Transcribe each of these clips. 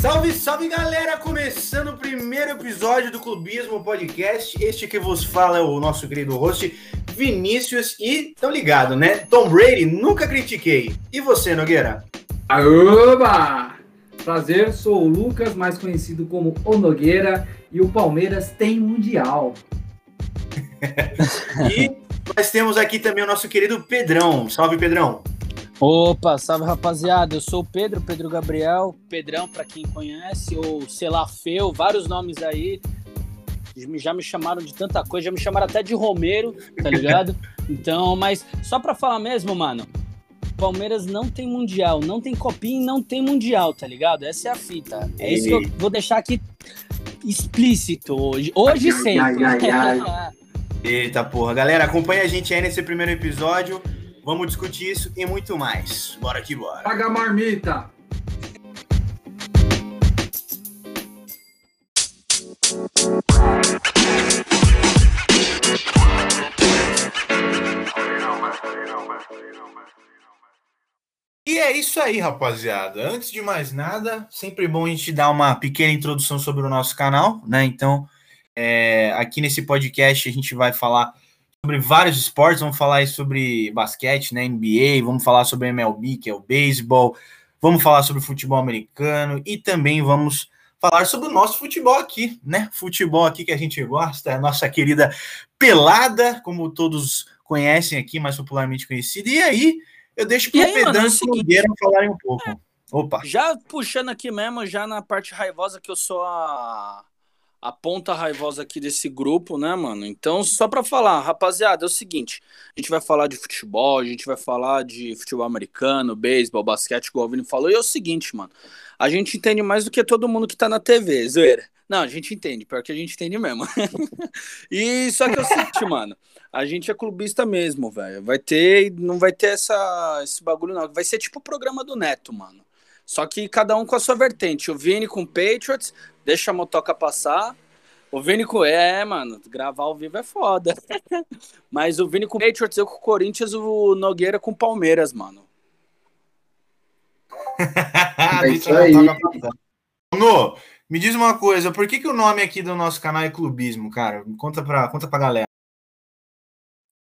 Salve, salve galera! Começando o primeiro episódio do Clubismo Podcast. Este que vos fala é o nosso querido host Vinícius e tão ligado, né? Tom Brady, nunca critiquei. E você, Nogueira? Aoba! Prazer, sou o Lucas, mais conhecido como O Nogueira, e o Palmeiras tem Mundial. e nós temos aqui também o nosso querido Pedrão. Salve, Pedrão! Opa, salve rapaziada, eu sou o Pedro, Pedro Gabriel, Pedrão para quem conhece, ou sei lá, Feu, vários nomes aí. Já me chamaram de tanta coisa, já me chamaram até de Romero, tá ligado? Então, mas só pra falar mesmo, mano, Palmeiras não tem mundial, não tem copinha e não tem mundial, tá ligado? Essa é a fita. É isso que eu vou deixar aqui explícito hoje. Hoje ai, sempre. Ai, ai, Eita porra. Galera, acompanha a gente aí nesse primeiro episódio. Vamos discutir isso e muito mais. Bora que bora. Paga a marmita. E é isso aí, rapaziada. Antes de mais nada, sempre bom a gente dar uma pequena introdução sobre o nosso canal, né? Então, é, aqui nesse podcast a gente vai falar sobre vários esportes, vamos falar sobre basquete, né, NBA, vamos falar sobre MLB, que é o beisebol, vamos falar sobre futebol americano e também vamos falar sobre o nosso futebol aqui, né? Futebol aqui que a gente gosta, a nossa querida pelada, como todos conhecem aqui, mais popularmente conhecida. E aí, eu deixo para o Pedro e o Nogueira falarem um pouco. É, Opa. Já puxando aqui mesmo, já na parte raivosa que eu sou a a ponta raivosa aqui desse grupo, né, mano? Então, só para falar, rapaziada, é o seguinte: a gente vai falar de futebol, a gente vai falar de futebol americano, beisebol, basquete, igual o Vini falou, e é o seguinte, mano. A gente entende mais do que todo mundo que tá na TV, zoeira. Não, a gente entende, pior que a gente entende mesmo. e só que é o seguinte, mano. A gente é clubista mesmo, velho. Vai ter, não vai ter essa, esse bagulho, não. Vai ser tipo o programa do Neto, mano. Só que cada um com a sua vertente. O Vini com Patriots, deixa a motoca passar. O Vini com. É, mano, gravar ao vivo é foda. Mas o Vini com Patriots, eu com o Corinthians, o Nogueira com Palmeiras, mano. é isso aí. No, me diz uma coisa, por que, que o nome aqui do nosso canal é Clubismo, cara? Conta pra, conta pra galera.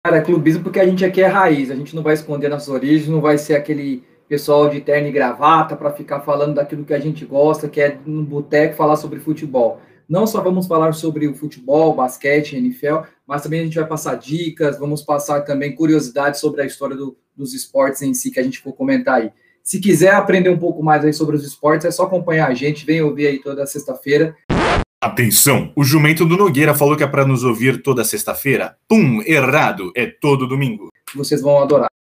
Cara, é clubismo porque a gente aqui é raiz, a gente não vai esconder nossas origens, não vai ser aquele pessoal de terno e gravata para ficar falando daquilo que a gente gosta, que é no boteco falar sobre futebol. Não só vamos falar sobre o futebol, basquete, NFL, mas também a gente vai passar dicas, vamos passar também curiosidades sobre a história do, dos esportes em si que a gente for comentar aí. Se quiser aprender um pouco mais aí sobre os esportes, é só acompanhar a gente, vem ouvir aí toda sexta-feira. Atenção, o jumento do Nogueira falou que é para nos ouvir toda sexta-feira. Pum, errado, é todo domingo. Vocês vão adorar.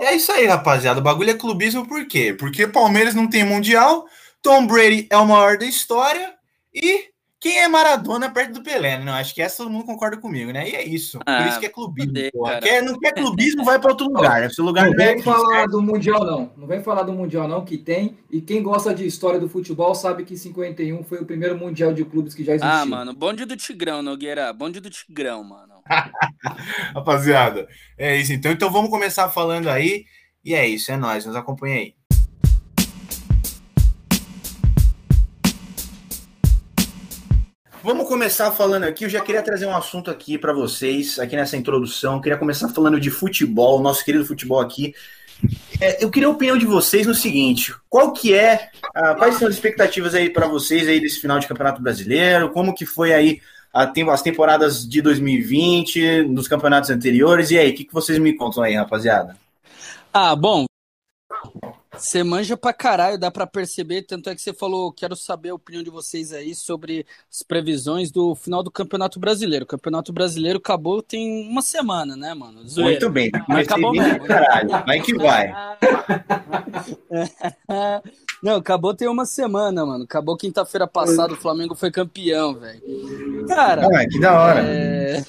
É isso aí, rapaziada. O bagulho é clubismo por quê? Porque Palmeiras não tem mundial, Tom Brady é o maior da história e quem é Maradona perto do Pelé? Não, acho que essa todo mundo concorda comigo, né? E é isso. Ah, por isso que é clubismo. Poder, quer, não quer clubismo, vai para outro lugar. Esse lugar não, não vem é falar certo? do Mundial, não. Não vem falar do Mundial, não, que tem. E quem gosta de história do futebol sabe que 51 foi o primeiro Mundial de clubes que já existiu. Ah, mano, bonde do Tigrão, Nogueira. Bonde do Tigrão, mano. Rapaziada, é isso então. Então vamos começar falando aí. E é isso, é nóis. Nos acompanha aí. Vamos começar falando aqui. Eu já queria trazer um assunto aqui para vocês, aqui nessa introdução. Eu queria começar falando de futebol, nosso querido futebol aqui. É, eu queria a opinião de vocês no seguinte: qual que é, uh, quais são as expectativas aí para vocês aí desse final de campeonato brasileiro? Como que foi aí a, as temporadas de 2020, dos campeonatos anteriores? E aí, o que, que vocês me contam aí, rapaziada? Ah, bom, você manja pra caralho, dá pra perceber. Tanto é que você falou, quero saber a opinião de vocês aí sobre as previsões do final do Campeonato Brasileiro. O Campeonato Brasileiro acabou tem uma semana, né, mano? Zoeira. Muito bem, mas acabou mesmo. Caralho, vai que vai. Não, acabou tem uma semana, mano. Acabou quinta-feira passada, o Flamengo foi campeão, velho. Cara, ah, que da hora. É...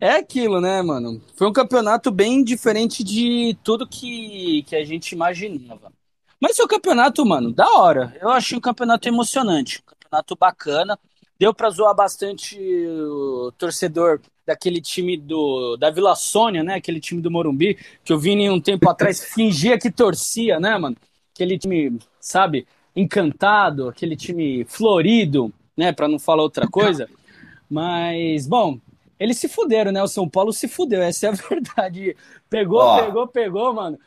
É aquilo, né, mano? Foi um campeonato bem diferente de tudo que, que a gente imaginava. Mas um campeonato, mano, da hora. Eu achei um campeonato emocionante, um campeonato bacana. Deu pra zoar bastante o torcedor daquele time do da Vila Sônia, né? Aquele time do Morumbi, que eu vi um tempo atrás fingia que torcia, né, mano? Aquele time, sabe? encantado, aquele time florido, né, para não falar outra coisa. Mas, bom, eles se fuderam, né? O São Paulo se fudeu, essa é a verdade. Pegou, Ó, pegou, pegou, mano.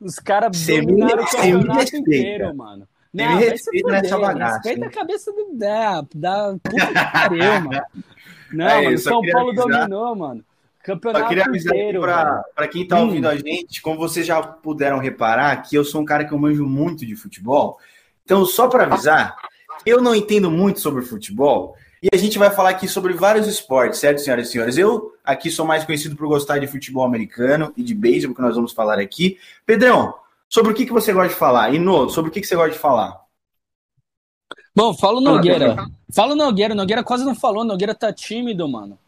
Os caras dominaram o campeonato inteiro, mano. Não, me respeita nessa bagaça. Respeita a cabeça do, da, da puta que pariu, mano. Não, é, mano, São Paulo avisar. dominou, mano. Campeonato eu queria avisar para quem tá ouvindo hum. a gente, como vocês já puderam reparar, que eu sou um cara que eu manjo muito de futebol. Então, só para avisar, eu não entendo muito sobre futebol e a gente vai falar aqui sobre vários esportes, certo, senhoras e senhores? Eu aqui sou mais conhecido por gostar de futebol americano e de beisebol, que nós vamos falar aqui. Pedrão, sobre o que, que você gosta de falar? E no, sobre o que, que você gosta de falar? Bom, fala o Nogueira. Fala o Nogueira. Nogueira quase não falou. Nogueira tá tímido, mano.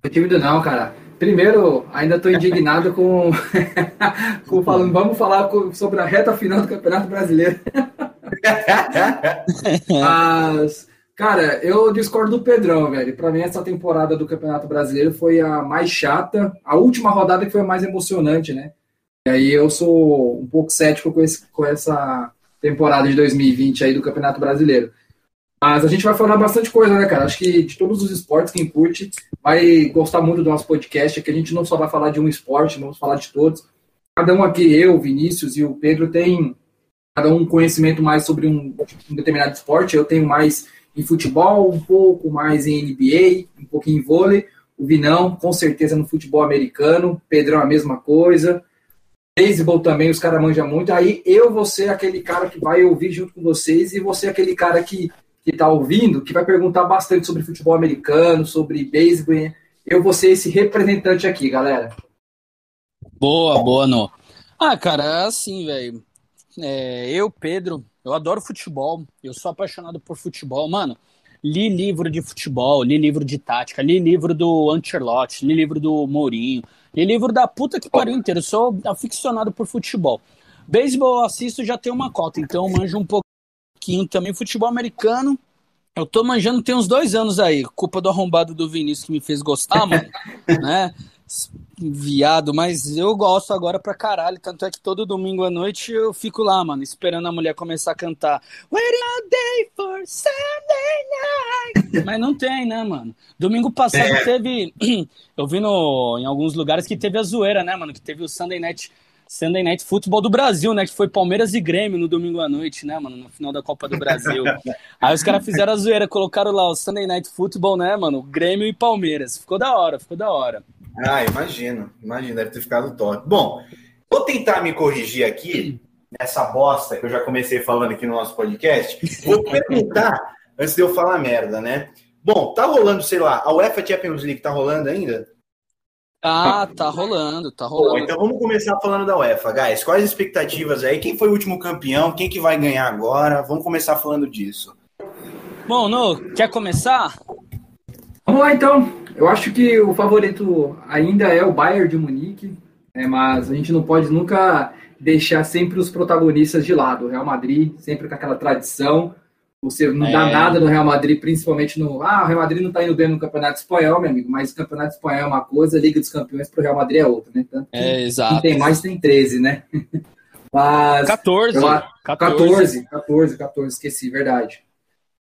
Tô tímido não, cara. Primeiro, ainda tô indignado com, com falando, vamos falar sobre a reta final do Campeonato Brasileiro. Mas, cara, eu discordo do Pedrão, velho. Para mim, essa temporada do Campeonato Brasileiro foi a mais chata. A última rodada que foi a mais emocionante, né? E aí eu sou um pouco cético com, esse, com essa temporada de 2020 aí do Campeonato Brasileiro. Mas a gente vai falar bastante coisa, né, cara? Acho que de todos os esportes, quem curte vai gostar muito do nosso podcast, é que a gente não só vai falar de um esporte, vamos falar de todos. Cada um aqui, eu, Vinícius e o Pedro, tem cada um conhecimento mais sobre um, um determinado esporte. Eu tenho mais em futebol, um pouco mais em NBA, um pouquinho em vôlei. O Vinão, com certeza, no futebol americano. Pedrão, a mesma coisa. Beisebol também, os caras manjam muito. Aí eu vou ser aquele cara que vai ouvir junto com vocês e você aquele cara que, que tá ouvindo, que vai perguntar bastante sobre futebol americano, sobre beisebol. Eu vou ser esse representante aqui, galera. Boa, boa, no. Ah, cara, é assim, velho. É, eu, Pedro, eu adoro futebol. Eu sou apaixonado por futebol. Mano, li livro de futebol, li livro de tática, li livro do Ancelotti, li livro do Mourinho, li livro da puta que pariu inteiro. Eu sou aficionado por futebol. Beisebol eu assisto já tem uma cota, então manjo um pouquinho também. Futebol americano, eu tô manjando tem uns dois anos aí. Culpa do arrombado do Vinícius que me fez gostar, mano. né? viado, mas eu gosto agora pra caralho. Tanto é que todo domingo à noite eu fico lá, mano, esperando a mulher começar a cantar. Waiting all day for Sunday night. Mas não tem, né, mano? Domingo passado é. teve. Eu vi no, em alguns lugares que teve a zoeira, né, mano? Que teve o Sunday Night. Sunday Night Futebol do Brasil, né? Que foi Palmeiras e Grêmio no domingo à noite, né, mano? No final da Copa do Brasil. Aí os caras fizeram a zoeira, colocaram lá o Sunday Night Futebol, né, mano? Grêmio e Palmeiras. Ficou da hora, ficou da hora. Ah, imagino, imagino, deve ter ficado top. Bom, vou tentar me corrigir aqui nessa bosta que eu já comecei falando aqui no nosso podcast. Vou perguntar antes de eu falar merda, né? Bom, tá rolando, sei lá, a UEFA Champions League tá rolando ainda? Ah, tá rolando, tá rolando. Bom, então vamos começar falando da UEFA, guys. Quais as expectativas aí? Quem foi o último campeão? Quem que vai ganhar agora? Vamos começar falando disso. Bom, No, quer começar? Vamos lá então. Eu acho que o favorito ainda é o Bayern de Munique, né, mas a gente não pode nunca deixar sempre os protagonistas de lado. O Real Madrid, sempre com aquela tradição. Você não é. dá nada no Real Madrid, principalmente no. Ah, o Real Madrid não está indo bem no Campeonato Espanhol, meu amigo, mas o Campeonato Espanhol é uma coisa, a Liga dos Campeões para o Real Madrid é outra, né? Tanto é, exato. Quem tem mais tem 13, né? Mas. 14, eu, 14. 14, 14, 14, esqueci, verdade.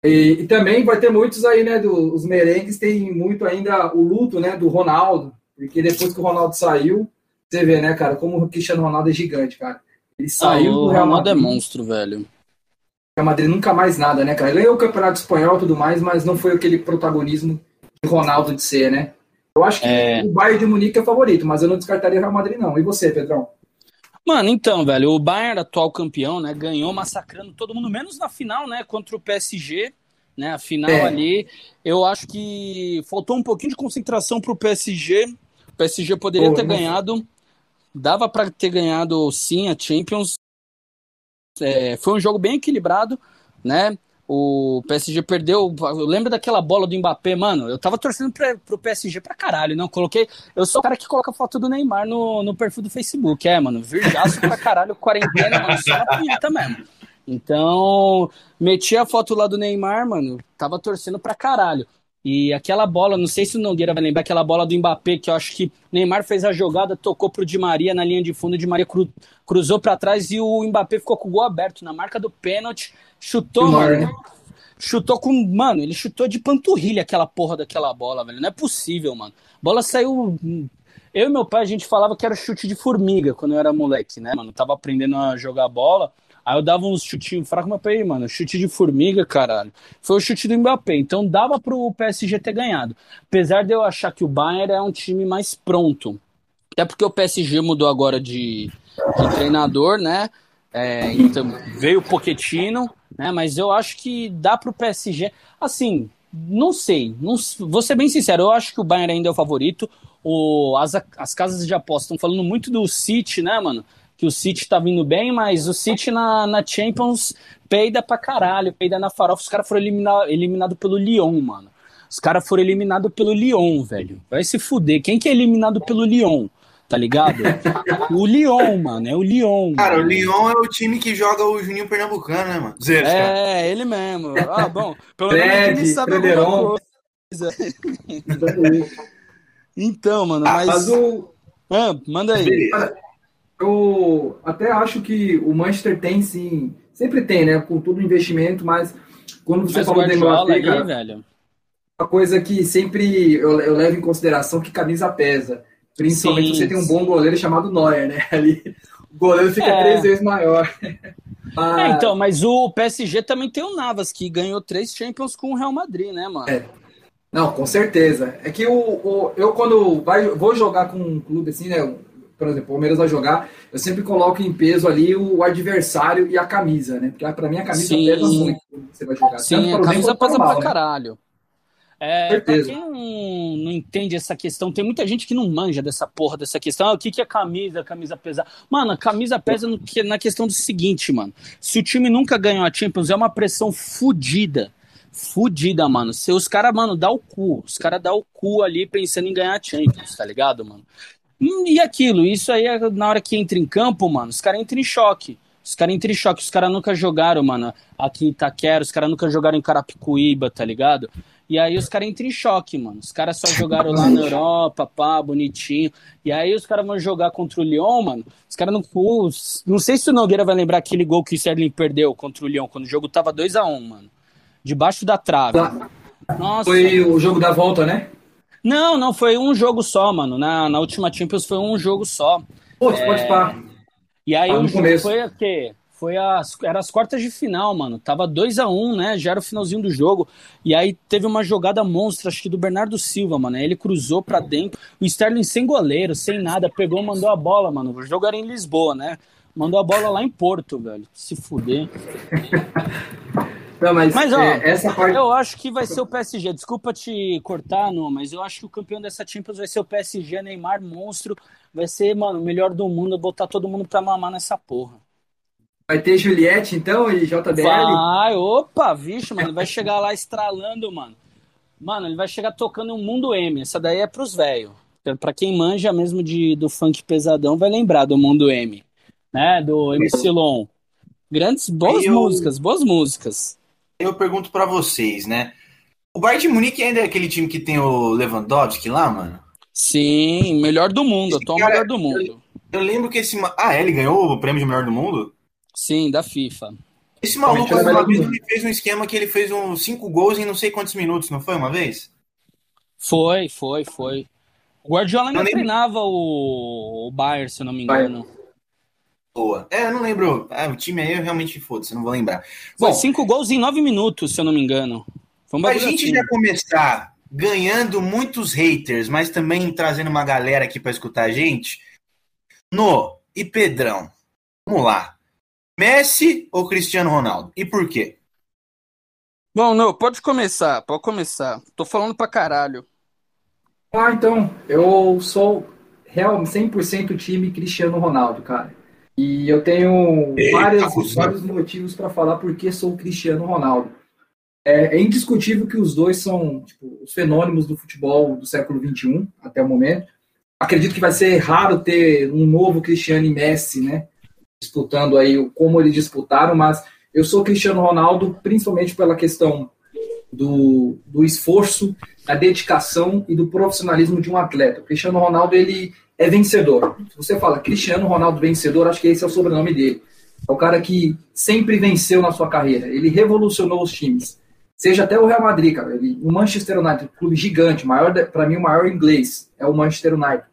E, e, também vai ter muitos aí, né? Do, os merengues tem muito ainda o luto, né? Do Ronaldo, porque depois que o Ronaldo saiu, você vê, né, cara, como o Cristiano Ronaldo é gigante, cara. Ele saiu ah, do Real Ronaldo é Madrid. é monstro, velho. Real Madrid nunca mais nada, né, cara? Ele é o campeonato espanhol e tudo mais, mas não foi aquele protagonismo de Ronaldo de ser, né? Eu acho que é... o Bayern de Munique é favorito, mas eu não descartaria o Real Madrid, não. E você, Pedrão? Mano, então, velho, o Bayern, atual campeão, né, ganhou massacrando todo mundo, menos na final, né, contra o PSG, né, a final é. ali. Eu acho que faltou um pouquinho de concentração pro PSG. O PSG poderia Pô, ter ganhado, dava para ter ganhado sim a Champions. É, foi um jogo bem equilibrado, né? O PSG perdeu. Lembra daquela bola do Mbappé, mano? Eu tava torcendo pra, pro PSG pra caralho, não coloquei. Eu sou o cara que coloca foto do Neymar no, no perfil do Facebook, é, mano. Virgaço pra caralho, quarentena, mano, só na mesmo. Então, meti a foto lá do Neymar, mano, tava torcendo pra caralho. E aquela bola, não sei se o Nogueira vai lembrar, aquela bola do Mbappé, que eu acho que Neymar fez a jogada, tocou pro Di Maria na linha de fundo, o Di Maria cru, cruzou para trás e o Mbappé ficou com o gol aberto na marca do pênalti, chutou, mano. Né? Chutou com. Mano, ele chutou de panturrilha aquela porra daquela bola, velho. Não é possível, mano. A bola saiu. Eu e meu pai, a gente falava que era chute de formiga quando eu era moleque, né, mano? tava aprendendo a jogar bola. Aí eu dava uns chutinhos fracos, mas aí, mano, chute de formiga, caralho. Foi o chute do Mbappé. Então dava pro PSG ter ganhado. Apesar de eu achar que o Bayern é um time mais pronto. Até porque o PSG mudou agora de, de treinador, né? É, então veio o Pochettino, né? Mas eu acho que dá pro PSG. Assim, não sei. Não, vou ser bem sincero, eu acho que o Bayern ainda é o favorito. O, as, as casas de aposta estão falando muito do City, né, mano? Que o City tá vindo bem, mas o City na, na Champions peida pra caralho, peida na farofa. Os caras foram eliminados eliminado pelo Lyon, mano. Os caras foram eliminados pelo Lyon, velho. Vai se fuder. Quem que é eliminado pelo Lyon? Tá ligado? o Lyon, mano. É o Lyon. Cara, mano. o Lyon é o time que joga o Juninho Pernambucano, né, mano? Zero, é, cara. ele mesmo. Ah, bom. Pelo menos ele sabe alguma coisa. então, mano, ah, mas. mas o... ah, manda aí eu até acho que o Manchester tem sim, sempre tem, né? Com todo o investimento, mas quando você mas falou do Mbappé, cara, velho. uma coisa que sempre eu, eu, levo em consideração que camisa pesa. Principalmente sim. você tem um bom goleiro chamado Neuer, né? Ali o goleiro fica é. três vezes maior. mas... É, então, mas o PSG também tem o Navas, que ganhou três Champions com o Real Madrid, né, mano? É. Não, com certeza. É que o, o, eu, quando vai, vou jogar com um clube assim, né? Por exemplo, o Palmeiras vai jogar, eu sempre coloco em peso ali o adversário e a camisa, né? Porque para mim a camisa Sim. pesa muito quando você vai jogar. Sim, a camisa pesa pra né? caralho. É, pra quem não, não, entende essa questão, tem muita gente que não manja dessa porra dessa questão. Ah, o que, que é camisa, camisa pesa? Mano, a camisa pesa no, na questão do seguinte, mano. Se o time nunca ganhou a Champions, é uma pressão fodida. Fudida, mano. Se os caras, mano, dá o cu. Os caras dá o cu ali pensando em ganhar a Champions, tá ligado, mano? Hum, e aquilo, isso aí é na hora que entra em campo, mano, os caras entram em choque. Os caras entram em choque, os caras nunca jogaram, mano, aqui em Itaquera, os caras nunca jogaram em Carapicuíba, tá ligado? E aí os caras entram em choque, mano. Os caras só jogaram lá na Europa, pá, bonitinho. E aí os caras vão jogar contra o Lyon, mano. Os caras não. Não sei se o Nogueira vai lembrar aquele gol que o Sterling perdeu contra o Lyon, quando o jogo tava 2 a 1 um, mano. Debaixo da trave. Nossa. Foi o jogo da volta, né? Não, não, foi um jogo só, mano. Na, na última Champions foi um jogo só. Pô, é... pode parar. E aí ah, o jogo começo. foi o quê? Foi as, era as quartas de final, mano. Tava 2 a 1 um, né? Já era o finalzinho do jogo. E aí teve uma jogada monstra, acho que do Bernardo Silva, mano. Aí ele cruzou pra dentro. O Sterling sem goleiro, sem nada, pegou, mandou a bola, mano. O jogo era em Lisboa, né? Mandou a bola lá em Porto, velho. Se fuder. Não, mas, mas ó, é, essa parte... eu acho que vai ser o PSG. Desculpa te cortar, não, mas eu acho que o campeão dessa Champions vai ser o PSG, Neymar, monstro. Vai ser, mano, o melhor do mundo, botar todo mundo pra mamar nessa porra. Vai ter Juliette, então, e JBL? Vai, opa, vixe, mano, vai chegar lá estralando, mano. Mano, ele vai chegar tocando um Mundo M. Essa daí é pros velhos. Pra quem manja mesmo de, do funk pesadão, vai lembrar do Mundo M. Né? Do MC Lon. Grandes, boas eu... músicas, boas músicas eu pergunto para vocês, né? O Bayern de Munique ainda é aquele time que tem o Lewandowski lá, mano? Sim, melhor do mundo, esse atual cara, melhor do mundo. Eu, eu, lembro que esse. Ah, ele ganhou o prêmio de melhor do mundo? Sim, da FIFA. Esse maluco, uma vez, ele fez um esquema que ele fez uns cinco gols em não sei quantos minutos, não foi uma vez? Foi, foi, foi. O Guardiola ainda treinava o... o Bayern, se eu não me engano. Bayern boa. É, eu não lembro. Ah, o time aí eu realmente foda-se, não vou lembrar. Bom, cinco gols em nove minutos, se eu não me engano. Foi um a gente assim. já começar ganhando muitos haters, mas também trazendo uma galera aqui para escutar a gente. No e Pedrão, vamos lá. Messi ou Cristiano Ronaldo? E por quê? Bom, não, pode começar, pode começar. Tô falando pra caralho. Ah, então, eu sou real 100% time Cristiano Ronaldo, cara. E eu tenho várias, vários motivos para falar porque sou o Cristiano Ronaldo. É, é, indiscutível que os dois são tipo, os fenômenos do futebol do século XXI, até o momento. Acredito que vai ser raro ter um novo Cristiano e Messi, né? Disputando aí como eles disputaram, mas eu sou Cristiano Ronaldo principalmente pela questão do, do esforço, da dedicação e do profissionalismo de um atleta. O Cristiano Ronaldo, ele é vencedor. Se você fala Cristiano Ronaldo vencedor, acho que esse é o sobrenome dele. É o cara que sempre venceu na sua carreira. Ele revolucionou os times. Seja até o Real Madrid, cara. Ele, o Manchester United, clube gigante, maior para mim o maior inglês é o Manchester United.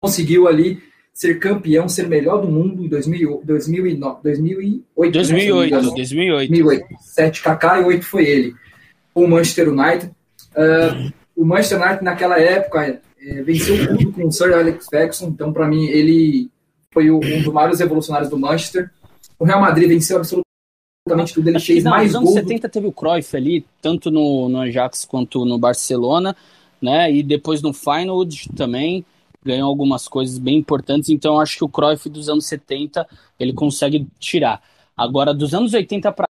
Conseguiu ali ser campeão, ser melhor do mundo em 2000, 2009, 2008. 2008, né, 2008. 2008. 7 Kaká e 8 foi ele o Manchester United. Uh, o Manchester United, naquela época, é, venceu tudo com o Sir Alex Ferguson, então, para mim, ele foi um dos maiores revolucionários do Manchester. O Real Madrid venceu absolutamente tudo, ele Acho fez não, mais gols. Nos anos 70 teve o Cruyff ali, tanto no, no Ajax quanto no Barcelona, né? E depois no Feyenoord também ganhou algumas coisas bem importantes, então acho que o Cruyff dos anos 70 ele consegue tirar. Agora, dos anos 80 para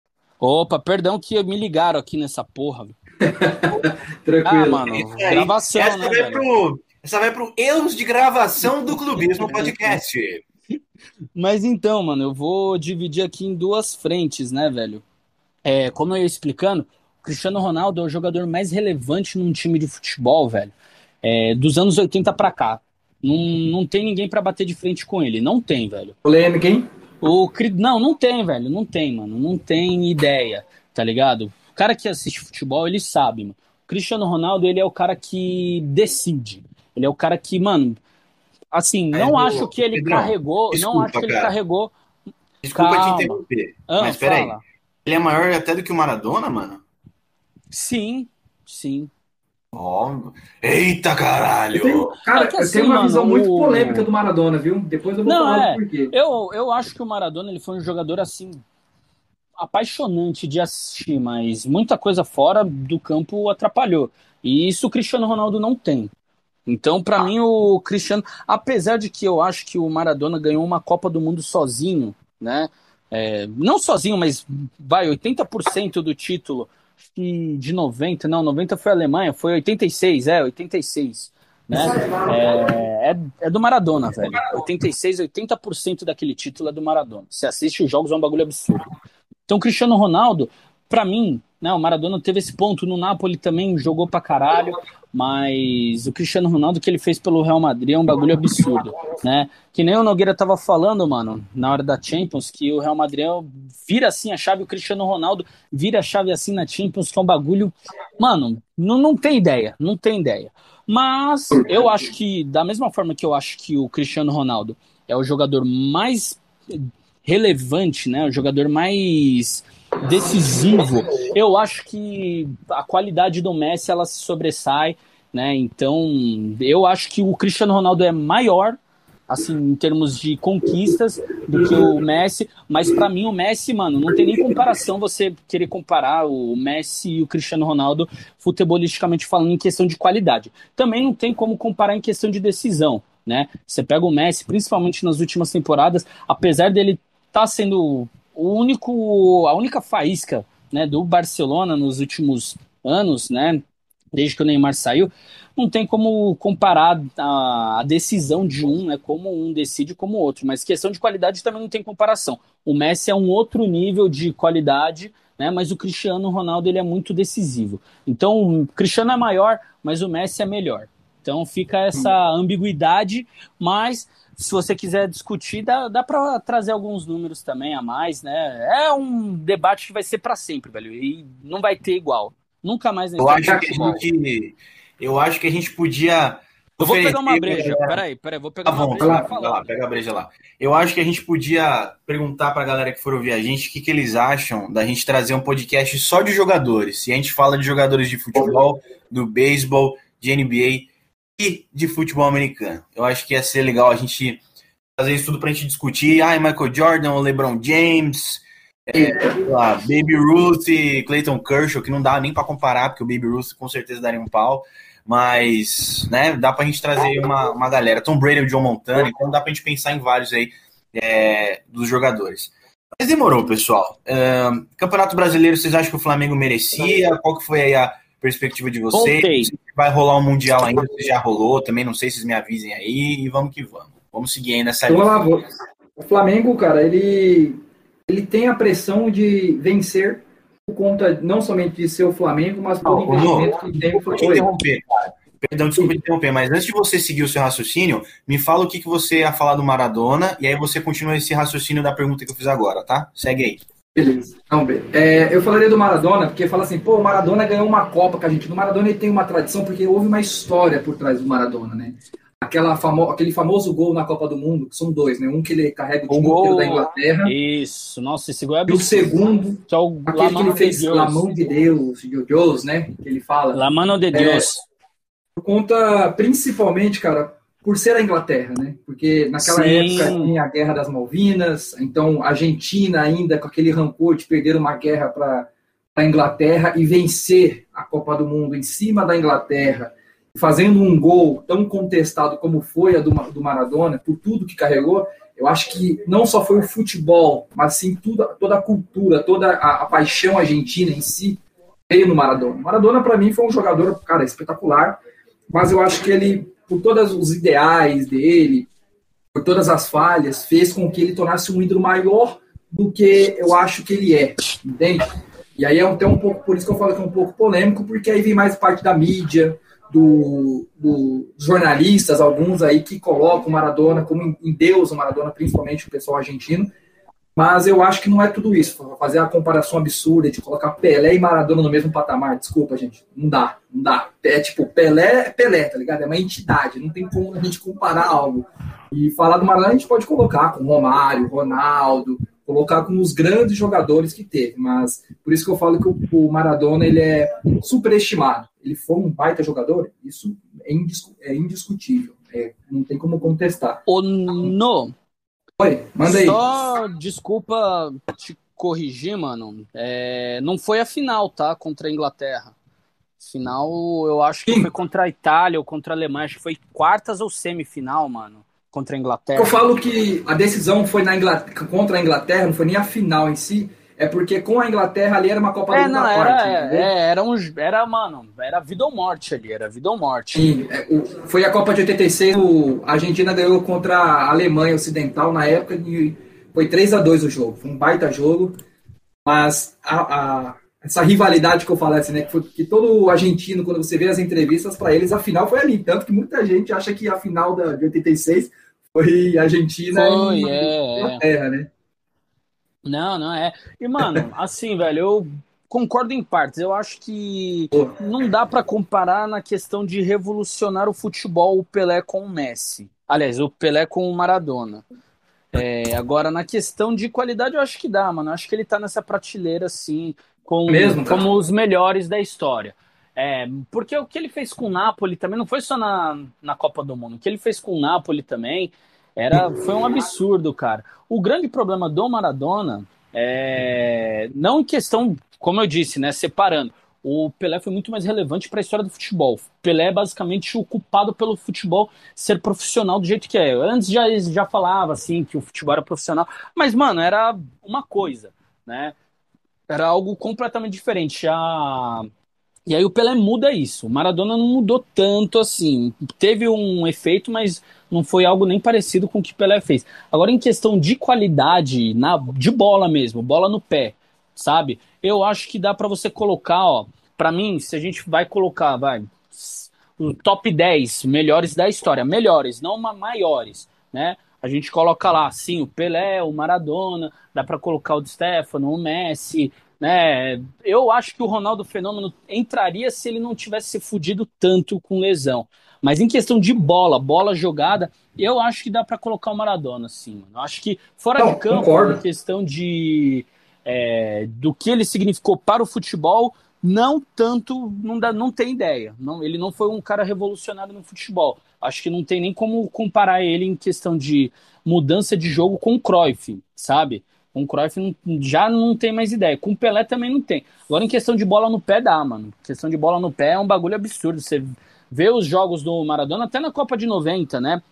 Opa, perdão que me ligaram aqui nessa porra. Tranquilo. Ah, mano, gravação, essa né, vai pro, essa vai pro erros de gravação do Clubismo Podcast. Mas então, mano, eu vou dividir aqui em duas frentes, né, velho? É, como eu ia explicando, o Cristiano Ronaldo é o jogador mais relevante num time de futebol, velho. É, dos anos 80 para cá. Não, não tem ninguém para bater de frente com ele. Não tem, velho. Polêmica, hein? O, não, não tem, velho. Não tem, mano. Não tem ideia, tá ligado? O cara que assiste futebol, ele sabe, mano. O Cristiano Ronaldo, ele é o cara que decide. Ele é o cara que, mano. Assim, não é, acho que ele Pedro, carregou. Desculpa, não acho que ele cara. carregou. Desculpa Calma. te interromper. Ah, mas peraí. Ele é maior até do que o Maradona, mano? Sim, sim. Oh, eita caralho! Eu tenho, cara, é que, assim, eu tenho uma mano, visão muito polêmica do Maradona, viu? Depois eu vou Não, falar é, por quê. Eu, eu acho que o Maradona ele foi um jogador assim apaixonante de assistir, mas muita coisa fora do campo atrapalhou. E isso o Cristiano Ronaldo não tem. Então, para ah. mim, o Cristiano, apesar de que eu acho que o Maradona ganhou uma Copa do Mundo sozinho, né? É, não sozinho, mas vai 80% do título de 90, não, 90 foi a Alemanha, foi 86, é, 86. Né? É, é, é do Maradona, velho. 86, 80% daquele título é do Maradona. Você assiste os jogos, é um bagulho absurdo. Então, Cristiano Ronaldo, para mim, né, o Maradona teve esse ponto no Napoli também, jogou pra caralho, mas o Cristiano Ronaldo que ele fez pelo Real Madrid é um bagulho absurdo, né? Que nem o Nogueira tava falando, mano, na hora da Champions, que o Real Madrid vira assim a chave, o Cristiano Ronaldo vira a chave assim na Champions, que é um bagulho, mano, não, não tem ideia, não tem ideia. Mas eu acho que, da mesma forma que eu acho que o Cristiano Ronaldo é o jogador mais relevante, né? O jogador mais decisivo. Eu acho que a qualidade do Messi ela se sobressai, né? Então, eu acho que o Cristiano Ronaldo é maior assim, em termos de conquistas do que o Messi, mas para mim o Messi, mano, não tem nem comparação você querer comparar o Messi e o Cristiano Ronaldo futebolisticamente falando em questão de qualidade. Também não tem como comparar em questão de decisão, né? Você pega o Messi, principalmente nas últimas temporadas, apesar dele estar tá sendo o único, a única faísca né, do Barcelona nos últimos anos, né, desde que o Neymar saiu, não tem como comparar a, a, decisão de um, né, como um decide como o outro, mas questão de qualidade também não tem comparação. O Messi é um outro nível de qualidade, né, mas o Cristiano Ronaldo ele é muito decisivo. Então, o Cristiano é maior, mas o Messi é melhor. Então fica essa ambiguidade, mas se você quiser discutir, dá, dá para trazer alguns números também a mais, né? É um debate que vai ser para sempre, velho. E não vai ter igual. Nunca mais eu acho que a gente, Eu acho que a gente podia. Eu vou pegar uma breja. Peraí, peraí, vou pegar tá bom, uma breja. Lá, falar, lá, pega a breja lá. Eu acho que a gente podia perguntar pra galera que for ouvir a gente o que, que eles acham da gente trazer um podcast só de jogadores. E a gente fala de jogadores de futebol, do beisebol, de NBA de futebol americano. Eu acho que ia ser legal a gente fazer isso tudo para a gente discutir. Ah, Michael Jordan, LeBron James, é, lá, Baby Ruth e Clayton Kershaw, que não dá nem para comparar, porque o Baby Ruth com certeza daria um pau. Mas, né, dá pra gente trazer uma, uma galera. Tom Brady e John Montana, então dá pra gente pensar em vários aí é, dos jogadores. Mas demorou, pessoal. Uh, Campeonato Brasileiro, vocês acham que o Flamengo merecia? Qual que foi aí a perspectiva de vocês. Vai rolar um Mundial ainda, se já rolou, também não sei se vocês me avisem aí, e vamos que vamos. Vamos seguir aí nessa então, lá, O Flamengo, cara, ele, ele tem a pressão de vencer por conta não somente de ser o Flamengo, mas pelo Não, investimento não, que tem. Interromper, cara. Perdão, desculpa interromper, mas antes de você seguir o seu raciocínio, me fala o que, que você ia falar do Maradona, e aí você continua esse raciocínio da pergunta que eu fiz agora, tá? Segue aí. Beleza. Então. É, eu falaria do Maradona, porque fala assim, pô, o Maradona ganhou uma Copa com a gente. O Maradona ele tem uma tradição, porque houve uma história por trás do Maradona, né? Aquela famo aquele famoso gol na Copa do Mundo, que são dois, né? Um que ele carrega o gol... da Inglaterra. Isso, nossa, esse gol é absurdo. E o segundo, que é o aquele que ele fez de La mão de Deus, de Deus, né? Que ele fala. La mano de Deus. É, por conta, principalmente, cara, por ser a Inglaterra, né? Porque naquela Sim. época tinha a Guerra das Malvinas, então a Argentina ainda com aquele rancor de perder uma guerra para a Inglaterra e vencer a Copa do Mundo em cima da Inglaterra, fazendo um gol tão contestado como foi a do, do Maradona, por tudo que carregou, eu acho que não só foi o futebol, mas sim tudo, toda a cultura, toda a, a paixão argentina em si veio no Maradona. Maradona, para mim, foi um jogador, cara, espetacular, mas eu acho que ele por todos os ideais dele, por todas as falhas, fez com que ele tornasse um ídolo maior do que eu acho que ele é, entende? E aí é até um pouco, por isso que eu falo que é um pouco polêmico, porque aí vem mais parte da mídia, do, do jornalistas, alguns aí que colocam o Maradona como em Deus, o Maradona, principalmente o pessoal argentino, mas eu acho que não é tudo isso. Fazer a comparação absurda de colocar Pelé e Maradona no mesmo patamar, desculpa, gente. Não dá, não dá. É tipo, Pelé é Pelé, tá ligado? É uma entidade, não tem como a gente comparar algo. E falar do Maradona a gente pode colocar com Romário, Ronaldo, colocar com os grandes jogadores que teve. Mas por isso que eu falo que o Maradona ele é superestimado. Ele foi um baita jogador, isso é, é indiscutível. É, não tem como contestar. O no Oi, manda aí. Só desculpa te corrigir, mano. É, não foi a final, tá? Contra a Inglaterra. Final, eu acho que Sim. foi contra a Itália ou contra a Alemanha. Acho que foi quartas ou semifinal, mano. Contra a Inglaterra. Eu falo que a decisão foi na Inglaterra, contra a Inglaterra, não foi nem a final em si. É porque com a Inglaterra ali era uma Copa é, do Mundo à era, parte. É, era, um, era, mano, era vida ou morte ali, era vida ou morte. Sim, é, foi a Copa de 86, o, a Argentina ganhou contra a Alemanha Ocidental na época e foi 3 a 2 o jogo. Foi um baita jogo, mas a, a, essa rivalidade que eu falasse, né, que, foi, que todo argentino, quando você vê as entrevistas para eles, a final foi ali. Tanto que muita gente acha que a final da, de 86 foi Argentina foi, e é, Inglaterra, né? Não, não é. E, mano, assim, velho, eu concordo em partes. Eu acho que não dá para comparar na questão de revolucionar o futebol o Pelé com o Messi. Aliás, o Pelé com o Maradona. É, agora, na questão de qualidade, eu acho que dá, mano. Eu acho que ele tá nessa prateleira, assim, com, Mesmo, como os melhores da história. É, porque o que ele fez com o Napoli também não foi só na, na Copa do Mundo. O que ele fez com o Napoli também era, foi um absurdo, cara. O grande problema do Maradona é não em questão, como eu disse, né, separando. O Pelé foi muito mais relevante para a história do futebol. Pelé é basicamente o culpado pelo futebol ser profissional do jeito que é. Antes já já falava assim que o futebol era profissional, mas mano, era uma coisa, né? Era algo completamente diferente. A e aí o Pelé muda isso. O Maradona não mudou tanto assim. Teve um efeito, mas não foi algo nem parecido com o que o Pelé fez. Agora, em questão de qualidade, na, de bola mesmo, bola no pé, sabe? Eu acho que dá para você colocar, ó. Para mim, se a gente vai colocar, vai, o top 10 melhores da história, melhores, não maiores, né? A gente coloca lá, sim, o Pelé, o Maradona, dá para colocar o Stefano, o Messi, né? Eu acho que o Ronaldo Fenômeno entraria se ele não tivesse se fudido tanto com lesão. Mas em questão de bola, bola jogada, eu acho que dá para colocar o Maradona, sim. Mano. Eu acho que fora Não, de campo, concordo. em questão de é, do que ele significou para o futebol, não tanto, não, dá, não tem ideia. Não, ele não foi um cara revolucionário no futebol. Acho que não tem nem como comparar ele em questão de mudança de jogo com o Cruyff, sabe? Com o Cruyff já não tem mais ideia. Com o Pelé também não tem. Agora, em questão de bola no pé, dá, mano. Questão de bola no pé é um bagulho absurdo. Você vê os jogos do Maradona, até na Copa de 90, né?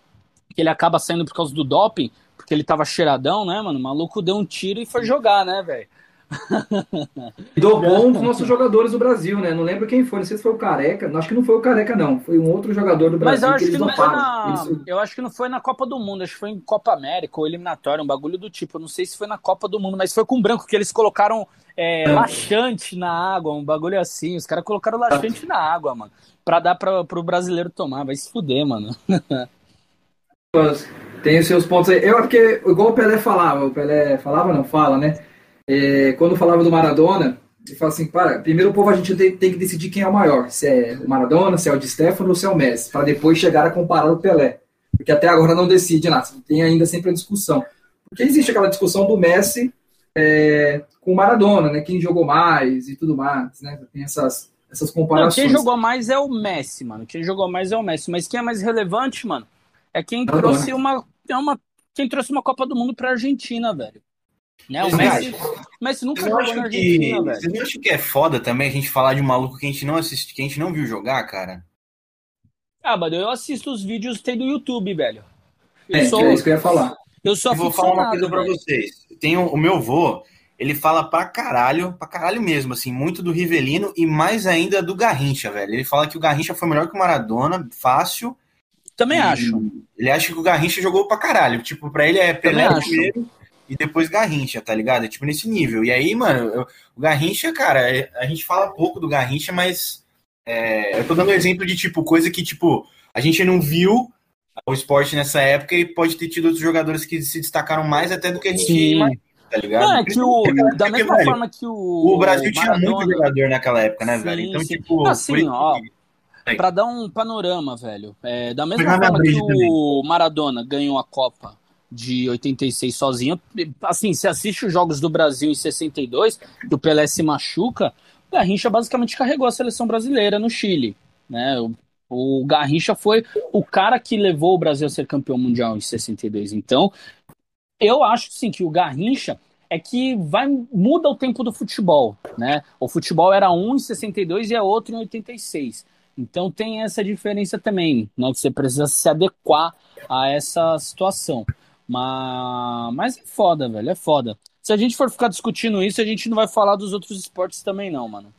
Que ele acaba saindo por causa do doping, porque ele tava cheiradão, né, mano? O maluco deu um tiro e foi jogar, né, velho? Dou bom dos nossos jogadores do Brasil, né? Não lembro quem foi, não sei se foi o Careca. Acho que não foi o Careca, não. Foi um outro jogador do Brasil Mas eu acho que que, não foi na... Eles- Eu acho que não foi na Copa do Mundo, acho que foi em Copa América ou eliminatória, um bagulho do tipo. Eu não sei se foi na Copa do Mundo, mas foi com branco, que eles colocaram é, laxante na água, um bagulho assim. Os caras colocaram laxante na água, mano. Pra dar pra, pro brasileiro tomar. Vai se fuder, mano. Tem os seus pontos aí. Eu acho que, igual o Pelé falava, o Pelé falava, não fala, né? É, quando falava do Maradona, ele fala assim: para, primeiro o povo a gente tem, tem que decidir quem é o maior, se é o Maradona, se é o de Stefano ou se é o Messi, para depois chegar a comparar o Pelé. Porque até agora não decide nada, tem ainda sempre a discussão. Porque existe aquela discussão do Messi é, com o Maradona, né? Quem jogou mais e tudo mais, né? Tem essas, essas Não, comparações. quem jogou mais é o Messi, mano. Quem jogou mais é o Messi. Mas quem é mais relevante, mano, é quem Maradona. trouxe uma, é uma, quem trouxe uma Copa do Mundo pra Argentina, velho. Né? O. Messi, o Messi nunca jogou acho na que, Argentina, velho. vocês não acham que é foda também a gente falar de um maluco que a gente não assiste, que a gente não viu jogar, cara? Ah, mano, eu assisto os vídeos que tem do YouTube, velho. Eu É, sou, é isso que eu ia falar. eu Eu vou falar uma coisa velho. vocês. Tem o, o meu vô, ele fala pra caralho, pra caralho mesmo, assim, muito do Rivelino e mais ainda do Garrincha, velho. Ele fala que o Garrincha foi melhor que o Maradona, fácil. Também acho. Ele acha que o Garrincha jogou pra caralho. Tipo, pra ele é Pelé primeiro e depois Garrincha, tá ligado? É tipo nesse nível. E aí, mano, eu- o Garrincha, cara, é- a gente fala pouco do Garrincha, mas é, eu tô dando um exemplo de, tipo, coisa que, tipo, a gente não viu o esporte nessa época e pode ter tido outros jogadores que se destacaram mais até do que a gente imagina, tá ligado? Não, é que o, da porque, mesma velho, forma que o, O Brasil tinha muito jogador naquela época, né, Sim, velho? Então, sim. tipo, Assim, ó, que- Pra dar um panorama, velho. É, da mesma forma que Abreu também. o Maradona ganhou a Copa de 86 sozinho, assim, se assiste os jogos do Brasil em 62, que o Pelé se machuca, o Garrincha basicamente carregou a seleção brasileira no Chile, né? O, o Garrincha foi o cara que levou o Brasil a ser campeão mundial em 62. Então, eu acho sim que o Garrincha é que vai muda o tempo do futebol, né? O futebol era um em 62 e é outro em 86. Então tem essa diferença também, né? Que você precisa se adequar a essa situação. Mas, mas é foda, velho, é foda. Se a gente for ficar discutindo isso, a gente não vai falar dos outros esportes também, não, mano.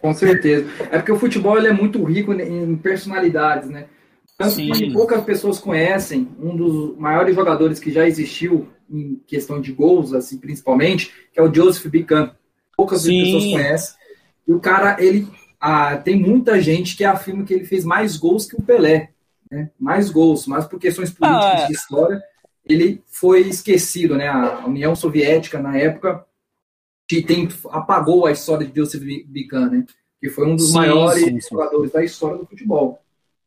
Com certeza. É porque o futebol ele é muito rico em personalidades, né? Tanto Sim. que poucas pessoas conhecem um dos maiores jogadores que já existiu em questão de gols, assim, principalmente, que é o Joseph Bican. Poucas Sim. pessoas conhecem. E o cara, ele ah, tem muita gente que afirma que ele fez mais gols que o Pelé, né? Mais gols, mas por questões políticas Ah, é. de história, ele foi esquecido, né? A União Soviética na época que tem, apagou a história de Joseph Bican, né? Que foi um dos Sim, maiores sim, sim. jogadores da história do futebol.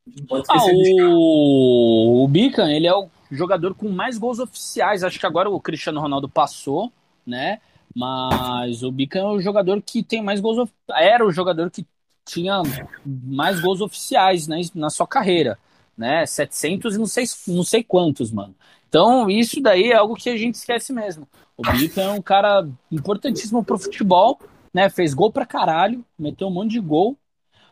A gente não pode Ah, esquecer disso. o, o Bican, ele é o jogador com mais gols oficiais. Acho que agora o Cristiano Ronaldo passou, né? Mas o Bican é o jogador que tem mais gols. Era o jogador que tinha mais gols oficiais né, na sua carreira, né? 700 e não sei, não sei quantos, mano. Então, isso daí é algo que a gente esquece mesmo. O Bican é um cara importantíssimo pro futebol, né? Fez gol pra caralho, meteu um monte de gol,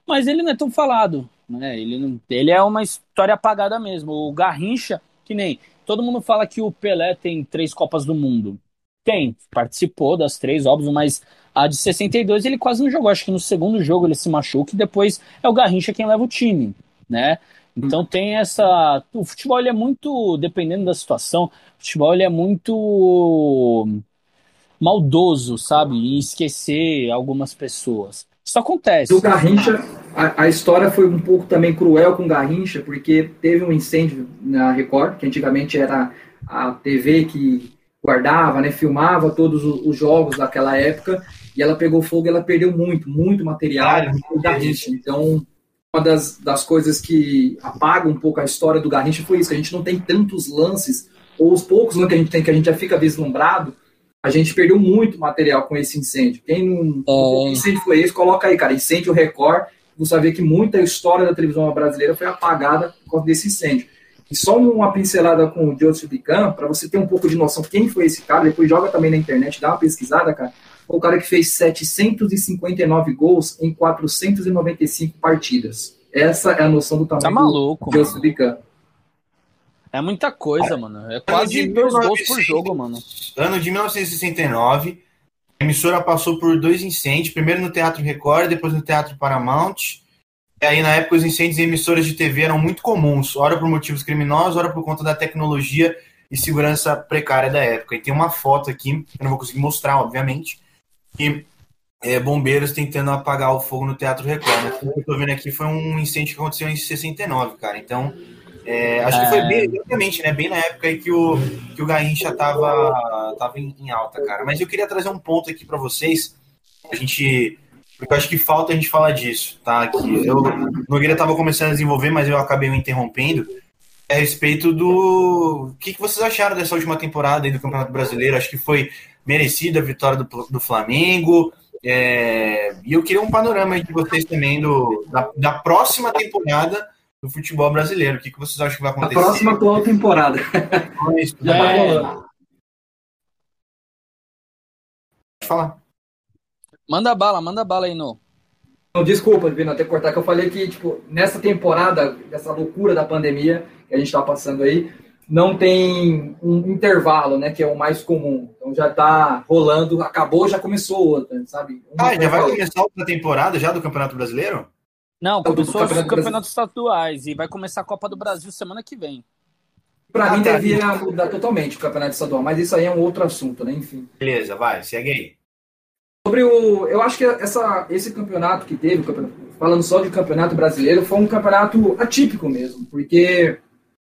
mas ele não é tão falado, né? Ele, não- ele é uma história apagada mesmo. O Garrincha, que nem todo mundo fala que o Pelé tem três Copas do Mundo. Tem, participou das três, óbvio, mas a de 62 ele quase não jogou. Acho que no segundo jogo ele se machuca e depois é o Garrincha quem leva o time, né? Então tem essa. O futebol ele é muito, dependendo da situação, o futebol ele é muito maldoso, sabe? Em esquecer algumas pessoas. Isso acontece. Do Garrincha, a, a história foi um pouco também cruel com o Garrincha, porque teve um incêndio na Record, que antigamente era a TV que guardava, né, filmava todos os, os jogos daquela época, e ela pegou fogo e ela perdeu muito, muito material Caralho, do Garrincha. Então, uma das, das coisas que apaga um pouco a história do Garrincha foi isso, que a gente não tem tantos lances, ou os poucos lances que a gente tem, que a gente já fica vislumbrado, a gente perdeu muito material com esse incêndio. Quem não. É. Que incêndio foi esse? Coloca aí, cara. Incêndio Record. Você vai ver que muita história da televisão brasileira foi apagada por causa desse incêndio. E só uma pincelada com o Joseph Bican, para você ter um pouco de noção quem foi esse cara, depois joga também na internet, dá uma pesquisada, cara. Foi o cara que fez 759 gols em 495 partidas. Essa é a noção do tamanho Tá maluco, do Joseph Bican. É muita coisa, mano. É Ano quase de dois gols por 1900. jogo, mano. Ano de 1969, A emissora passou por dois incêndios, primeiro no Teatro Record, depois no Teatro Paramount. E aí, na época, os incêndios em emissoras de TV eram muito comuns, ora por motivos criminosos, ora por conta da tecnologia e segurança precária da época. E tem uma foto aqui, eu não vou conseguir mostrar, obviamente, que é, bombeiros tentando apagar o fogo no Teatro Record. Né? O que eu tô vendo aqui foi um incêndio que aconteceu em 69, cara. Então, é, acho que foi bem, exatamente, né? Bem na época aí que o, que o Garrincha tava, tava em, em alta, cara. Mas eu queria trazer um ponto aqui para vocês. A gente. Porque eu acho que falta a gente falar disso, tá? Que eu, Nogueira tava começando a desenvolver, mas eu acabei me interrompendo. A respeito do. O que, que vocês acharam dessa última temporada aí do Campeonato Brasileiro? Acho que foi merecida a vitória do, do Flamengo. É, e eu queria um panorama aí de vocês também do, da, da próxima temporada do futebol brasileiro. O que, que vocês acham que vai acontecer? A próxima atual temporada. É. falar. Manda bala, manda bala aí, no. Não, desculpa, Vino, até cortar que eu falei que, tipo, nessa temporada, dessa loucura da pandemia que a gente está passando aí, não tem um intervalo, né, que é o mais comum. Então já está rolando, acabou, já começou outra, sabe? Uma ah, já vai começar outra temporada já do Campeonato Brasileiro? Não, começou os campeonatos estaduais e vai começar a Copa do Brasil semana que vem. Para ah, mim, tá. devia mudar totalmente o campeonato estadual, mas isso aí é um outro assunto, né? Enfim. Beleza, vai, segue aí. Sobre o. Eu acho que essa, esse campeonato que teve, falando só de campeonato brasileiro, foi um campeonato atípico mesmo, porque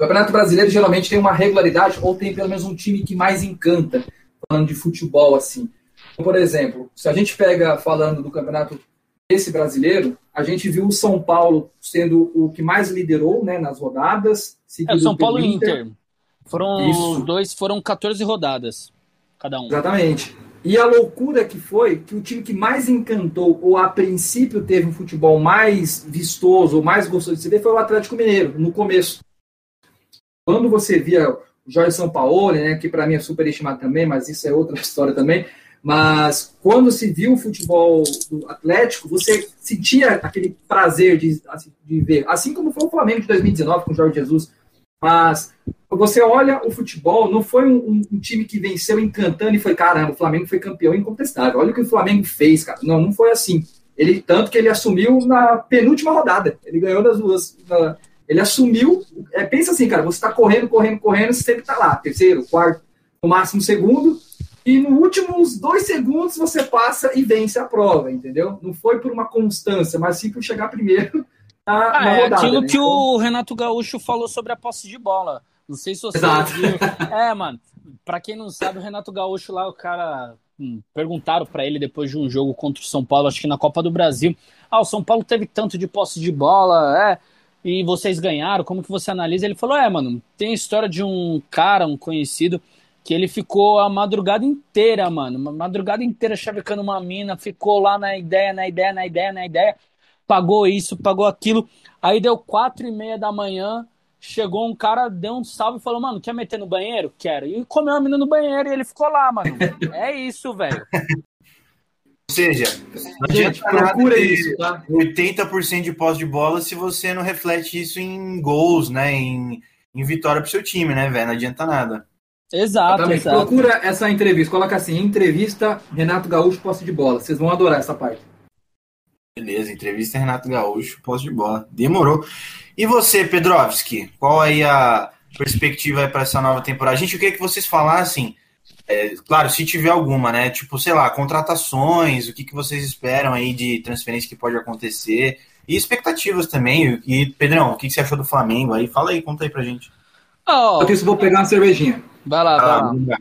o Campeonato Brasileiro geralmente tem uma regularidade ou tem pelo menos um time que mais encanta, falando de futebol assim. Então, por exemplo, se a gente pega falando do campeonato esse brasileiro, a gente viu o São Paulo sendo o que mais liderou né, nas rodadas. É, o São Paulo e Inter. Inter. Foram Isso. dois, foram 14 rodadas cada um. Exatamente. E a loucura que foi que o time que mais encantou, ou a princípio teve um futebol mais vistoso, ou mais gostoso de se ver, foi o Atlético Mineiro, no começo. Quando você via o Jorge Sampaoli, né, que para mim é super estimado também, mas isso é outra história também, mas quando se viu o futebol do Atlético, você sentia aquele prazer de, assim, de ver, assim como foi o Flamengo de 2019 com o Jorge Jesus. Mas você olha o futebol, não foi um, um, time que venceu encantando e foi caramba, o Flamengo foi campeão incontestável. Olha o que o Flamengo fez, cara. Não, não foi assim. Ele tanto que ele assumiu na penúltima rodada. Ele ganhou das duas. Na, ele assumiu. É, pensa assim, cara, você está correndo, correndo, correndo, você sempre está lá, terceiro, quarto, no máximo segundo, e nos últimos dois segundos você passa e vence a prova, entendeu? Não foi por uma constância, mas sim por chegar primeiro na, ah, na é rodada. É aquilo né? que então... o Renato Gaúcho falou sobre a posse de bola. Não sei se você Exato. viu. É, mano, para quem não sabe, o Renato Gaúcho lá, o cara hum, perguntaram para ele depois de um jogo contra o São Paulo, acho que na Copa do Brasil. Ah, o São Paulo teve tanto de posse de bola, é e vocês ganharam, como que você analisa? Ele falou, é, mano, tem a história de um cara, um conhecido, que ele ficou a madrugada inteira, mano, madrugada inteira chavecando uma mina, ficou lá na ideia, na ideia, na ideia, na ideia, pagou isso, pagou aquilo, aí deu quatro e meia da manhã, chegou um cara, deu um salve e falou, mano, quer meter no banheiro? Quero. E comeu a mina no banheiro e ele ficou lá, mano. É isso, velho. Ou seja, não Gente, procura isso, tá? 80% de posse de bola se você não reflete isso em gols, né? Em, em vitória pro seu time, né, velho? Não adianta nada. Exato, exato. Procura essa entrevista, coloca assim, entrevista Renato Gaúcho, posse de bola. Vocês vão adorar essa parte. Beleza, entrevista Renato Gaúcho, posse de bola. Demorou. E você, Pedrovski, qual aí a perspectiva para essa nova temporada? Gente, eu queria que vocês falassem é, claro, se tiver alguma, né? Tipo, sei lá, contratações, o que, que vocês esperam aí de transferência que pode acontecer e expectativas também. E, Pedrão, o que, que você achou do Flamengo aí? Fala aí, conta aí pra gente. Oh, eu vou pegar uma cervejinha. Vai lá, ah, vai lá.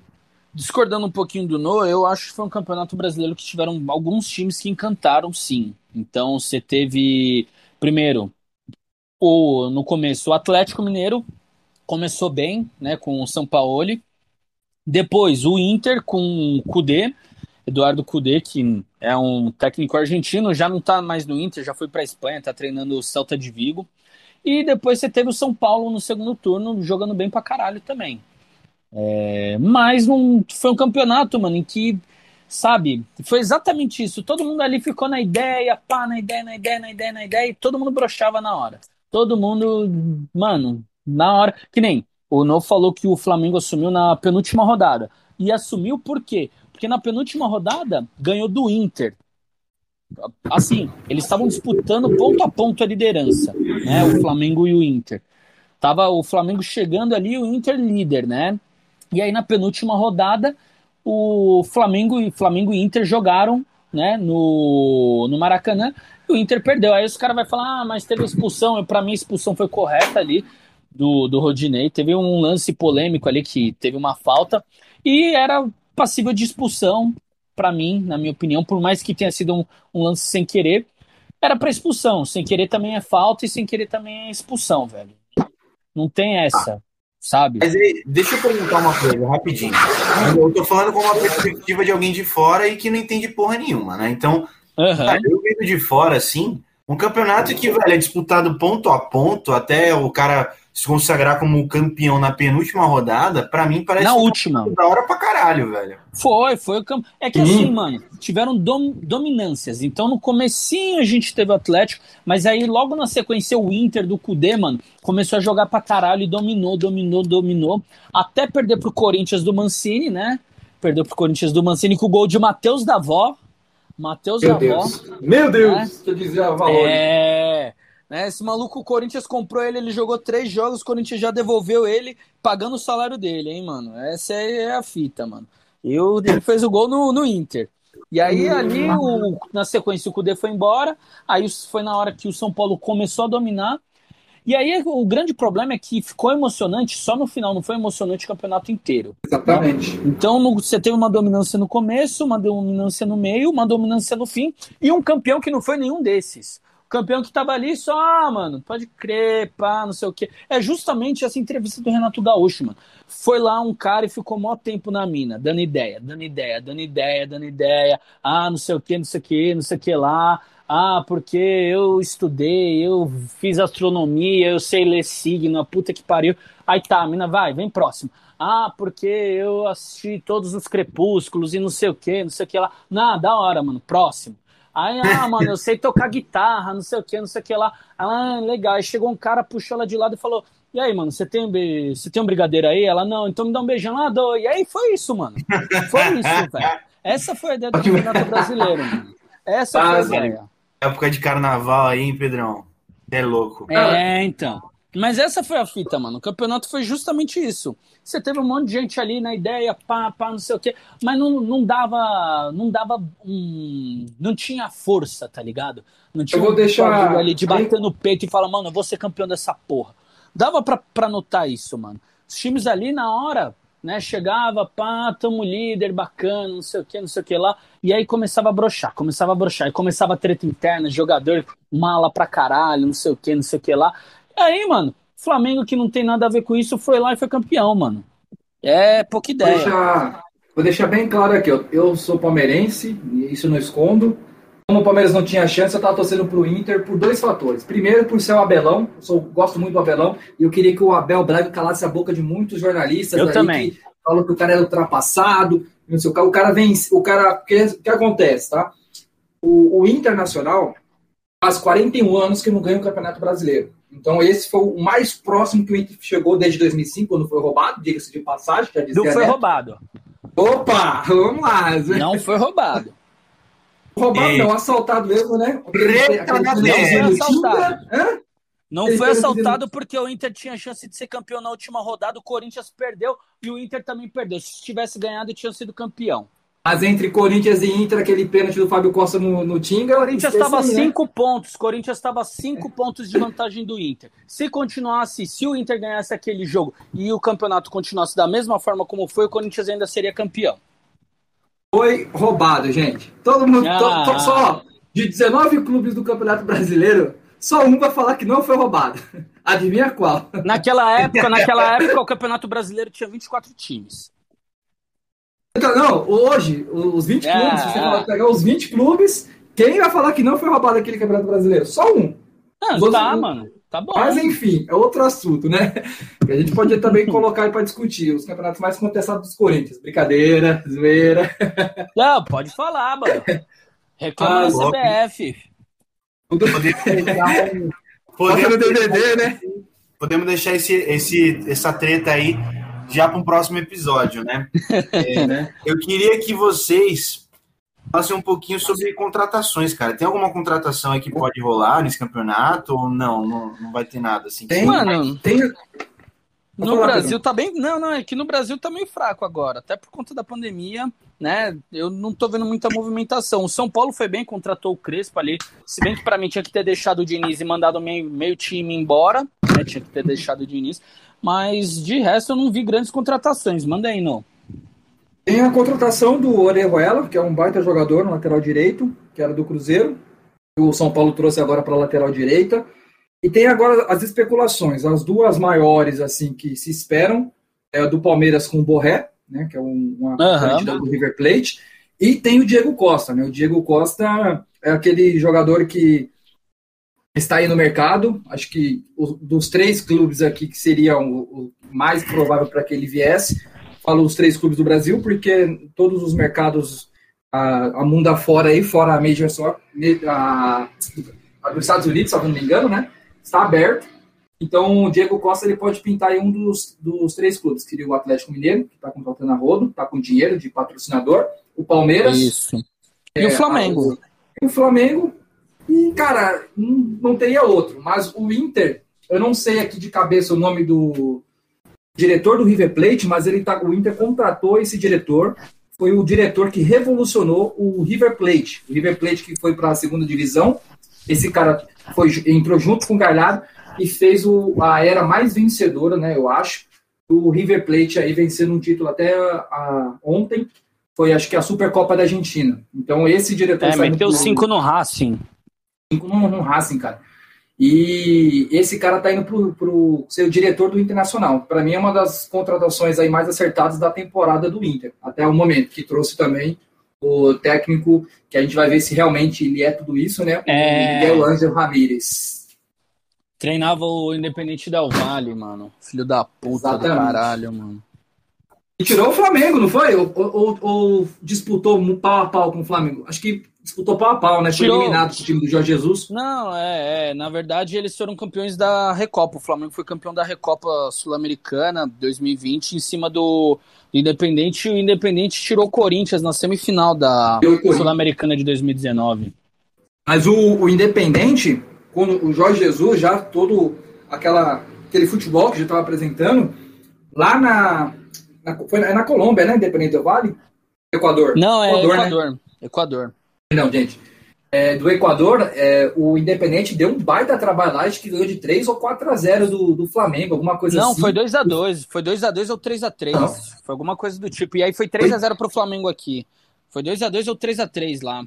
Discordando um pouquinho do No, eu acho que foi um campeonato brasileiro que tiveram alguns times que encantaram, sim. Então, você teve, primeiro, o, no começo, o Atlético Mineiro começou bem, né, com o São Paulo depois, o Inter com o Cudê, Eduardo Cudê, que é um técnico argentino, já não está mais no Inter, já foi para a Espanha, está treinando o Celta de Vigo. E depois você teve o São Paulo no segundo turno, jogando bem pra caralho também. É, mas foi um campeonato, mano, em que, sabe, foi exatamente isso. Todo mundo ali ficou na ideia, pá, na ideia, na ideia, na ideia, na ideia, e todo mundo brochava na hora. Todo mundo, mano, na hora. Que nem o Novo falou que o Flamengo assumiu na penúltima rodada. e assumiu por quê? Porque na penúltima rodada ganhou do Inter. Assim, eles estavam disputando ponto a ponto a liderança, né? O Flamengo e o Inter. Tava o Flamengo chegando ali, o Inter líder, né? E aí na penúltima rodada, o Flamengo e Flamengo e Inter jogaram, né, no, no Maracanã, e o Inter perdeu. Aí os caras vão falar: "Ah, mas teve expulsão". Para mim a expulsão foi correta ali do, do Rodinei. Teve um lance polêmico ali que teve uma falta e era passível de expulsão para mim, na minha opinião, por mais que tenha sido um, um lance sem querer, era para expulsão. Sem querer também é falta e sem querer também é expulsão, velho. Não tem essa, sabe? Mas deixa eu perguntar uma coisa, rapidinho. Eu tô falando com uma perspectiva de alguém de fora e que não entende porra nenhuma, né? Então, Uhum. cara, eu vendo de fora, assim, um campeonato que, velho, é disputado ponto a ponto, até o cara se consagrar como campeão na penúltima rodada, pra mim parece Na última. da hora pra caralho, velho. Foi, foi o campo. É que assim, mano, tiveram dom- dominâncias. Então no comecinho a gente teve o Atlético, mas aí logo na sequência o Inter do Cudê, mano, começou a jogar pra caralho e dominou, dominou, dominou, até perder pro Corinthians do Mancini, né? Perdeu pro Corinthians do Mancini com o gol de Matheus Davó. Matheus Meu Davó. Deus. Meu Deus. Né? Deixa eu dizer a valor. É. Né, esse maluco, o Corinthians comprou ele, ele jogou três jogos, o Corinthians já devolveu ele, pagando o salário dele, hein, mano? Essa é a fita, mano. E o- ele fez o gol no, no Inter. E aí, ali, o- na sequência, o Cudê foi embora, aí foi na hora que o São Paulo começou a dominar. E aí, o grande problema é que ficou emocionante só no final, não foi emocionante o campeonato inteiro. Exatamente. Então no- você teve uma dominância no começo, uma dominância no meio, uma dominância no fim e um campeão que não foi nenhum desses. Campeão que tava ali só, ah, mano, pode crer, pá, não sei o quê. É justamente essa entrevista do Renato Gaúcho, mano. Foi lá um cara e ficou mó tempo na mina, dando ideia, dando ideia, dando ideia, dando ideia. Ah, não sei o quê, não sei o quê, não sei o que lá. Ah, porque eu estudei, eu fiz astronomia, eu sei ler signo, a puta que pariu. Aí tá, a mina vai, vem próximo. Ah, porque eu assisti todos os crepúsculos e não sei o que, não sei o que lá. Não, da hora, mano, próximo. Aí, ah, mano, eu sei tocar guitarra, não sei o que, não sei o que lá. Ah, legal. Aí chegou um cara, puxou ela de lado e falou: E aí, mano, você tem, um você tem um brigadeiro aí? Ela, não, então me dá um beijão lá, dou. E aí foi isso, mano. Foi isso, velho. Essa foi a ideia do campeonato brasileiro, mano. Essa Ah, foi a ideia. Época de carnaval aí, hein, Pedrão? É louco. É, então. Mas essa foi a fita, mano. O campeonato foi justamente isso. Você teve um monte de gente ali na ideia, pá, pá, não sei o quê, mas não, não dava. Não dava. Um, não tinha força, tá ligado? Não tinha Eu vou um deixar- ali de bater no peito e falar, mano, eu vou ser campeão dessa porra. Dava pra, pra notar isso, mano. Os times ali na hora, né, chegava, pá, tamo líder, bacana, não sei o que, não sei o que lá. E aí começava a brochar, começava a brochar. E começava a treta interna, jogador mala pra caralho, não sei o que, não sei o que lá. Aí, mano, Flamengo que não tem nada a ver com isso, foi lá e foi campeão, mano. É pouca Vou ideia. deixar, vou deixar bem claro aqui, ó. eu sou palmeirense, e isso eu não escondo. Como o Palmeiras não tinha chance, eu estava torcendo pro Inter por dois fatores. Primeiro, por ser o Abelão, eu sou- gosto muito do Abelão, e eu queria que o Abel Braga calasse a boca de muitos jornalistas Eu aí também. que falam que o cara é ultrapassado, não sei o que. O cara vem, o cara, o que, que acontece, tá? O, o Internacional faz 41 anos que não ganha o Campeonato Brasileiro. Então, esse foi o mais próximo que o Inter chegou desde 2005, quando foi roubado, diga-se de passagem, já Não dizia foi Neto. roubado. Opa, vamos lá. Não foi roubado. Roubado Ei. não, assaltado mesmo, né? Treta na Não É, foi assaltado. Hã? Não foi assaltado porque o Inter tinha chance de ser campeão na última rodada, o Corinthians perdeu e o Inter também perdeu. Se tivesse ganhado, tinha sido campeão. Mas entre Corinthians e Inter, aquele pênalti do Fábio Costa no, no Tinga. O Corinthians estava né? cinco pontos. Corinthians estava cinco pontos de vantagem do Inter. Se continuasse, se o Inter ganhasse aquele jogo e o campeonato continuasse da mesma forma como foi, o Corinthians ainda seria campeão. Foi roubado, gente. Todo mundo. Ah. to- to- só de 19 clubes do Campeonato Brasileiro, só um vai falar que não foi roubado. Adivinha qual? Naquela época, naquela época, o Campeonato Brasileiro tinha 24 times. Então, não, hoje, os 20 É, clubes, se você falar- pegar os 20 clubes, quem vai falar que não foi roubado aquele Campeonato Brasileiro? Só um. Ah, Os outros- tá, mano. Tá bom. Mas enfim, é outro assunto, né? Que a gente pode também colocar aí para discutir os campeonatos mais contestados dos Corinthians. Brincadeira, zoeira. Não, pode falar, mano. Reclama Ah, golpe. CBF. Podemos deixar, um- no podemos, DVD, né? podemos deixar esse, esse, essa treta aí já para um próximo episódio, né? É, né? Eu queria que vocês falassem um pouquinho sobre contratações, cara. Tem alguma contratação aí que pode rolar nesse campeonato ou não? Não, não vai ter nada assim? Tem, mano. Tem, no Brasil tá bem. Não, não, é que no Brasil tá meio fraco agora, até por conta da pandemia, né? Eu não tô vendo muita movimentação. O São Paulo foi bem, contratou o Crespo ali. Se bem que para mim tinha que ter deixado o Diniz e mandado meio, meio time embora, né? Tinha que ter deixado o Diniz. Mas de resto eu não vi grandes contratações. Manda aí, não. Tem a contratação do Orejuela, que é um baita jogador no lateral direito, que era do Cruzeiro. O São Paulo trouxe agora para a lateral direita. E tem agora as especulações, as duas maiores assim que se esperam é a do Palmeiras com o Borré, né, que é uma uhum. do River Plate, e tem o Diego Costa, né? O Diego Costa é aquele jogador que está aí no mercado. Acho que os, dos três clubes aqui que seria o, o mais provável para que ele viesse, falo os três clubes do Brasil, porque todos os mercados a, a mundo afora aí, fora a Major Soccer, a, a dos Estados Unidos, se não me engano, né? está aberto. Então, o Diego Costa ele pode pintar em um dos, dos três clubes, que seria o Atlético Mineiro, que está contratando a rodo, está com dinheiro de patrocinador, o Palmeiras. Isso. E é, o Flamengo. A, o Flamengo. E, cara, não, teria outro. Mas o Inter, eu não sei aqui de cabeça o nome do diretor do River Plate, mas ele tá, o Inter contratou esse diretor. Foi o diretor que revolucionou o River Plate. O River Plate que foi para a segunda divisão. Esse cara foi, entrou junto com o Galhardo e fez o, a era mais vencedora, né, eu acho, do River Plate aí vencendo um título até a, ontem, foi acho que a Supercopa da Argentina. Então esse diretor... É, meteu cinco no Racing. No, no Racing, cara. E esse cara tá indo pro, pro ser o diretor do Internacional. Para mim é uma das contratações aí mais acertadas da temporada do Inter, até o momento, que trouxe também o técnico, que a gente vai ver se realmente ele é tudo isso, né? É... O Miguel Ângelo Ramírez. Treinava o Independente Del Vale, mano. Filho da puta Exatamente. do caralho, mano. E tirou o Flamengo, não foi? Ou, ou, ou, disputou pau a pau com o Flamengo? Acho que disputou pau a pau, né? Foi tirou... eliminado o time do Jorge Jesus. Não, é, é, Na verdade, eles foram campeões da Recopa. O Flamengo foi campeão da Recopa Sul-Americana 2020 em cima do Independente, o Independente tirou o Corinthians na semifinal da Sul-Americana de 2019. Mas o, o, Independente, quando o Jorge Jesus já todo aquela, aquele futebol que já estava apresentando, lá na, na, foi na Colômbia, né? Independente do Vale? Equador. Não, é Equador. Equador. Né? Equador. Não, gente é, do Equador, é, o Independente deu um baita trabalho lá, acho que ganhou de 3 ou 4 a 0 do, do Flamengo, alguma coisa não, assim. Não, foi 2 a 2 Foi 2 a 2 ou 3 a 3 Foi alguma coisa do tipo. E aí foi 3 a 0 pro Flamengo aqui. Foi 2 a 2 ou 3 a 3 lá.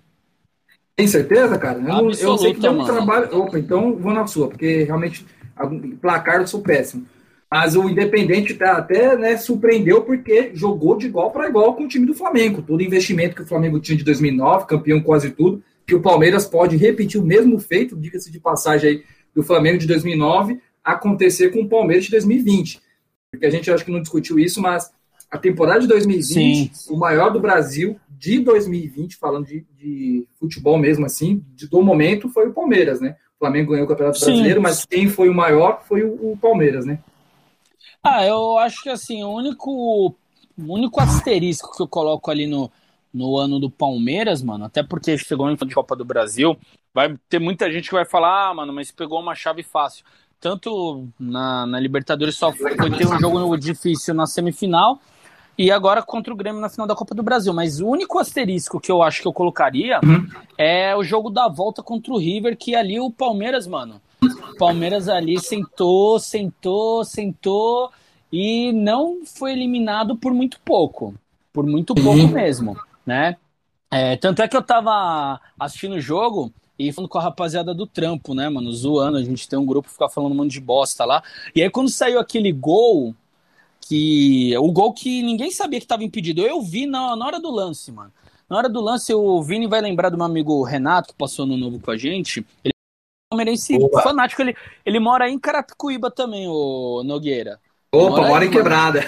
Tem certeza, cara? Eu, Absoluta, eu sei que deu um trabalho. Opa, então vou na sua, porque realmente placar eu sou péssimo. Mas o Independente tá, até né, surpreendeu porque jogou de igual para igual com o time do Flamengo. Todo investimento que o Flamengo tinha de 2009, campeão quase tudo, que o Palmeiras pode repetir o mesmo feito, diga-se de passagem aí, do Flamengo de 2009, acontecer com o Palmeiras de 2020. Porque a gente acho que não discutiu isso, mas a temporada de 2020, Sim. o maior do Brasil de 2020, falando de, de futebol mesmo assim, de, do momento, foi o Palmeiras, né? O Flamengo ganhou o Campeonato Sim. Brasileiro, mas quem foi o maior foi o, o, Palmeiras, né? Ah, eu acho que assim, o único, o único asterisco que eu coloco ali no, no ano do Palmeiras, mano, até porque chegou em Copa do Brasil, vai ter muita gente que vai falar, ah, mano, mas pegou uma chave fácil. Tanto na, na Libertadores só foi, ter um jogo difícil na semifinal e agora contra o Grêmio na final da Copa do Brasil. Mas o único asterisco que eu acho que eu colocaria uhum. é o jogo da volta contra o River, que ali o Palmeiras, mano. O Palmeiras ali sentou, sentou, sentou e não foi eliminado por muito pouco. Por muito pouco uhum. mesmo né? É, tanto é que eu tava assistindo o jogo e falando com a rapaziada do trampo, né, mano? Zoando, a gente tem um grupo que fica falando um monte de bosta lá. E aí quando saiu aquele gol, que. O gol que ninguém sabia que tava impedido, eu vi na, na hora do lance, mano. Na hora do lance, o Vini vai lembrar do meu amigo Renato, que passou no novo com a gente. Ele palmeirense fanático, ele, ele mora em Carapicuíba também, o Nogueira. Opa, mora, mora aí, em quebrada.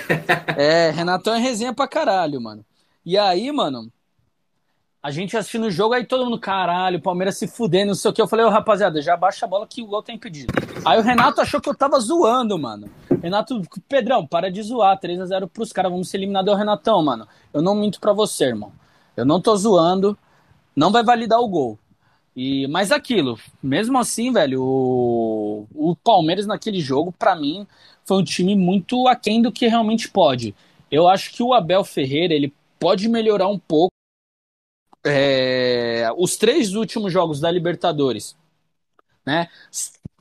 é, Renatão é resenha pra caralho, mano. E aí, mano, a gente assistindo o jogo, aí todo mundo, caralho, Palmeiras se fudendo, não sei o que. Eu falei, ô rapaziada, já baixa a bola que o gol tá impedido. Aí o Renato achou que eu tava zoando, mano. Renato, Pedrão, para de zoar, 3 a 0 pros caras, vamos ser eliminados. o Renatão, mano, eu não minto pra você, irmão. Eu não tô zoando, não vai validar o gol. E, mas aquilo, mesmo assim, velho, o, o Palmeiras naquele jogo, para mim, foi um time muito aquém do que realmente pode. Eu acho que o Abel Ferreira, ele pode melhorar um pouco é, os três últimos jogos da Libertadores, né?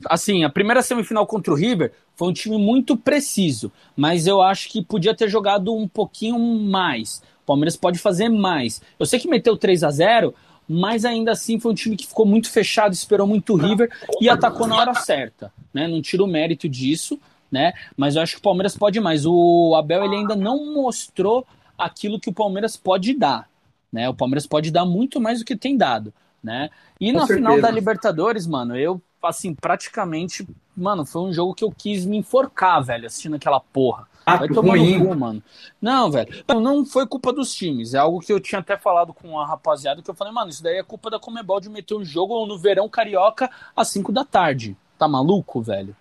Assim, a primeira semifinal contra o River foi um time muito preciso, mas eu acho que podia ter jogado um pouquinho mais. O Palmeiras pode fazer mais. Eu sei que meteu 3 a 0 mas ainda assim foi um time que ficou muito fechado, esperou muito o River e atacou na hora certa, né? Não tira o mérito disso, né? Mas eu acho que o Palmeiras pode mais. O Abel ele ainda não mostrou aquilo que o Palmeiras pode dar, né? O Palmeiras pode dar muito mais do que tem dado, né? E Com na certeza. final da Libertadores, mano, eu assim, praticamente, mano, foi um jogo que eu quis me enforcar, velho, assistindo aquela porra. Ah, Vai tomar ruim. no cu, mano. Não, velho. Não foi culpa dos times. É algo que eu tinha até falado com a rapaziada, que eu falei, mano, isso daí é culpa da Comebol de meter um jogo no verão carioca às 5 da tarde. Tá maluco, velho?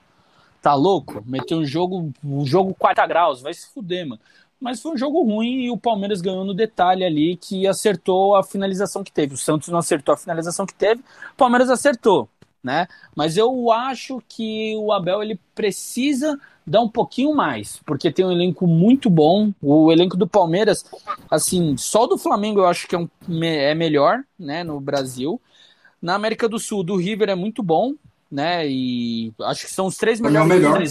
Tá louco? Meter um jogo, um jogo 40 graus, vai se fuder, mano mas foi um jogo ruim e o Palmeiras ganhou no detalhe ali que acertou a finalização que teve. O Santos não acertou a finalização que teve, o Palmeiras acertou, né? Mas eu acho que o Abel ele precisa dar um pouquinho mais, porque tem um elenco muito bom. O elenco do Palmeiras, assim, só do Flamengo eu acho que é, um, é melhor, né, no Brasil. Na América do Sul, do River é muito bom, né? E acho que são os três melhores. É melhor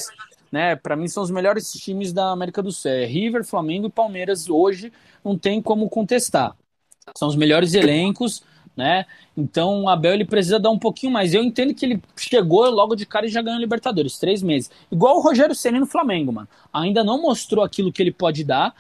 né? Para mim são os melhores times da América do Sul. É River, Flamengo e Palmeiras hoje não tem como contestar. São os melhores elencos, né? Então o Abel ele precisa dar um pouquinho mais. Eu entendo que ele chegou logo de cara e já ganhou Libertadores, três meses. Igual o Rogério Ceni no Flamengo, mano. Ainda não mostrou aquilo que ele pode dar,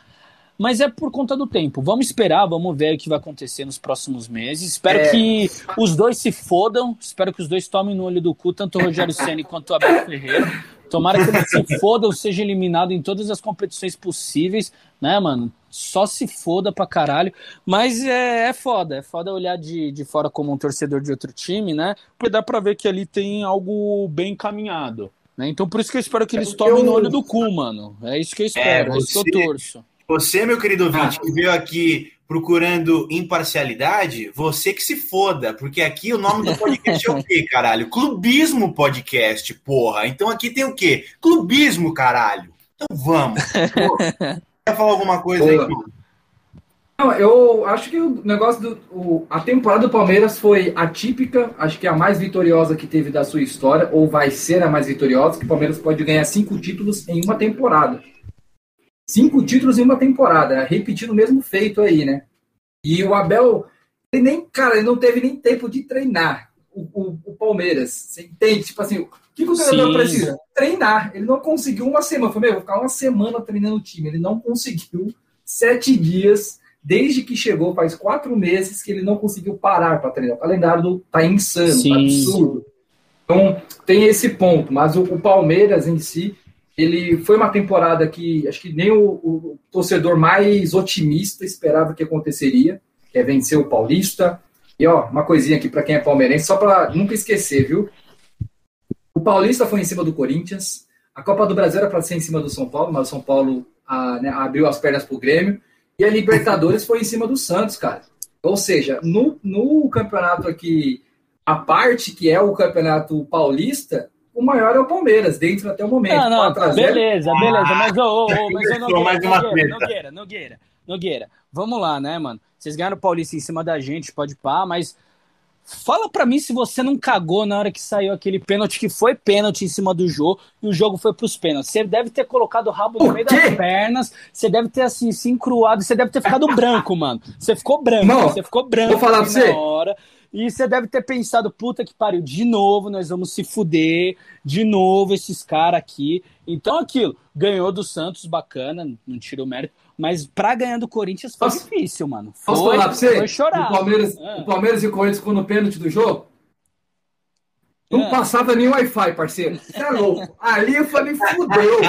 mas é por conta do tempo. Vamos esperar, vamos ver o que vai acontecer nos próximos meses. Espero é... que os dois se fodam, espero que os dois tomem no olho do cu, tanto o Rogério Ceni quanto o Abel Ferreira. Tomara que ele se foda ou seja eliminado em todas as competições possíveis, né, mano? Só se foda pra caralho. Mas é, é foda, é foda olhar de, de fora como um torcedor de outro time, né? Porque dá pra ver que ali tem algo bem encaminhado. Né? Então por isso que eu espero que eles é tomem eu... no olho do cu, mano. É isso que eu espero, é, você, é isso que eu torço. Você, meu querido ouvinte, que veio aqui procurando imparcialidade, você que se foda, porque aqui o nome do podcast é o quê, caralho? Clubismo Podcast, porra. Então aqui tem o quê? Clubismo, caralho. Então vamos. Quer falar alguma coisa aí, Não, eu acho que o negócio do. O, a temporada do Palmeiras foi atípica, acho que é a mais vitoriosa que teve da sua história, ou vai ser a mais vitoriosa, que o Palmeiras pode ganhar cinco títulos em uma temporada. Cinco títulos em uma temporada, repetindo o mesmo feito aí, né? E o Abel, ele nem, cara, ele não teve nem tempo de treinar o, o, o Palmeiras. Você entende? Tipo assim, o que, o treinador precisa? Treinar. Ele não conseguiu uma semana. Falei, meu, vou ficar uma semana treinando o time. Ele não conseguiu sete dias, desde que chegou, faz quatro meses que ele não conseguiu parar para treinar. O calendário do, tá insano, tá Sim. tá absurdo. Então, tem esse ponto. Mas o, o Palmeiras em si, ele foi uma temporada que acho que nem o, o, torcedor mais otimista esperava que aconteceria, que é vencer o Paulista. E ó, uma coisinha aqui para quem é palmeirense, só para nunca esquecer, viu? O Paulista foi em cima do Corinthians, a Copa do Brasil era para ser em cima do São Paulo, mas o São Paulo a, né, abriu as pernas pro Grêmio. E a Libertadores foi em cima do Santos, cara. Ou seja, no, no campeonato aqui, a parte que é o campeonato paulista, o maior é o Palmeiras, dentro até o momento. Não, não, beleza, beleza, mas, oh, oh, mas eu Nogueira, Nogueira, Nogueira, Nogueira, Nogueira, vamos lá, né, mano? Vocês ganharam o Paulista em cima da gente, pode pá, mas fala pra mim se você não cagou na hora que saiu aquele pênalti, que foi pênalti em cima do jogo, e o jogo foi pros pênaltis. Você deve ter colocado o rabo no meio das pernas, você deve ter, assim, se encruado, você deve ter ficado branco, mano. Você ficou branco, não, você ficou branco vou falar pra você. hora. E você deve ter pensado, puta que pariu, de novo nós vamos se fuder, de novo esses caras aqui. Então aquilo, ganhou do Santos, bacana, não tira o mérito, mas pra ganhar do Corinthians foi posso, difícil, mano. Foi, posso falar pra você? Foi chorar. O Palmeiras, ah. o Palmeiras e o Corinthians ficou no pênalti do jogo? Não ah. passava nem Wi-Fi, parceiro. Você é louco. Ali eu falei, fudeu.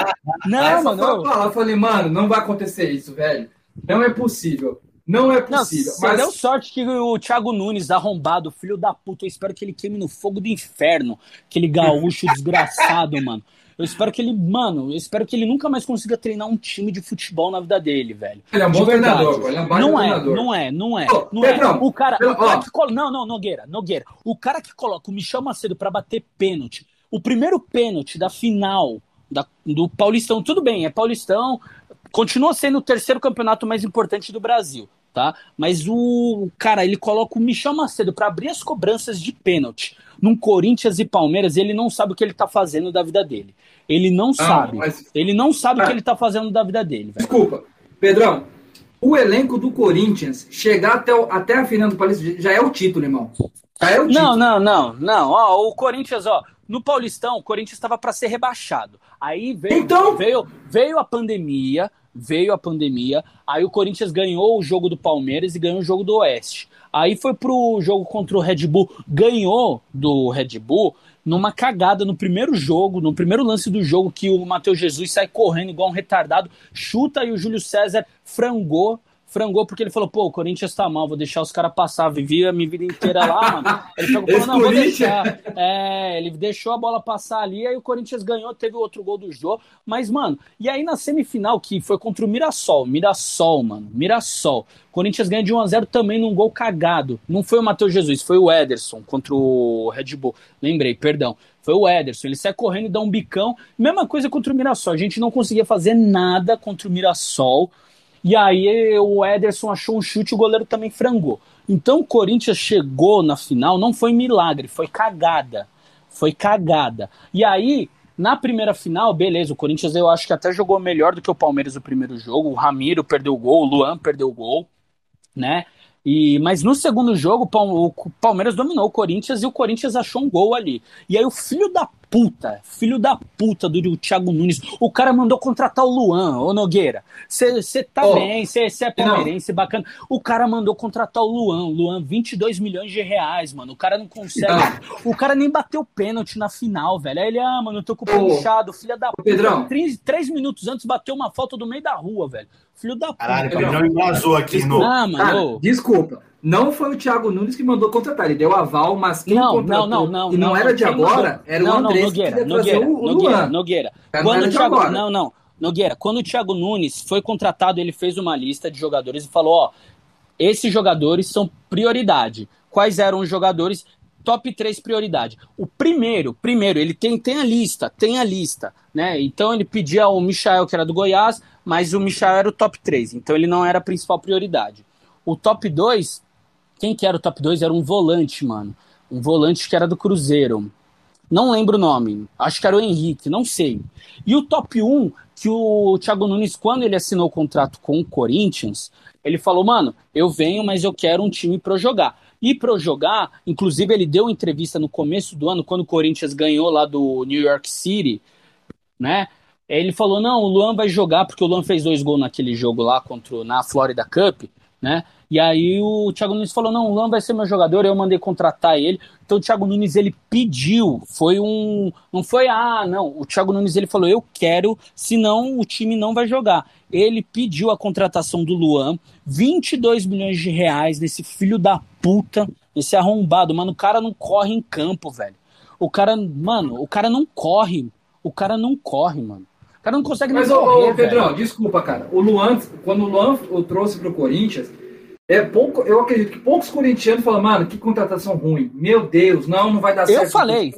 Não, mano. Eu falei, mano, não vai acontecer isso, velho. Não é possível. Não é possível. Não, mas... deu sorte que o Thiago Nunes, arrombado, filho da puta, eu espero que ele queime no fogo do inferno. Aquele gaúcho desgraçado, mano. Eu espero que ele, mano, eu espero que ele nunca mais consiga treinar um time de futebol na vida dele, velho. Ele é um bom treinador, ele é um bom não. É, não é, não é, não é. Não, o cara, o cara que coloca, não, não, Nogueira, Nogueira. O cara que coloca o Michel Macedo para bater pênalti, o primeiro pênalti da final da, do Paulistão, tudo bem, é Paulistão, continua sendo o terceiro campeonato mais importante do Brasil, tá? Mas o cara, ele coloca o Michel Macedo para abrir as cobranças de pênalti num Corinthians e Palmeiras, ele não sabe o que ele tá fazendo da vida dele. Ele não, sabe. Mas... Ele não sabe o que ele tá fazendo da vida dele. Véio. Desculpa, Pedrão. O elenco do Corinthians chegar até, o, até a final do Paulista já é o título, irmão. Já é o título. Não, não, não, não. Ó, o Corinthians, ó, no Paulistão, o Corinthians estava para ser rebaixado. Aí veio, então... veio, veio a pandemia, veio a pandemia, aí o Corinthians ganhou o jogo do Palmeiras e ganhou o jogo do Oeste. Aí foi pro jogo contra o Red Bull, ganhou do Red Bull numa cagada no primeiro jogo, no primeiro lance do jogo, que o Matheus Jesus sai correndo igual um retardado, chuta e o Júlio César frangou frangou porque ele falou, pô, o Corinthians tá mal, vou deixar os caras passar. Vivi a minha vida inteira lá, mano. Ele falou, não, vou deixar. É, ele deixou a bola passar ali, aí o Corinthians ganhou, teve outro gol do jogo. Mas, mano, e aí na semifinal, que foi contra o Mirassol, Mirassol, mano, Mirassol. Corinthians ganha de 1x0 também num gol cagado. Não foi o Matheus Jesus, foi o Ederson contra o Red Bull. Lembrei, perdão. Foi o Ederson. Ele sai correndo e dá um bicão. Mesma coisa contra o Mirassol. A gente não conseguia fazer nada contra o Mirassol. E aí o Ederson achou um chute e o goleiro também frangou. Então o Corinthians chegou na final, não foi milagre, foi cagada. Foi cagada. E aí, na primeira final, beleza, o Corinthians eu acho que até jogou melhor do que o Palmeiras no primeiro jogo. O Ramiro perdeu o gol, o Luan perdeu o gol, né? E, mas no segundo jogo, o Palmeiras dominou o Corinthians e o Corinthians achou um gol ali. E aí o filho da puta, filho da puta do Thiago Nunes, o cara mandou contratar o Luan, ô Nogueira. Você tá oh, bem, você é palmeirense, não. bacana. O cara mandou contratar o Luan, Luan, 22 milhões de reais, mano. O cara não consegue. Não. O cara nem bateu pênalti na final, velho. Aí ele, ah, mano, eu tô com o pé inchado, filha da puta. Pedrão. Três, três minutos antes bateu uma falta do meio da rua, velho. Filho da puta. Caralho, o Pedrão embrasou aqui no. Ah, mano. Cara, desculpa. Não foi o Thiago Nunes que mandou contratar, ele deu aval, mas quem não, contratou não, não, não, e não, não era de agora, era o Andrés Nogueira, que Nogueira, o, o Nogueira, Luan. Nogueira. Quando o Thiago, não, não, Nogueira, quando o Thiago Nunes foi contratado, ele fez uma lista de jogadores e falou, ó, esses jogadores são prioridade. Quais eram os jogadores? Top 3 prioridade. O primeiro, primeiro, ele tem, tem a lista, tem a lista, né? Então ele pedia o Michael, que era do Goiás, mas o Michael era o top 3, então ele não era a principal prioridade. O top 2, quem que era o top 2? Era um volante, mano. Um volante que era do Cruzeiro. Não lembro o nome. Acho que era o Henrique, não sei. E o top 1, que o Thiago Nunes, quando ele assinou o contrato com o Corinthians, ele falou, mano, eu venho, mas eu quero um time para jogar. E para jogar, inclusive ele deu entrevista no começo do ano, quando o Corinthians ganhou lá do New York City, né? Ele falou, não, o Luan vai jogar, porque o Luan fez dois gols naquele jogo lá contra, na Florida Cup, né? E aí o Thiago Nunes falou: não, o Luan vai ser meu jogador, eu mandei contratar ele. Então o Thiago Nunes ele pediu, foi um. Não foi, ah, não. O Thiago Nunes ele falou: eu quero, senão o time não vai jogar. Ele pediu a contratação do Luan, 22 milhões de reais nesse filho da puta, esse arrombado. Mano, o cara não corre em campo, velho. O cara, mano, o cara não corre. O cara não corre, mano. O cara não consegue Mas, nem correr, ô, Pedrão, desculpa, cara. O Luan, quando o Luan o trouxe pro Corinthians é pouco, eu acredito que poucos corintianos falam, mano, que contratação ruim. Meu Deus, não, não vai dar certo. Eu falei.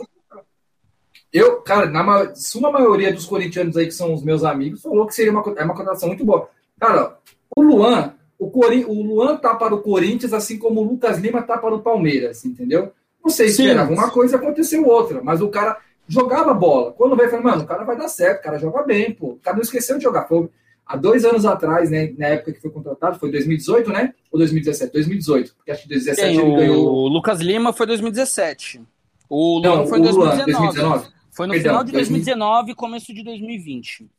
Eu, cara, na suma maioria dos corintianos aí que são os meus amigos, falou que seria uma, é uma contratação muito boa. Cara, o Luan, o, Cori, o Luan tá para o Corinthians, assim como o Lucas Lima tá para o Palmeiras, entendeu? Não sei se era alguma coisa aconteceu outra, mas o cara jogava bola. Quando vai falar, mano, o cara vai dar certo, o cara joga bem, pô. O cara não esqueceu de jogar. Foi, há dois anos atrás, né, na época que foi contratado, foi 2018, né? Ou 2017? 2018, porque acho que 2017 Sim, ele ganhou. O Lucas Lima foi 2017. O Luan Não, foi 2019. 2019. Foi no Perdão, final de 2019 e começo de 2020.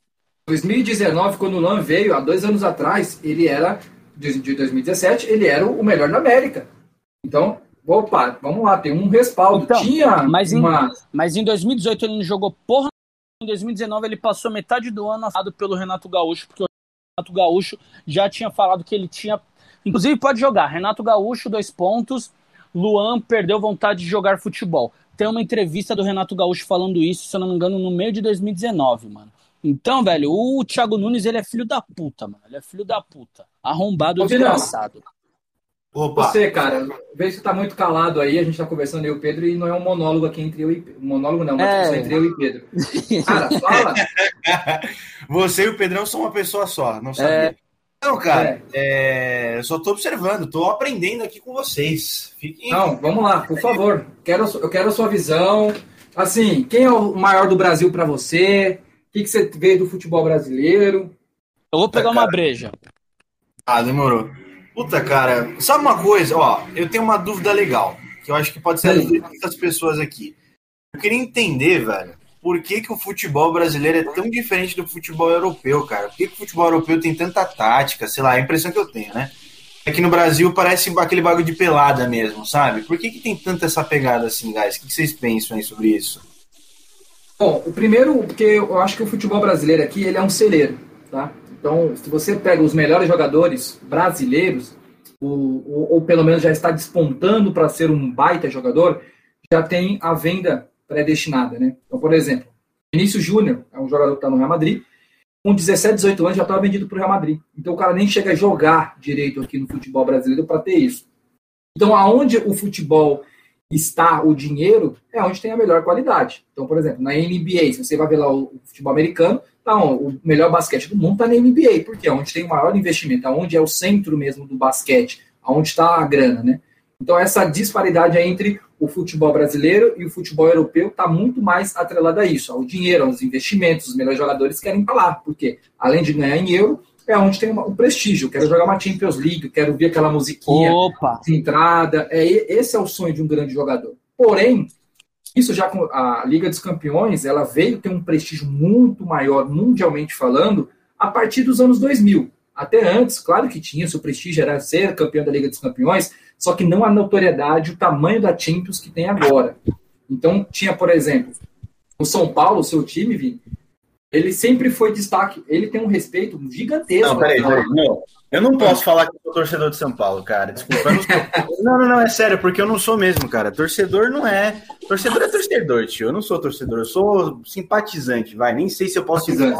2019, quando o Luan veio, há dois anos atrás, ele era, de 2017, ele era o melhor da América. Então, opa, vamos lá, tem um respaldo. Então, Tinha mas, uma... em, mas em 2018 ele não jogou porra em 2019 ele passou metade do ano afado pelo Renato Gaúcho, porque o Renato Gaúcho já tinha falado que ele tinha Inclusive, pode jogar. Renato Gaúcho, dois pontos. Luan perdeu vontade de jogar futebol. Tem uma entrevista do Renato Gaúcho falando isso, se eu não me engano, no meio de 2019, mano. Então, velho, o Thiago Nunes, ele é filho da puta, mano. Ele é filho da puta. Arrombado, desgraçado. Opa. Você, cara, vê se tá muito calado aí, a gente tá conversando eu e o Pedro e não é um monólogo aqui entre eu e Pedro. Monólogo não, mas é. entre eu e Pedro. Cara, fala. Você e o Pedrão são uma pessoa só, não sabia. É. Não, cara, é. É, eu só tô observando, tô aprendendo aqui com vocês. Fiquem... Não, vamos lá, por favor. Quero, eu quero a sua visão. Assim, quem é o maior do Brasil para você? O que, que você vê do futebol brasileiro? Eu vou pegar uma breja. Ah, demorou. Puta, cara, sabe uma coisa? Ó, eu tenho uma dúvida legal, que eu acho que pode ser de muitas pessoas aqui. Eu queria entender, velho, por que, que o futebol brasileiro é tão diferente do futebol europeu, cara? Por que, que o futebol europeu tem tanta tática? Sei lá, a impressão que eu tenho, né? É que no Brasil parece aquele bagulho de pelada mesmo, sabe? Por que, que tem tanta essa pegada assim, guys? O que, que vocês pensam aí sobre isso? Bom, o primeiro, porque eu acho que o futebol brasileiro aqui, ele é um celeiro, tá? Então, se você pega os melhores jogadores brasileiros, ou, ou, ou pelo menos já está despontando para ser um baita jogador, já tem a venda predestinada, né? Então, por exemplo, Vinícius Júnior é um jogador que está no Real Madrid, com 17, 18 anos já estava vendido para o Real Madrid. Então o cara nem chega a jogar direito aqui no futebol brasileiro para ter isso. Então, aonde o futebol está o dinheiro, é onde tem a melhor qualidade. Então, por exemplo, na NBA, se você vai ver lá o futebol americano, não, o melhor basquete do mundo está na NBA, porque é onde tem o maior investimento, onde é o centro mesmo do basquete, onde está a grana, né? Então, essa disparidade é entre o futebol brasileiro e o futebol europeu está muito mais atrelada a isso, ao dinheiro, aos investimentos. Os melhores jogadores querem falar, porque além de ganhar em euro, é onde tem um prestígio. Quero jogar uma Champions League, quero ver aquela musiquinha Opa. de entrada. É, esse é o sonho de um grande jogador. Porém, isso já com a Liga dos Campeões, ela veio ter um prestígio muito maior, mundialmente falando, a partir dos anos 2000. Até antes, claro que tinha, seu prestígio era ser campeão da Liga dos Campeões, só que não a notoriedade, o tamanho da Champions que tem agora. Então, tinha, por exemplo, o São Paulo, seu time, Vini, ele sempre foi destaque. Ele tem um respeito gigantesco. Não, peraí, peraí. Não, eu não posso falar que eu sou torcedor de São Paulo, cara. Desculpa. Não, não, não, não, é sério, porque eu não sou mesmo, cara. Torcedor não é. Torcedor é torcedor, tio. Eu não sou torcedor, eu sou simpatizante, vai. Nem sei se eu posso dizer.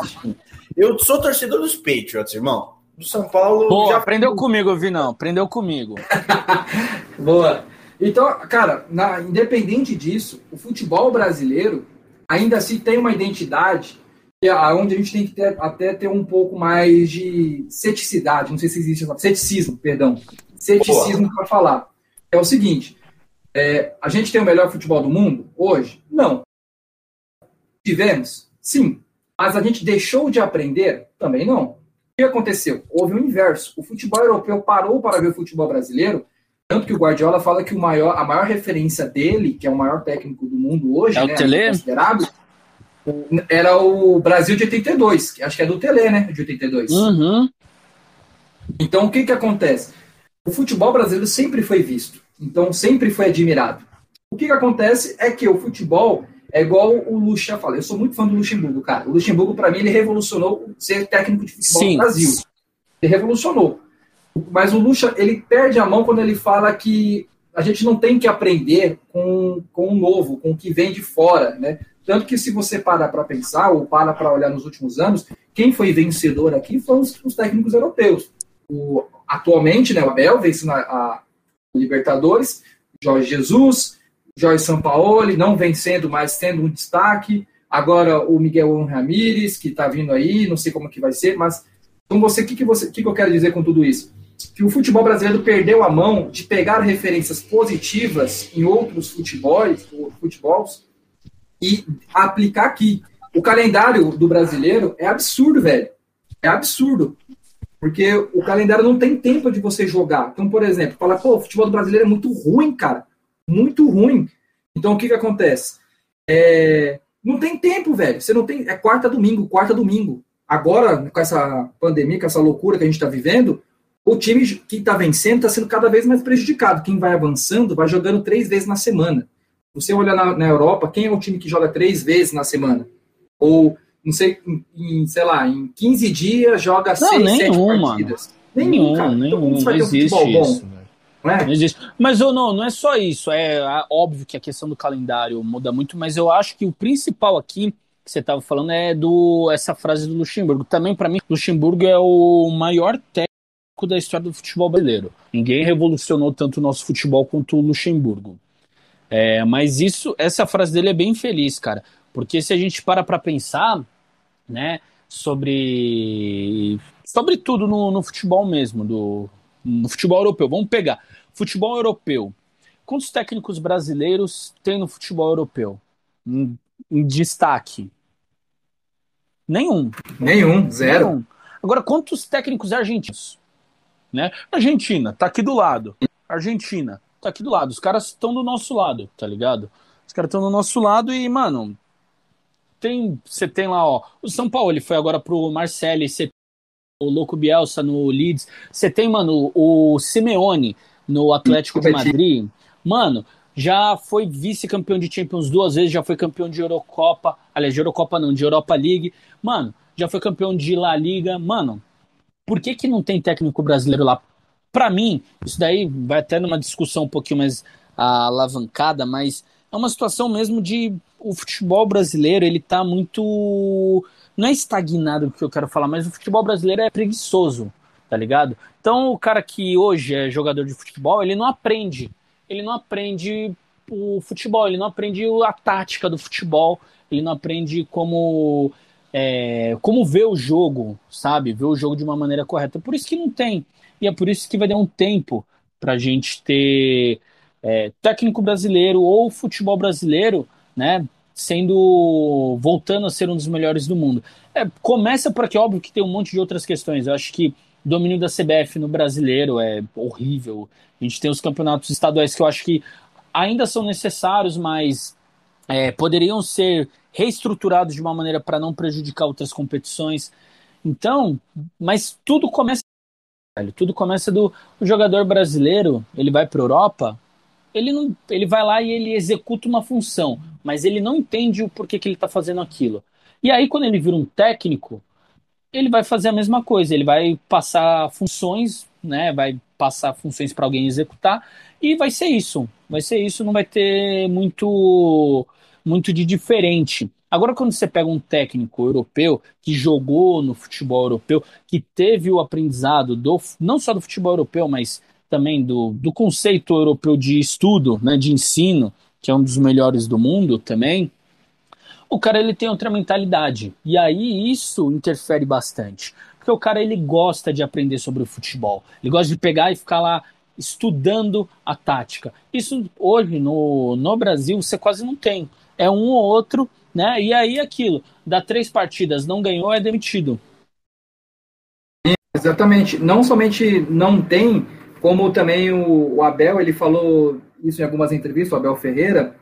Eu sou torcedor dos Patriots, irmão. Do São Paulo. Boa, já... aprendeu comigo, Vinão. Aprendeu comigo. Boa. Então, cara, na, independente disso, o futebol brasileiro ainda assim tem uma identidade é onde a gente tem que ter, até ter um pouco mais de ceticidade, não sei se existe essa ceticismo, perdão, ceticismo para falar. É o seguinte, é, a gente tem o melhor futebol do mundo hoje? Não. Tivemos? Sim. Mas a gente deixou de aprender? Também não. O que aconteceu? Houve o inverso. O futebol europeu parou para ver o futebol brasileiro, tanto que o Guardiola fala que o maior, a maior referência dele, que é o maior técnico do mundo hoje, é né, considerável, era o Brasil de 82, que acho que é do Tele, né? De 82. Uhum. Então, o que que acontece? O futebol brasileiro sempre foi visto, então sempre foi admirado. O que que acontece é que o futebol é igual o Lucha fala. Eu sou muito fã do Luxemburgo, cara. O Luxemburgo, para mim, ele revolucionou ser técnico de futebol Sim. no Brasil. Ele revolucionou. Mas o Lucha, ele perde a mão quando ele fala que a gente não tem que aprender com, com o novo, com o que vem de fora, né? Tanto que se você parar para pensar, ou para para olhar nos últimos anos, quem foi vencedor aqui foram os, os técnicos europeus. O, atualmente, né, o Abel vence a, a Libertadores, Jorge Jesus, Jorge Sampaoli, não vencendo, mas tendo um destaque. Agora o Miguel Ramírez, que está vindo aí, não sei como que vai ser, mas então você, o que, que, você, que, que eu quero dizer com tudo isso? Que o futebol brasileiro perdeu a mão de pegar referências positivas em outros futebols, futebols e aplicar aqui. O calendário do brasileiro é absurdo, velho. É absurdo. Porque o calendário não tem tempo de você jogar. Então, por exemplo, fala, pô, o futebol brasileiro é muito ruim, cara. Muito ruim. Então, o que que acontece? É... Não tem tempo, velho. Você não tem. É quarta domingo, quarta domingo. Agora, com essa pandemia, com essa loucura que a gente está vivendo, o time que está vencendo está sendo cada vez mais prejudicado. Quem vai avançando vai jogando três vezes na semana. Você olha na, na, Europa, quem é o time que joga três vezes na semana? Ou, não sei, em, sei lá, em 15 dias joga não, seis, nenhum, sete partidas. Mano. Nenhum, cara. nenhum. Então, não existe um isso. Não, é? não existe. Mas ou não, não é só isso. É óbvio que a questão do calendário muda muito, mas eu acho que o principal aqui que você estava falando é do essa frase do Luxemburgo. Também para mim, Luxemburgo é o maior técnico da história do futebol brasileiro. Ninguém revolucionou tanto o nosso futebol quanto o Luxemburgo. É, mas isso, essa frase dele é bem feliz, cara. Porque se a gente para para pensar, né, sobre sobre tudo no, no futebol mesmo, do, no futebol europeu. Vamos pegar futebol europeu. Quantos técnicos brasileiros tem no futebol europeu? Em, em destaque? Nenhum. Nenhum, zero. Nenhum. Agora, quantos técnicos argentinos? Né? Argentina, tá aqui do lado. Argentina, tá aqui do lado. Os caras estão do nosso lado, tá ligado? Os caras estão do nosso lado e, mano, tem, você tem lá, ó, o São Paulo, ele foi agora pro Marseille, você o Louco Bielsa no Leeds, você tem, mano, o Simeone no Atlético de Madrid. Mano, já foi vice-campeão de Champions duas vezes, já foi campeão de Eurocopa, aliás, de Eurocopa não, de Europa League. Mano, já foi campeão de La Liga. Mano, por que que não tem técnico brasileiro lá? Para mim, isso daí vai até numa discussão um pouquinho mais alavancada, mas é uma situação mesmo de o futebol brasileiro, ele tá muito não é estagnado que eu quero falar, mas o futebol brasileiro é preguiçoso, tá ligado? Então o cara que hoje é jogador de futebol, ele não aprende, ele não aprende o futebol, ele não aprende a tática do futebol, ele não aprende como é, como ver o jogo, sabe? Ver o jogo de uma maneira correta. Por isso que não tem. E é por isso que vai dar um tempo pra gente ter é, técnico brasileiro ou futebol brasileiro, né? sendo voltando a ser um dos melhores do mundo. É, começa por aqui, óbvio que tem um monte de outras questões. Eu acho que o domínio da CBF no brasileiro é horrível. A gente tem os campeonatos estaduais que eu acho que ainda são necessários, mas é, poderiam ser reestruturados de uma maneira para não prejudicar outras competições. Então, mas tudo começa tudo começa do jogador brasileiro, ele vai para Europa, ele não, ele vai lá e ele executa uma função, mas ele não entende o porquê que ele está fazendo aquilo. E aí quando ele vira um técnico, ele vai fazer a mesma coisa, ele vai passar funções, né, vai passar funções para alguém executar e vai ser isso. Vai ser isso, não vai ter muito muito de diferente. Agora, quando você pega um técnico europeu que jogou no futebol europeu, que teve o aprendizado do não só do futebol europeu, mas também do, do conceito europeu de estudo, né, de ensino, que é um dos melhores do mundo também, o cara ele tem outra mentalidade. E aí isso interfere bastante. Porque o cara ele gosta de aprender sobre o futebol. Ele gosta de pegar e ficar lá estudando a tática. Isso hoje no, no Brasil você quase não tem. É um ou outro, né? E aí aquilo, dá três partidas, não ganhou, é demitido. Exatamente. Não somente não tem, como também o, Abel, ele falou isso em algumas entrevistas, o Abel Ferreira,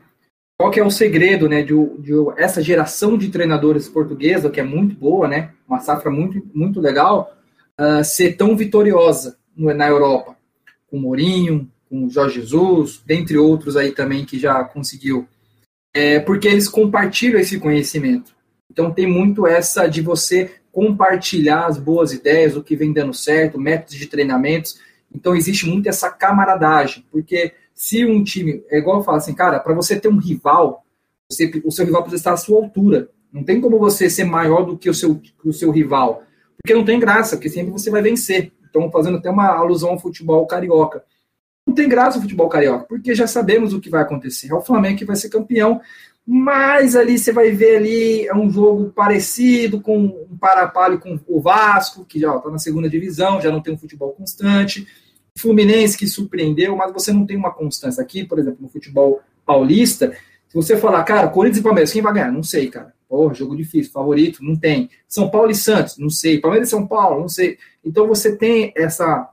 qual que é o segredo, né, de, de essa geração de treinadores portuguesa, que é muito boa, né, uma safra muito, muito legal, uh, ser tão vitoriosa na Europa, com Mourinho, com Jorge Jesus, dentre outros aí também que já conseguiu, é porque eles compartilham esse conhecimento. Então tem muito essa de você compartilhar as boas ideias, o que vem dando certo, métodos de treinamentos, então existe muito essa camaradagem, porque se um time, é igual eu falo assim, cara, para você ter um rival, você, o seu rival precisa estar à sua altura. Não tem como você ser maior do que o seu, o seu rival, porque não tem graça, porque sempre você vai vencer. Então, fazendo até uma alusão ao futebol carioca. Não tem graça o futebol carioca, porque já sabemos o que vai acontecer. É o Flamengo que vai ser campeão, mas ali você vai ver ali é um jogo parecido com um parapalho com o Vasco, que já está na segunda divisão, já não tem um futebol constante. Fluminense que surpreendeu, mas você não tem uma constância aqui, por exemplo, no futebol paulista. Se você falar, cara, Corinthians e Palmeiras, quem vai ganhar? Não sei, cara. Porra, jogo difícil, favorito, não tem. São Paulo e Santos, não sei. Palmeiras e São Paulo, não sei. Então você tem essa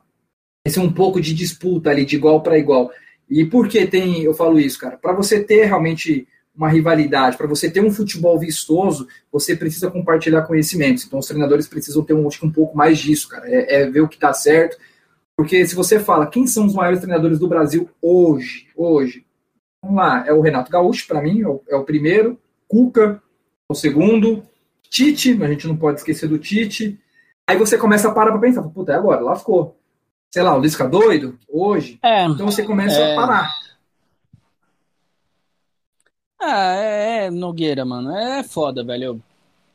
esse um pouco de disputa ali, de igual para igual. E por que tem, eu falo isso, cara? Para você ter realmente uma rivalidade, para você ter um futebol vistoso, você precisa compartilhar conhecimentos. Então, os treinadores precisam ter um, acho que um pouco mais disso, cara. É, é ver o que está certo. Porque se você fala quem são os maiores treinadores do Brasil hoje, hoje, vamos lá, é o Renato Gaúcho, para mim, é o, é o, primeiro, Cuca, é o segundo, Tite, a gente não pode esquecer do Tite, Aí você começa a parar pra pensar, puta, é agora, lascou. Sei lá, o Lisca doido, hoje. É, Então você começa É. a parar. Ah, é, é, Nogueira, mano. É foda, velho.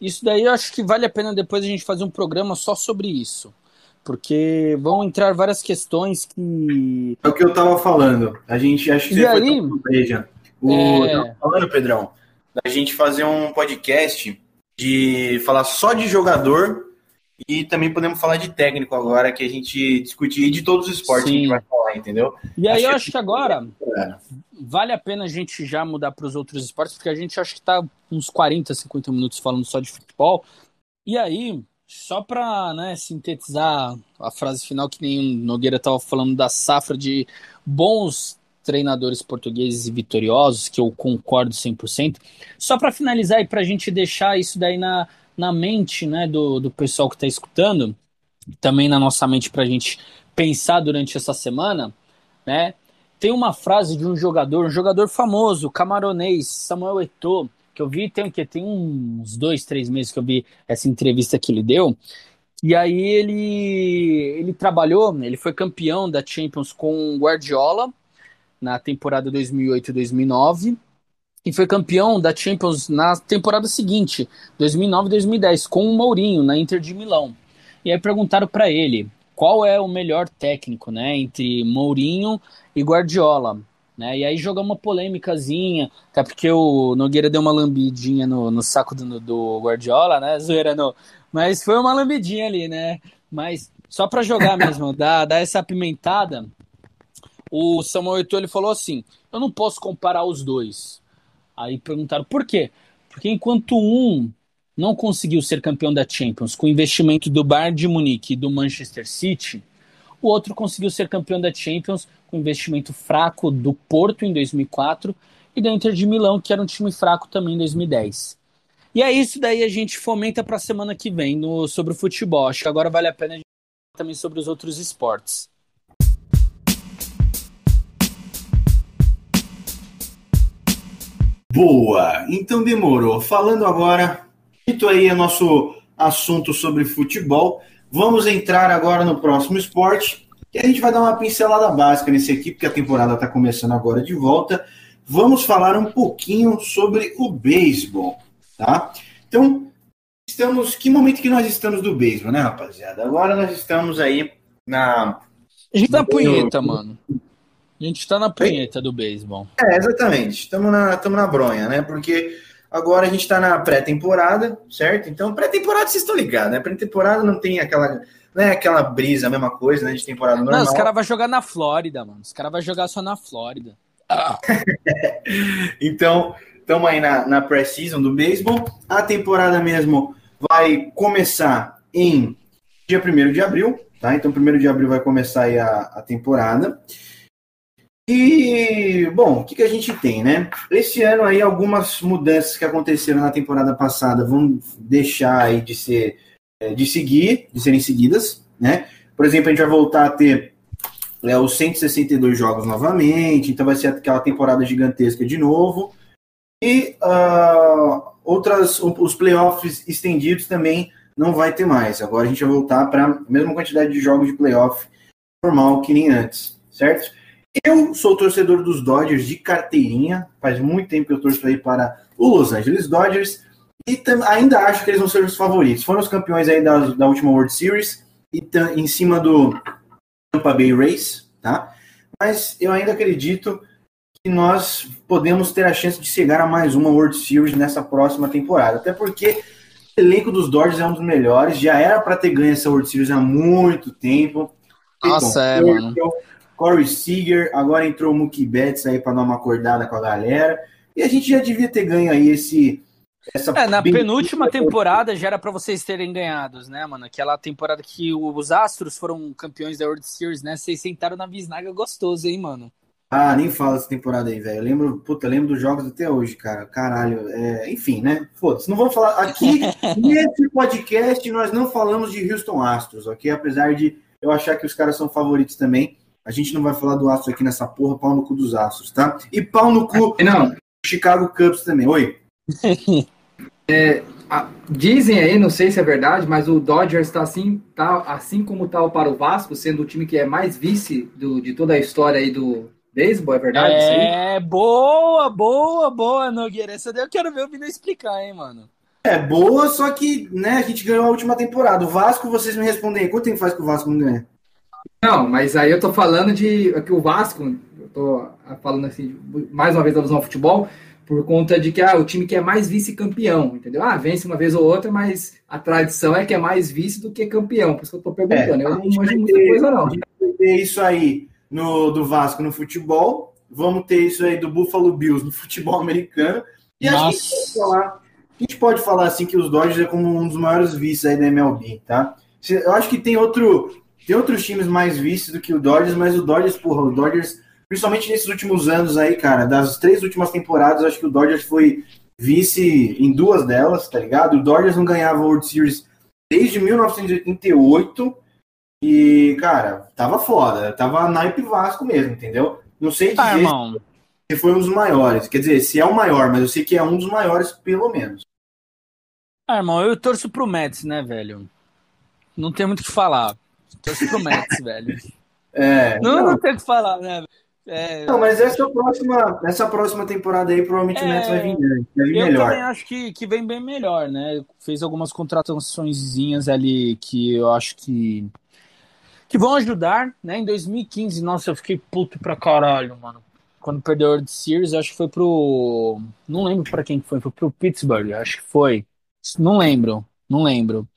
Isso daí eu acho que vale a pena depois a gente fazer um programa só sobre isso. Porque vão entrar várias questões que. É o que eu tava falando. A gente acho que E você foi aí? tão beija. O É. eu tava falando, Pedrão, da gente fazer um podcast de falar só de jogador e também podemos falar de técnico agora, que a gente discutir de todos os esportes que a gente Sim. vai falar, entendeu? E aí Acho eu que- acho que agora É. vale a pena a gente já mudar para os outros esportes, porque a gente acha que tá uns 40, 50 minutos falando só de futebol. E aí, só para né, sintetizar a frase final, que nem o Nogueira estava falando da safra de bons treinadores portugueses e vitoriosos, que eu concordo 100%, só para finalizar e para a gente deixar isso daí na, na mente né, do, do pessoal que está escutando, também na nossa mente para a gente pensar durante essa semana, né? Tem uma frase de um jogador, um jogador famoso, camaronês, Samuel Eto'o, que eu vi tem o quê? Tem uns dois, três meses que eu vi essa entrevista que ele deu. E aí ele ele trabalhou, ele foi campeão da Champions com Guardiola na temporada 2008-2009 e foi campeão da Champions na temporada seguinte, 2009-2010, com o Mourinho na Inter de Milão. E aí perguntaram para ele qual é o melhor técnico, né, entre Mourinho e Guardiola, né? E aí jogou uma polêmicazinha, até porque o Nogueira deu uma lambidinha no, no saco do, do Guardiola, né? Zoeira não. Mas foi uma lambidinha ali, né? Mas só para jogar mesmo, dar, dar essa apimentada, o Samuel Eto'o ele falou assim: "Eu não posso comparar os dois". Aí perguntaram por quê? Porque enquanto um não conseguiu ser campeão da Champions com o investimento do Bayern de Munique e do Manchester City, o outro conseguiu ser campeão da Champions com investimento fraco do Porto em 2004 e da Inter de Milão, que era um time fraco também em 2010. E é isso daí a gente fomenta para a semana que vem no, sobre o futebol. Acho que agora vale a pena a gente falar também sobre os outros esportes. Boa! Então demorou. Falando agora, dito aí o nosso assunto sobre futebol, vamos entrar agora no próximo esporte, que a gente vai dar uma pincelada básica nesse aqui, porque a temporada está começando agora de volta. Vamos falar um pouquinho sobre o beisebol, tá? Então, estamos. Que momento que nós estamos do beisebol, né, rapaziada? Agora nós estamos aí na. A gente tá punheta, mano. A gente tá na punheta do beisebol. É, exatamente. Estamos na, tamo na bronha, né? Porque agora a gente está na pré-temporada, certo? Então, pré-temporada vocês estão ligados, né? Pré-temporada não tem aquela, não é aquela brisa, a mesma coisa, né? De temporada normal. Não, os caras vão jogar na Flórida, mano. Os caras vão jogar só na Flórida. Então, estamos aí na, na pré-season do beisebol. A temporada mesmo vai começar em dia 1 de abril, tá? Então, 1 de abril vai começar aí a, a temporada. E, bom, o que, que a gente tem, né? Esse ano aí, algumas mudanças que aconteceram na temporada passada vão deixar aí de ser, é, de seguir, de serem seguidas, né? Por exemplo, a gente vai voltar a ter é, os 162 jogos novamente, então vai ser aquela temporada gigantesca de novo. E uh, outras, os playoffs estendidos também não vai ter mais. Agora a gente vai voltar para a mesma quantidade de jogos de playoff normal que nem antes, certo? Eu sou torcedor dos Dodgers de carteirinha, faz muito tempo que eu torço aí para o Los Angeles Dodgers e ainda acho que eles vão ser os favoritos. Foram os campeões aí da, da última World Series e em cima do Tampa Bay Rays, tá? Mas eu ainda acredito que nós podemos ter a chance de chegar a mais uma World Series nessa próxima temporada, até porque o elenco dos Dodgers é um dos melhores, já era para ter ganho essa World Series há muito tempo. Nossa, é, mano. Corey Seager, agora entrou o Mookie Betts aí para dar uma acordada com a galera. E a gente já devia ter ganho aí esse. Essa é, na penúltima temporada já era para vocês terem ganhados, né, mano? Aquela temporada que os Astros foram campeões da World Series, né? Vocês sentaram na bisnaga gostoso, hein, mano? Ah, nem fala essa temporada aí, velho. Eu lembro, puta, lembro dos jogos até hoje, cara. Caralho. É, enfim, né? Foda-se. Não vamos falar. Aqui, nesse podcast, nós não falamos de Houston Astros, ok? Apesar de eu achar que os caras são favoritos também. A gente não vai falar do Astros aqui nessa porra, pau no cu dos Astros, tá? E pau no cu não. Chicago Cubs também. Oi. É, dizem aí, não sei se é verdade, mas o Dodgers está assim, tá, assim como está para o Vasco, sendo o time que é mais vice do, de toda a história aí do beisebol, é verdade? É, boa, boa, boa, Nogueira. Essa daí eu quero ver o Vini explicar, hein, mano. É boa, só que né, a gente ganhou a última temporada. O Vasco, vocês me respondem aí, quanto tempo faz que o Vasco não ganha? Não, mas aí eu tô falando de que o Vasco, eu tô falando assim, mais uma vez alusão ao futebol, por conta de que ah, o time que é mais vice-campeão, entendeu? Ah, vence uma vez ou outra, mas a tradição é que é mais vice do que campeão. Por isso que eu tô perguntando. É, eu não manjo muita coisa, não. A gente vai ter isso aí no, do Vasco no futebol, vamos ter isso aí do Buffalo Bills no futebol americano. E a gente, pode falar, a gente pode falar assim que os Dodgers é como um dos maiores vices aí da MLB, tá? Eu acho que tem outro. Tem outros times mais vices do que o Dodgers, mas o Dodgers, porra, o Dodgers principalmente nesses últimos anos aí, cara, das três últimas temporadas, acho que o Dodgers foi vice em duas delas, tá ligado? O Dodgers não ganhava World Series desde 1988 e, cara, tava foda, tava naipe Vasco mesmo, entendeu? Não sei ah, dizer ah, se foi um dos maiores, quer dizer, se é o maior, mas eu sei que é um dos maiores, pelo menos. Ah, irmão, eu torço pro Mets, né, velho? Não tem muito o que falar. Torço pro Mets, velho. É, não, não, não tem o que falar, né? É, não, mas essa próxima, essa próxima temporada aí, provavelmente é, o Mets vai vir, vai vir eu melhor. Eu também acho que, que vem bem melhor, né? Fez algumas contratações ali que eu acho que que vão ajudar, né? Em 2015, nossa, eu fiquei puto pra caralho, mano. Quando perdeu o World Series, acho que foi pro. Não lembro para quem foi, foi pro Pittsburgh, acho que foi. Não lembro, não lembro.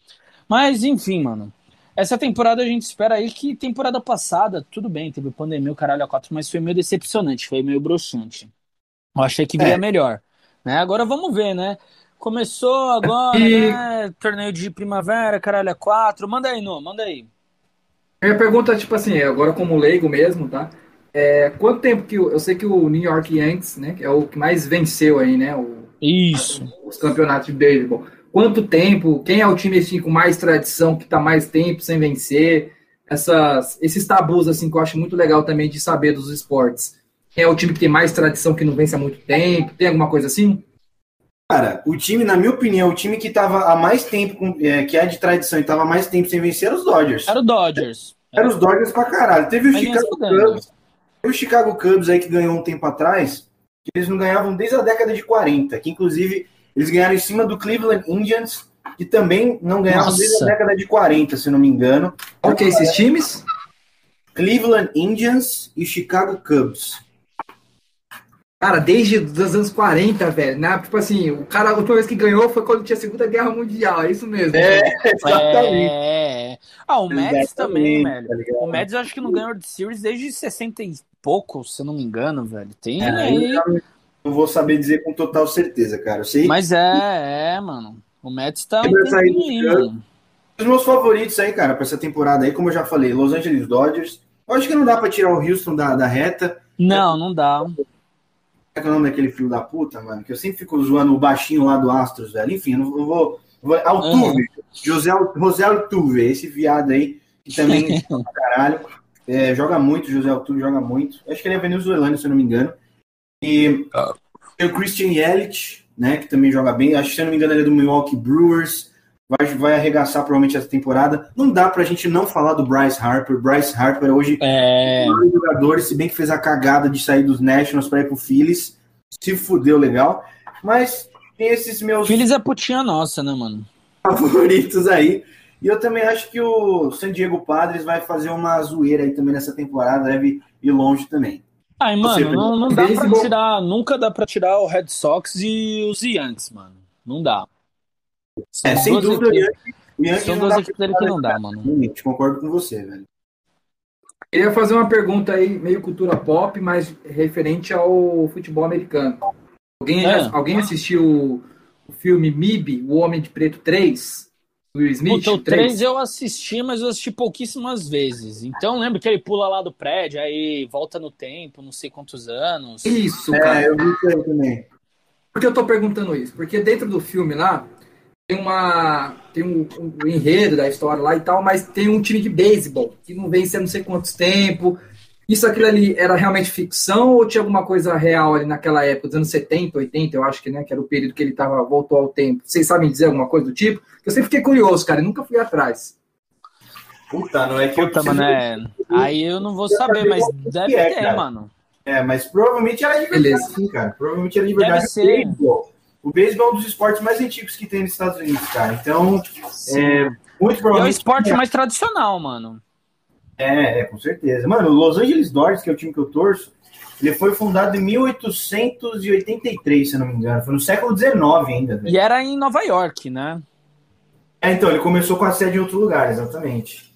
Mas, enfim, mano. Essa temporada a gente espera aí que temporada passada, tudo bem, teve pandemia, o caralho a quatro, mas foi meio decepcionante, foi meio broxante. Eu achei que viria é. melhor. Né? Agora vamos ver, né? Começou agora, e... né? Torneio de primavera, caralho a quatro. Manda aí, Nô, manda aí. Minha pergunta, tipo assim, agora como leigo mesmo, tá? É, quanto tempo que eu sei que o New York Yankees, né, que é o que mais venceu aí, né, o, Isso. os campeonatos de beisebol quanto tempo, quem é o time assim, com mais tradição, que está mais tempo sem vencer, essas, esses tabus assim que eu acho muito legal também de saber dos esportes. Quem é o time que tem mais tradição, que não vence há muito tempo? Tem alguma coisa assim? Cara, o time, na minha opinião, o time que estava há mais tempo, com, é, que é de tradição e estava mais tempo sem vencer era os Dodgers. Era o Dodgers. Era os Dodgers pra caralho. Teve o Chicago Cubs. Teve o Chicago Cubs aí que ganhou um tempo atrás, que eles não ganhavam desde a década de 40, que inclusive eles ganharam em cima do Cleveland Indians, que também não ganharam Nossa. desde a década de 40, se não me engano. Qual que é esses times? Cleveland Indians e Chicago Cubs. Cara, desde os anos 40, velho, né? Tipo assim, o cara, a última vez que ganhou foi quando tinha a Segunda Guerra Mundial, é isso mesmo. É, exatamente. É. Ah, o Mets também, velho. Tá o Mets eu acho que não ganhou de Series desde 60 e pouco, se eu não me engano, velho. Tem é, aí não vou saber dizer com total certeza, cara. Sei. Mas é, é, mano. O Mets tá mano. Os meus favoritos aí, cara, pra essa temporada aí, como eu já falei, Los Angeles Dodgers. Eu acho que não dá pra tirar o Houston da, da reta. Não, não dá. É que é o nome daquele filho da puta, mano? Que eu sempre fico zoando o baixinho lá do Astros, velho. Enfim, não vou. vou Altuve. Uhum. José, José Altuve, esse viado aí, que também pra caralho. É, joga muito, José Altuve joga muito. Acho que ele é venezuelano, se eu não me engano. E tem o Christian Yelich, né, que também joga bem. Acho que, se eu não me engano, ele é do Milwaukee Brewers. Vai, vai arregaçar provavelmente essa temporada. Não dá pra gente não falar do Bryce Harper. Bryce Harper hoje é um jogador, se bem que fez a cagada de sair dos Nationals para ir pro Phillies. Se fudeu legal. Mas tem esses meus. Phillies é putinha nossa, né, mano? Favoritos aí. E eu também acho que o San Diego Padres vai fazer uma zoeira aí também nessa temporada, deve ir longe também. Ai, mano, não, não dá pra tirar, nunca dá pra tirar o Red Sox e os Yankees, mano. Não dá. São é, sem dúvida, equipes, o Yankees são duas equipes dele que não dá, mano. Realmente, concordo com você, velho. Queria fazer uma pergunta aí, meio cultura pop, mas referente ao futebol americano. Alguém, é. alguém assistiu o filme MIB, O Homem de Preto 3? Will Smith? Puta, o 3 eu assisti, mas eu assisti pouquíssimas vezes. Então lembro que ele pula lá do prédio, aí volta no tempo, não sei quantos anos. Isso, é, cara. eu vi isso aí também. Por que eu tô perguntando isso? Porque dentro do filme lá, tem uma. Tem um, um, enredo da história lá e tal, mas tem um time de beisebol que não vence há não sei quantos tempo. Isso aquilo ali era realmente ficção ou tinha alguma coisa real ali naquela época, dos anos 70, 80, eu acho que, né, que era o período que ele tava, voltou ao tempo. Vocês sabem dizer alguma coisa do tipo? Eu sempre fiquei curioso, cara, e nunca fui atrás. Puta, não é que Puta, eu mano, é... Aí eu não vou saber, mas deve é, ter, cara. mano. É, mas provavelmente era de verdade, Beleza. sim, cara. Provavelmente era de verdade. Deve ser. O beisebol- O beisebol é um dos esportes mais antigos que tem nos Estados Unidos, cara. Então, é, muito E é o provavelmente. esporte mais tradicional, mano. É, é, com certeza. Mano, o Los Angeles Dodgers, que é o time que eu torço, ele foi fundado em 1883, se eu não me engano. Foi no século XIX ainda, velho. E era em Nova York, né? É, então, ele começou com a sede em outro lugar, exatamente.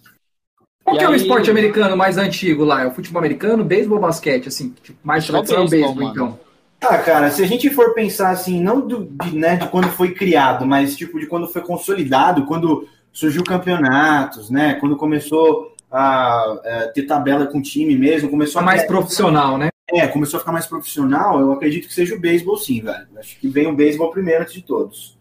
Qual E que é o aí- esporte americano mais antigo lá? É o futebol americano, beisebol ou basquete? Assim, tipo, mais tradicional beisebol, então. Ah, cara, se a gente for pensar assim, não do, de, né, de quando foi criado, mas tipo de quando foi consolidado, quando surgiu campeonatos, né? Quando começou a, é, ter tabela com time mesmo, começou a mais profissional, né? É, começou a ficar mais profissional, eu acredito que seja o beisebol sim, velho. Acho que vem o beisebol primeiro antes de todos.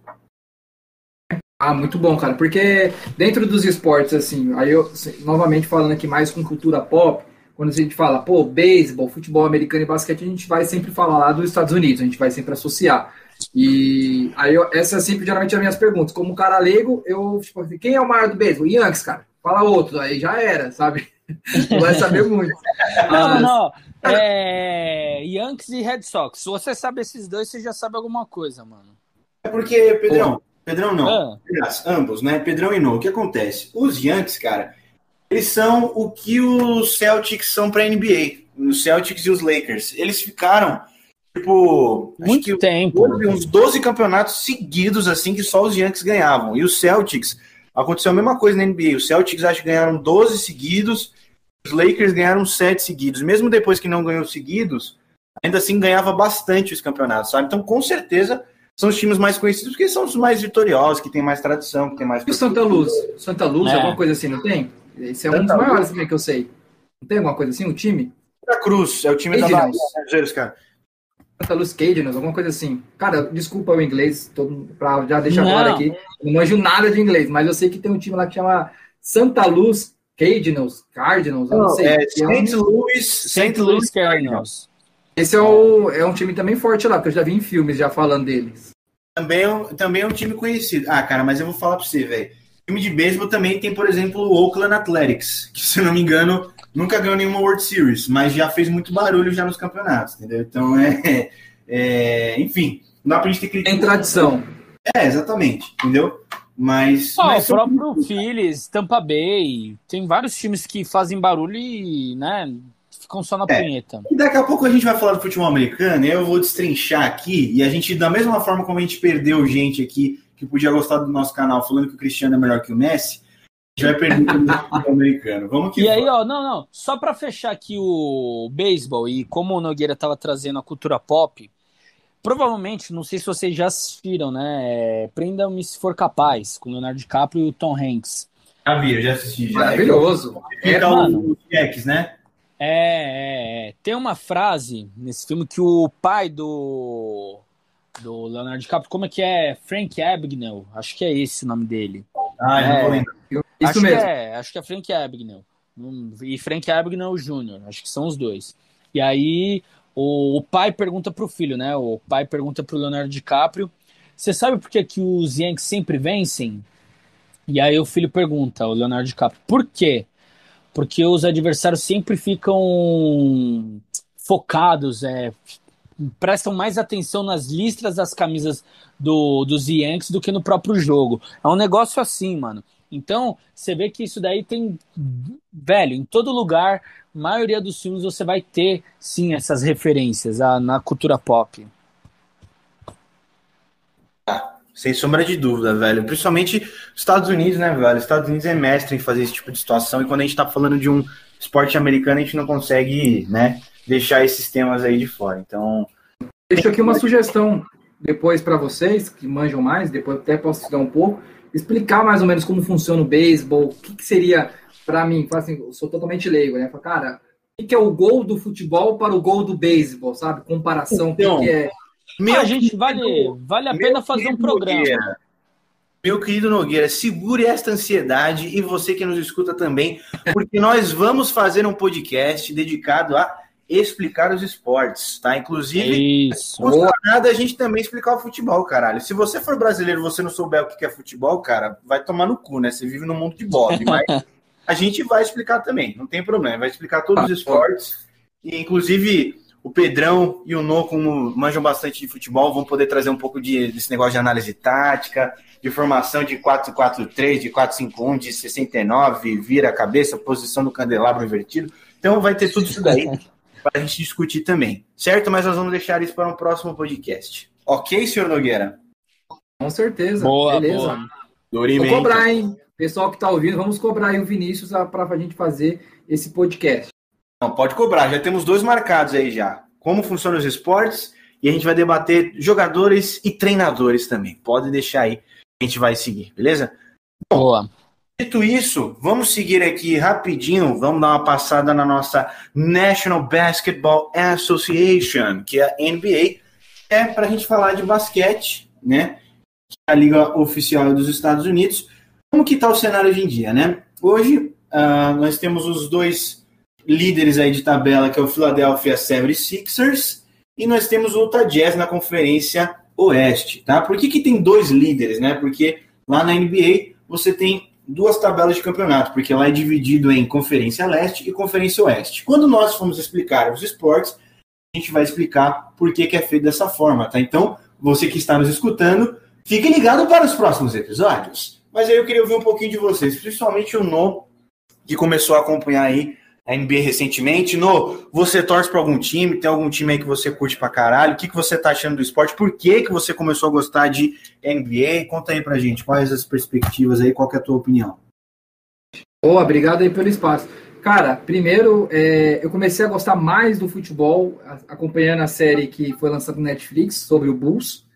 Ah, muito bom, cara, porque dentro dos esportes, assim, aí eu, novamente falando aqui mais com cultura pop, quando a gente fala, pô, beisebol, futebol americano e basquete, a gente vai sempre falar lá dos Estados Unidos, a gente vai sempre associar. E aí, eu, essa é sempre geralmente as minhas perguntas. Como cara leigo, eu, tipo, quem é o maior do beisebol? Yankees, cara. Fala outro, aí já era, sabe? Não vai saber muito. Não, Mas- não. É... Yankees e Red Sox. Se você sabe esses dois, você já sabe alguma coisa, mano. É porque, Pedrão, Pedrão não, Ah, aliás, ambos, né? Pedrão e No, o que acontece? Os Yankees, cara, eles são o que os Celtics são pra NBA. Os Celtics e os Lakers. Eles ficaram, tipo, acho muito que tempo. houve uns 12 campeonatos seguidos, assim, que só os Yankees ganhavam. E os Celtics, aconteceu a mesma coisa na NBA. Os Celtics acho que ganharam 12 seguidos, os Lakers ganharam 7 seguidos. Mesmo depois que não ganhou seguidos, ainda assim ganhava bastante os campeonatos, sabe? Então, com certeza, são os times mais conhecidos porque são os mais vitoriosos, que têm mais tradição, que tem mais. E o Santa Luz? Santa Luz, É. alguma coisa assim, não tem? Esse é um Santa dos Luz. maiores também que eu sei. Não tem alguma coisa assim, um time? Santa Cruz, é o time da Cardinals. Bahia, né, cara. Santa Luz Cardinals, alguma coisa assim. Cara, desculpa o inglês, todo, pra já deixar Não. claro aqui. Eu não manjo nada de inglês, mas eu sei que tem um time lá que chama Santa Luz Cardinals, Cardinals, eu não, sei. É, que é um- St. Louis, St. Louis Cardinals. esse é, o, é um time também forte lá, porque eu já vi em filmes já falando deles. Também é, um, também é um time conhecido. Ah, cara, mas eu vou falar pra você, velho. Time de beisebol também tem, por exemplo, o Oakland Athletics, que, se eu não me engano, nunca ganhou nenhuma World Series, mas já fez muito barulho já nos campeonatos, entendeu? Então, é... é, enfim, não dá pra gente ter crítica. Tem tradição. É, exatamente, entendeu? Mas... Ah, mas o próprio Phillies, Tampa Bay, tem vários times que fazem barulho e, né, ficam só na É. punheta. E daqui a pouco a gente vai falar do futebol americano, e eu vou destrinchar aqui, e a gente, da mesma forma como a gente perdeu gente aqui que podia gostar do nosso canal falando que o Cristiano é melhor que o Messi, gente vai perder o americano. Vamos que E aí, vamos. ó, não, não, só pra fechar aqui o beisebol e como o Nogueira tava trazendo a cultura pop, provavelmente, não sei se vocês já assistiram, né, é, Prenda-me se for capaz, com o Leonardo DiCaprio e o Tom Hanks. Já vi, eu já assisti. Já. Maravilhoso. É, É, mano. o Jax, né? É, é, é. Tem uma frase nesse filme que o pai do, do Leonardo DiCaprio, como é que é? Frank Abagnale, acho que é esse o nome dele. Ah, eu não tô lembrando. Isso acho mesmo. Que é, acho que é Frank Abagnale. E Frank Abagnale Jr., acho que são os dois. E aí o, o pai pergunta pro filho, né? O pai pergunta pro Leonardo DiCaprio, você sabe por que, que os Yankees sempre vencem? E aí o filho pergunta, o Leonardo DiCaprio, por quê? Porque os adversários sempre ficam focados, é, prestam mais atenção nas listras das camisas do, dos Yankees do que no próprio jogo. É um negócio assim, mano. Então, você vê que isso daí tem, velho, em todo lugar, maioria dos filmes você vai ter, sim, essas referências a, na cultura pop. Sem sombra de dúvida, velho. Principalmente os Estados Unidos, né, velho? Os Estados Unidos é mestre em fazer esse tipo de situação e quando a gente tá falando de um esporte americano, a gente não consegue, né, deixar esses temas aí de fora. Então, Deixo aqui uma sugestão depois para vocês que manjam mais, depois até posso estudar um pouco, explicar mais ou menos como funciona o beisebol, o que, que seria para mim, assim, eu sou totalmente leigo, né? Cara, o que, que é o gol do futebol para o gol do beisebol, sabe? Comparação, o que, Então, que é. Ah, a gente vale, vale a Meu pena fazer um programa. Nogueira, Meu querido Nogueira, segure esta ansiedade e você que nos escuta também, porque nós vamos fazer um podcast dedicado a explicar os esportes, tá? Inclusive, Isso. não custa nada a gente também explicar o futebol, caralho. Se você for brasileiro e você não souber o que é futebol, cara, vai tomar no cu, né? Você vive no mundo de Bob, mas a gente vai explicar também, não tem problema. Vai explicar todos os esportes e, inclusive, o Pedrão e o No, como manjam bastante de futebol, vão poder trazer um pouco de, desse negócio de análise tática, de formação de 4-4-3, de 4-5-1, de 69, vira a cabeça, posição do candelabro invertido. Então vai ter tudo isso daí para a gente discutir também, certo? Mas nós vamos deixar isso para um próximo podcast. Ok, senhor Nogueira? Com certeza. Boa, Beleza. boa. Vou cobrar, hein? Pessoal que tá ouvindo, vamos cobrar aí o Vinícius para a gente fazer esse podcast. Não, pode cobrar, já temos dois marcados aí já. Como funcionam os esportes e a gente vai debater jogadores e treinadores também. Pode deixar aí, a gente vai seguir, beleza? Boa. Dito isso, vamos seguir aqui rapidinho, vamos dar uma passada na nossa National Basketball Association, que é a NBA, é para a gente falar de basquete, né? Que é a liga oficial dos Estados Unidos. Como que está o cenário hoje em dia, né? Hoje ah, nós temos os dois líderes aí de tabela, que é o Philadelphia 76ers, e nós temos o Utah Jazz na Conferência Oeste, tá? Por que, que tem dois líderes, né? Porque lá na NBA você tem duas tabelas de campeonato, porque lá é dividido em Conferência Leste e Conferência Oeste. Quando nós formos explicar os esportes, a gente vai explicar por que, que é feito dessa forma, tá? Então, você que está nos escutando, fique ligado para os próximos episódios. Mas aí eu queria ouvir um pouquinho de vocês, principalmente o No, que começou a acompanhar aí a NBA recentemente. No, você torce para algum time? Tem algum time aí que você curte pra caralho? O que, que você tá achando do esporte? Por que, que você começou a gostar de NBA? Conta aí pra gente, quais as perspectivas aí, qual é a tua opinião? Boa, obrigado aí pelo espaço. Cara, primeiro, é, eu comecei a gostar mais do futebol acompanhando a série que foi lançada no Netflix sobre o Bulls,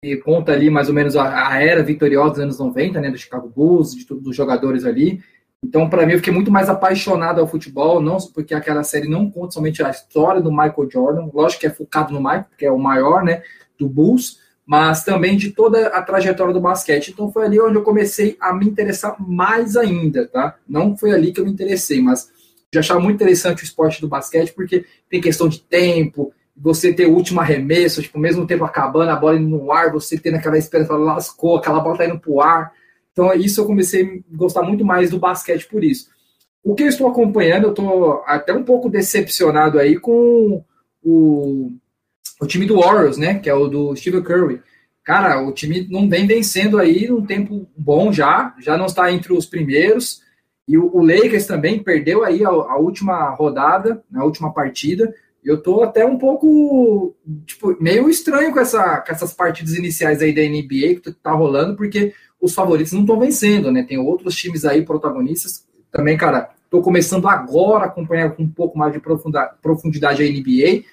que conta ali mais ou menos a, a era vitoriosa dos anos 90, né, do Chicago Bulls, de todos os jogadores ali. Então, para mim, eu fiquei muito mais apaixonado ao futebol, não porque aquela série não conta somente a história do Michael Jordan, lógico que é focado no Michael, que é o maior, né, do Bulls, mas também de toda a trajetória do basquete. Então foi ali onde eu comecei a me interessar mais ainda, tá? Não foi ali que eu me interessei, mas já achava muito interessante o esporte do basquete, porque tem questão de tempo, você ter o último arremesso, tipo, mesmo tempo acabando, a bola indo no ar, você tendo aquela esperança, lascou, aquela bola tá indo pro ar. Então, isso eu comecei a gostar muito mais do basquete por isso. O que eu estou acompanhando, eu estou até um pouco decepcionado aí com o, o time do Warriors, né? Que é o do Steve Curry. Cara, o time não vem vencendo aí num tempo bom já, já não está entre os primeiros. E o, o Lakers também perdeu aí a, a última rodada, na última partida. Eu tô até um pouco, tipo, meio estranho com, essa, com essas partidas iniciais aí da NBA que tá rolando, porque os favoritos não estão vencendo, né? Tem outros times aí protagonistas. Também, cara, tô começando agora a acompanhar com um pouco mais de profundidade a NBA.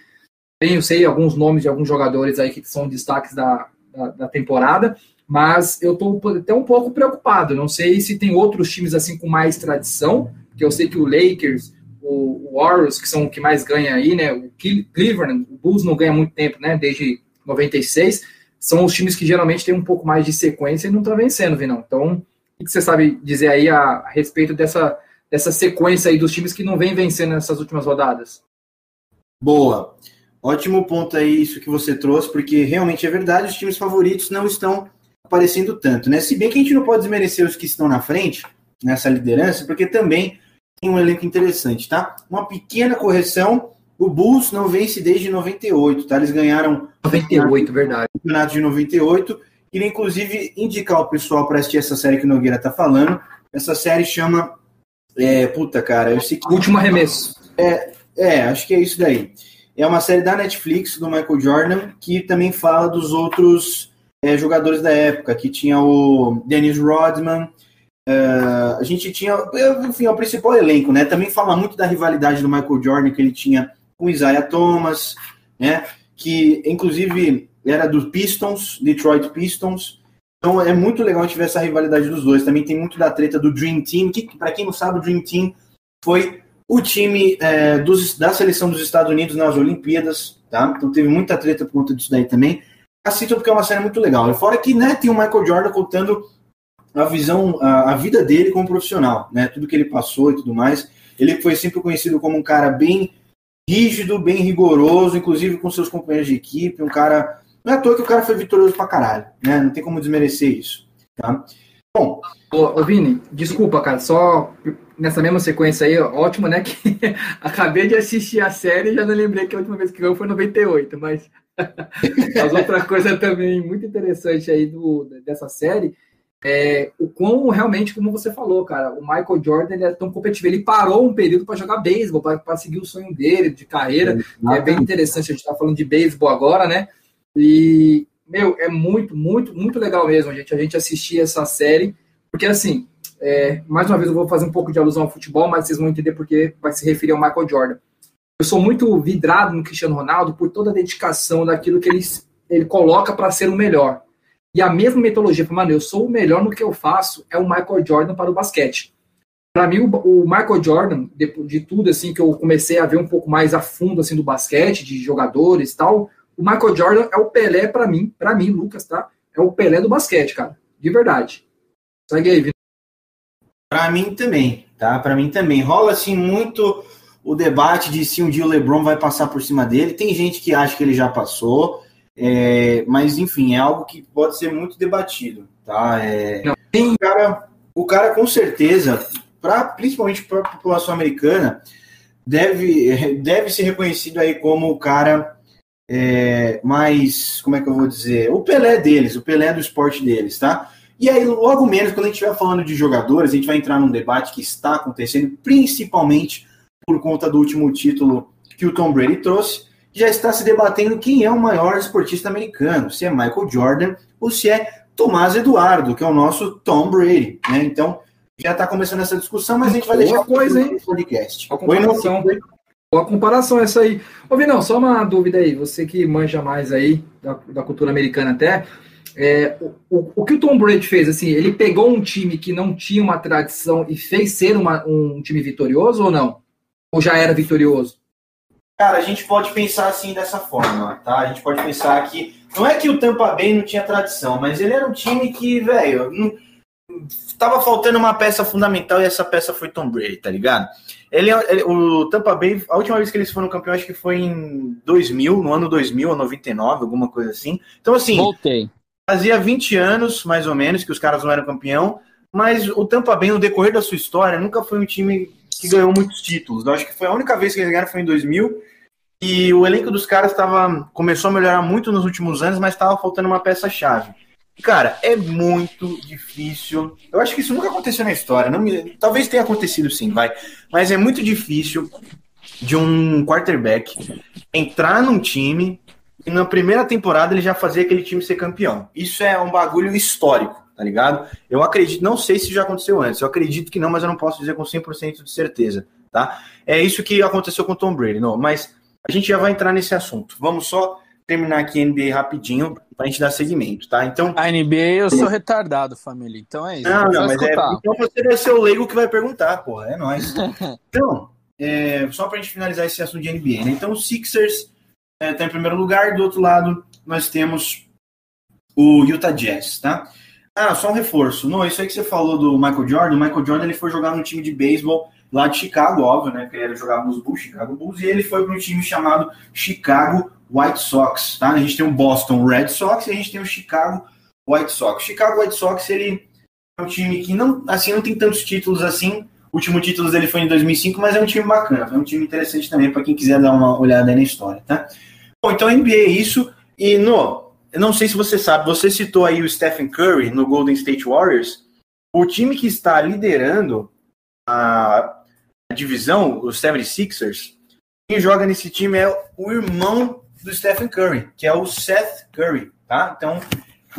Tenho, sei, alguns nomes de alguns jogadores aí que são destaques da, da, da temporada, mas eu tô até um pouco preocupado. Não sei se tem outros times assim com mais tradição, porque eu sei que o Lakers, o Warriors, que são o que mais ganha aí, né? O Cle- Cleveland, o Bulls não ganha muito tempo, né? Desde 96. São os times que geralmente têm um pouco mais de sequência e não tá vencendo, Vinão. Então, o que você sabe dizer aí a, a respeito dessa, dessa sequência aí dos times que não vem vencendo nessas últimas rodadas? Boa. Ótimo ponto aí isso que você trouxe, porque realmente é verdade, os times favoritos não estão aparecendo tanto, né? Se bem que a gente não pode desmerecer os que estão na frente, nessa liderança, porque também tem um elenco interessante, tá? Uma pequena correção, o Bulls não vence desde 98, tá? Eles ganharam 98, verdade. Campeonato de 98. Queria, inclusive, indicar o pessoal para assistir essa série que o Nogueira tá falando. Essa série chama. É, puta, cara, eu sei que. Último arremesso. É, acho que é isso daí. É uma série da Netflix, do Michael Jordan, que também fala dos outros é, jogadores da época, que tinha o Dennis Rodman, é, a gente tinha, enfim, é o principal elenco, né? Também fala muito da rivalidade do Michael Jordan que ele tinha com Isaiah Thomas, né? Que, inclusive, era do Pistons, Detroit Pistons. Então é muito legal a gente ver essa rivalidade dos dois. Também tem muito da treta do Dream Team, que, para quem não sabe, o Dream Team foi o time é, dos, da seleção dos Estados Unidos nas Olimpíadas, tá? Então teve muita treta por conta disso daí também. Assistam porque é uma série muito legal. E fora que né, tem o Michael Jordan contando a visão, a, a, vida dele como profissional, né? Tudo que ele passou e tudo mais. Ele foi sempre conhecido como um cara bem rígido, bem rigoroso, inclusive com seus companheiros de equipe, um cara. Não é à toa que o cara foi vitorioso pra caralho, né? Não tem como desmerecer isso, tá? Bom. Ô, ô Vini, desculpa, cara, só nessa mesma sequência aí, ótimo, né? Que acabei de assistir a série e já não lembrei que a última vez que ganhou foi 98, mas. Mas outra coisa também muito interessante aí do, dessa série é o quão realmente, como você falou, cara, o Michael Jordan ele é tão competitivo. Ele parou um período para jogar beisebol, para seguir o sonho dele de carreira. É, é bem interessante, a gente está falando de beisebol agora, né? E, meu, é muito, muito, muito legal mesmo, gente, a gente assistir essa série, porque assim, é, mais uma vez eu vou fazer um pouco de alusão ao futebol, mas vocês vão entender porque vai se referir ao Michael Jordan. Eu sou muito vidrado no Cristiano Ronaldo por toda a dedicação daquilo que ele, ele coloca para ser o melhor. E a mesma metodologia, mano, eu sou o melhor no que eu faço, é o Michael Jordan para o basquete. Para mim, o, Michael Jordan, de, de, tudo assim que eu comecei a ver um pouco mais a fundo assim do basquete, de jogadores e tal, o Michael Jordan é o Pelé para mim, para mim, Lucas, tá? É o Pelé do basquete, cara, de verdade. Segue aí, Vitor. Para mim também, tá? Para mim também rola assim muito o debate de se um dia o LeBron vai passar por cima dele. Tem gente que acha que ele já passou. É, mas, enfim, é algo que pode ser muito debatido, tá? É, o, cara, o cara, com certeza, pra, principalmente para a população americana, deve, deve ser reconhecido aí como o cara é, mais, como é que eu vou dizer, o Pelé deles, o Pelé do esporte deles, tá? E aí, logo menos, quando a gente estiver falando de jogadores, a gente vai entrar num debate que está acontecendo, principalmente por conta do último título que o Tom Brady trouxe, já está se debatendo quem é o maior esportista americano, se é Michael Jordan ou se é Tomás Eduardo, que é o nosso Tom Brady, né? Então, já está começando essa discussão, mas a gente vai Boa deixar coisa, hein? podcast. Boa comparação. Boa comparação essa aí. Ô, Vinão, só uma dúvida aí, você que manja mais aí da, da cultura americana até, é, o, o, o, que o Tom Brady fez, assim, ele pegou um time que não tinha uma tradição e fez ser uma, um time vitorioso ou não? Ou já era vitorioso? Cara, a gente pode pensar assim dessa forma, tá? A gente pode pensar que não é que o Tampa Bay não tinha tradição, mas ele era um time que, velho, tava faltando uma peça fundamental e essa peça foi Tom Brady, tá ligado? Ele, ele, o Tampa Bay, a última vez que eles foram campeão, acho que foi em 2000, no ano 2000 ou 99, alguma coisa assim. Então, assim. Voltei. Fazia 20 anos, mais ou menos, que os caras não eram campeão, mas o Tampa Bay, no decorrer da sua história, nunca foi um time que ganhou muitos títulos. Eu acho que foi a única vez que eles ganharam foi em 2000. E o elenco dos caras tava, começou a melhorar muito nos últimos anos, mas estava faltando uma peça-chave. Cara, é muito difícil. Eu acho que isso nunca aconteceu na história. Não me, talvez tenha acontecido sim, vai. Mas é muito difícil de um quarterback entrar num time e na primeira temporada ele já fazer aquele time ser campeão. Isso é um bagulho histórico tá ligado? Eu acredito, não sei se já aconteceu antes, eu acredito que não, mas eu não posso dizer com 100% de certeza, tá? É isso que aconteceu com Tom Brady, não, mas a gente já vai entrar nesse assunto. Vamos só terminar aqui a NBA rapidinho pra gente dar seguimento, tá? Então. A NBA eu sou retardado, família. Então é isso. Não, não, mas é, então você vai ser o leigo que vai perguntar, porra. É nóis. então, é, só pra gente finalizar esse assunto de NBA, né? Então, o Sixers é, tá em primeiro lugar, do outro lado, nós temos o Utah Jazz, tá? Ah, só um reforço. Não, isso aí que você falou do Michael Jordan. O Michael Jordan ele foi jogar no time de beisebol lá de Chicago, óbvio, né? Porque ele jogava nos Bulls, Chicago Bulls, e ele foi para um time chamado Chicago White Sox, tá? A gente tem o Boston Red Sox e a gente tem o Chicago White Sox. Chicago White Sox, ele é um time que não, assim, não tem tantos títulos assim. O último título dele foi em 2005, mas é um time bacana, é um time interessante também para quem quiser dar uma olhada aí na história, tá? Bom, então NBA é isso. E no eu não sei se você sabe, você citou aí o Stephen Curry no Golden State Warriors. O time que está liderando a divisão, os 76ers, quem joga nesse time é o irmão do Stephen Curry, que é o Seth Curry, tá? Então,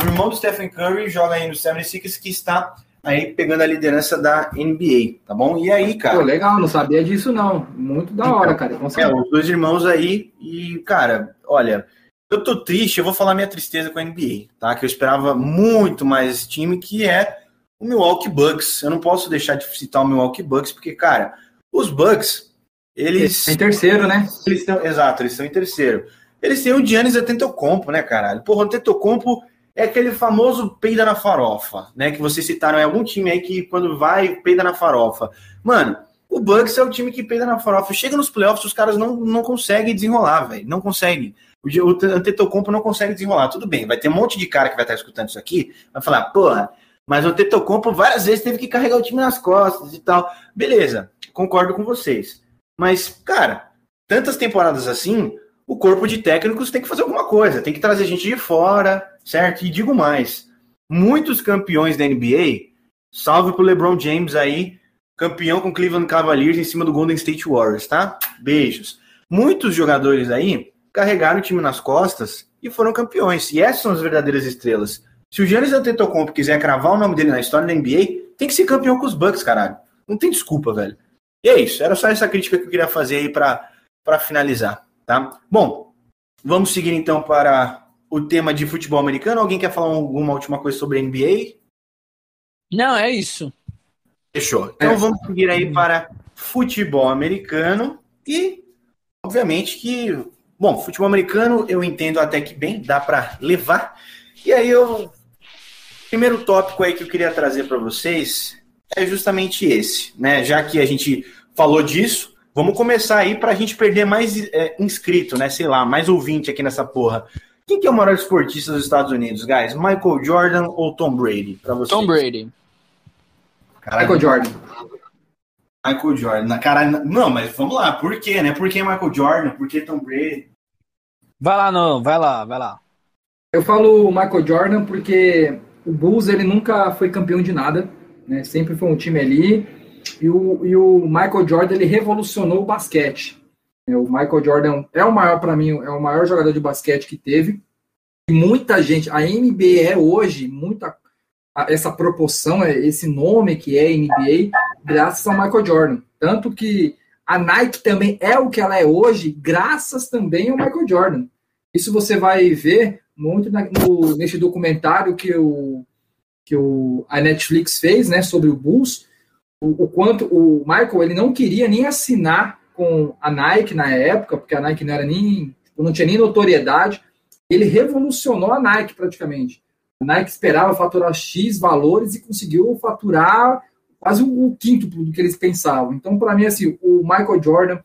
o irmão do Stephen Curry joga aí no 76ers que está aí pegando a liderança da NBA, tá bom? E aí, cara. Pô, legal, não sabia disso não. Muito da hora, então, cara. É, os dois irmãos aí e, cara, olha, eu tô triste, eu vou falar minha tristeza com a NBA, tá? Que eu esperava muito mais esse time, que é o Milwaukee Bucks. Eu não posso deixar de citar o Milwaukee Bucks, porque, cara, os Bucks, eles. Em terceiro, né? Eles estão, exato, eles estão em terceiro. Eles têm o Giannis Antetokounmpo, né, caralho? Porra, o Antetokounmpo é aquele famoso peida na farofa, né? Que vocês citaram em algum time aí que quando vai, peida na farofa. Mano, o Bucks é o time que peida na farofa. Chega nos playoffs, os caras não, não conseguem desenrolar, velho. Não conseguem. O, o Antetokounmpo não consegue desenrolar. Tudo bem, vai ter um monte de cara que vai estar escutando isso aqui, vai falar, porra, mas o Antetokounmpo várias vezes teve que carregar o time nas costas e tal. Beleza, concordo com vocês. Mas, cara, tantas temporadas assim, o corpo de técnicos tem que fazer alguma coisa, tem que trazer gente de fora, certo? E digo mais, muitos campeões da NBA, salve pro LeBron James aí, campeão com Cleveland Cavaliers em cima do Golden State Warriors, tá? Beijos. Muitos jogadores aí carregaram o time nas costas e foram campeões. E essas são as verdadeiras estrelas. Se o Giannis Antetokounmpo quiser cravar o nome dele na história da NBA, tem que ser campeão com os Bucks, caralho. Não tem desculpa, velho. E é isso. Era só essa crítica que eu queria fazer aí para finalizar. Tá? Bom, vamos seguir então para o tema de futebol americano. Alguém quer falar alguma última coisa sobre a NBA? Não, é isso. Fechou. Então é. vamos seguir aí para futebol americano e, obviamente, que. Bom, futebol americano eu entendo até que bem, dá para levar. E aí eu. Primeiro tópico aí que eu queria trazer para vocês é justamente esse, né? Já que a gente falou disso, Vamos começar aí para a gente perder mais é, inscrito, né? Sei lá, mais ouvinte aqui nessa porra. Quem que é o maior esportista dos Estados Unidos, guys? Michael Jordan ou Tom Brady? Pra vocês? Tom Brady. Caralho. Michael Jordan. Michael Jordan. Cara, não, mas vamos lá. Por quê, né? Por que Michael Jordan? Por que Tom Brady? Vai lá, não. Vai lá, vai lá. Eu falo Michael Jordan porque o Bulls ele nunca foi campeão de nada, né? Sempre foi um time ali e o, e o Michael Jordan ele revolucionou o basquete. É, o Michael Jordan é o maior, para mim, é o maior jogador de basquete que teve. E muita gente, a NBA é hoje, muita essa proporção, é, esse nome que é NBA, graças ao Michael Jordan. Tanto que a Nike também é o que ela é hoje, graças também ao Michael Jordan. Isso você vai ver muito na, no, nesse documentário que, o, que o, a Netflix fez né, sobre o Bulls o, o, quanto o Michael ele não queria nem assinar com a Nike na época, porque a Nike não era nem tipo, não tinha nem notoriedade. Ele revolucionou a Nike praticamente. A Nike esperava faturar X valores e conseguiu faturar quase o quinto do que eles pensavam. Então, para mim, assim, o Michael Jordan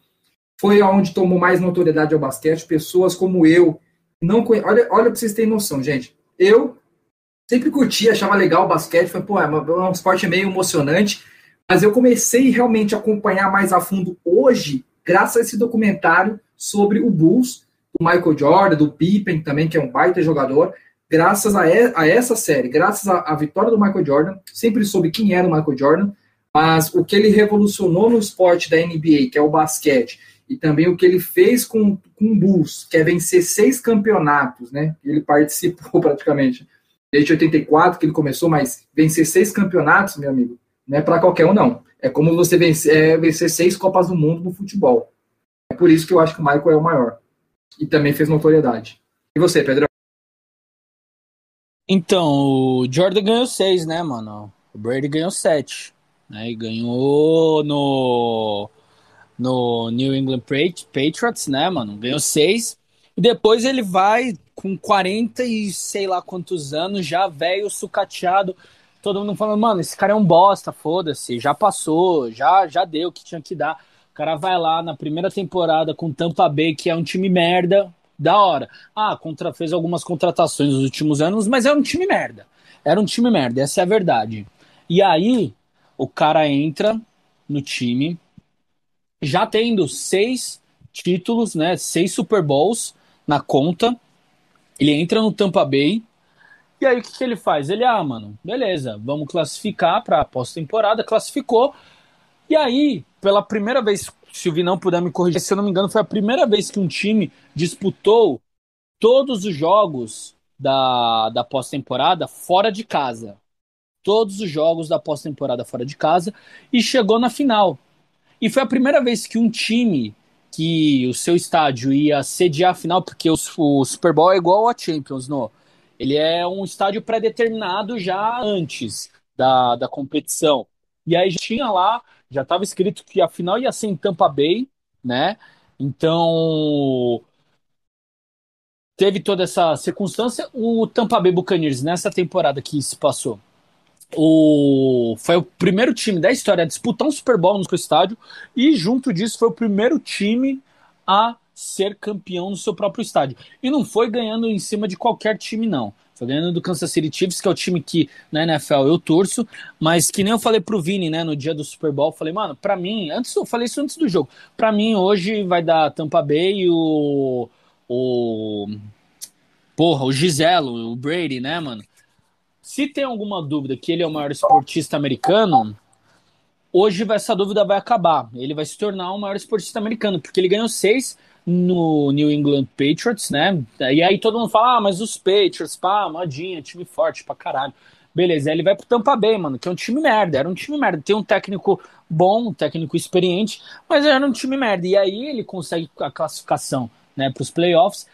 foi aonde tomou mais notoriedade ao basquete. Pessoas como eu não conhe... olha, olha para vocês terem noção, gente. Eu sempre curti, achava legal o basquete, foi pô, é, é um esporte meio emocionante. Mas eu comecei realmente a acompanhar mais a fundo hoje, graças a esse documentário sobre o Bulls, do Michael Jordan, do Pippen também, que é um baita jogador. Graças a, a essa série, graças à vitória do Michael Jordan, sempre soube quem era o Michael Jordan, mas o que ele revolucionou no esporte da NBA, que é o basquete, e também o que ele fez com, com o Bulls, que é vencer seis campeonatos, né? Ele participou praticamente desde 84 que ele começou, mas vencer seis campeonatos, meu amigo, não é para qualquer um, não. É como você vencer, é, vencer seis Copas do Mundo no futebol. É por isso que eu acho que o Michael é o maior. E também fez notoriedade. E você, Pedro? Então, o Jordan ganhou seis, né, mano? O Brady ganhou sete. Né? E ganhou no, no New England Patriots, né, mano? Ganhou seis. E depois ele vai com 40 e sei lá quantos anos, já velho, sucateado todo mundo falando, mano, esse cara é um bosta, foda-se, já passou, já, já deu o que tinha que dar. O cara vai lá na primeira temporada com Tampa Bay, que é um time merda, da hora. Ah, contra, fez algumas contratações nos últimos anos, mas era um time merda. Era um time merda, essa é a verdade. E aí, o cara entra no time, já tendo seis títulos, né, seis Super Bowls na conta. Ele entra no Tampa Bay, e aí o que, que ele faz? Ele, ah, mano, beleza, vamos classificar para pós-temporada, classificou. E aí, pela primeira vez, se o Vi não puder me corrigir, se eu não me engano, foi a primeira vez que um time disputou todos os jogos da, da pós-temporada fora de casa. Todos os jogos da pós-temporada fora de casa e chegou na final. E foi a primeira vez que um time que o seu estádio ia sediar a final, porque o, o Super Bowl é igual a Champions, no ele é um estádio pré-determinado já antes da, da competição. E aí já tinha lá, já estava escrito que a final ia ser em Tampa Bay, né? Então teve toda essa circunstância. O Tampa Bay Buccaneers, nessa temporada que se passou, o, foi o primeiro time da história a disputar um Super Bowl no seu estádio e, junto disso, foi o primeiro time a ser campeão no seu próprio estádio. E não foi ganhando em cima de qualquer time, não. Foi ganhando do Kansas City Chiefs, que é o time que na NFL eu torço, mas que nem eu falei pro Vini, né, no dia do Super Bowl, falei, mano, pra mim, antes eu falei isso antes do jogo, pra mim hoje vai dar Tampa Bay e o. o porra, o Giselo, o Brady, né, mano? Se tem alguma dúvida que ele é o maior esportista americano, hoje essa dúvida vai acabar. Ele vai se tornar o maior esportista americano, porque ele ganhou seis no New England Patriots, né? E aí todo mundo fala, ah, mas os Patriots, pá, modinha, time forte pra caralho. Beleza, aí ele vai pro Tampa Bay, mano, que é um time merda. Era um time merda. Tem um técnico bom, um técnico experiente, mas era um time merda. E aí ele consegue a classificação, né, pros playoffs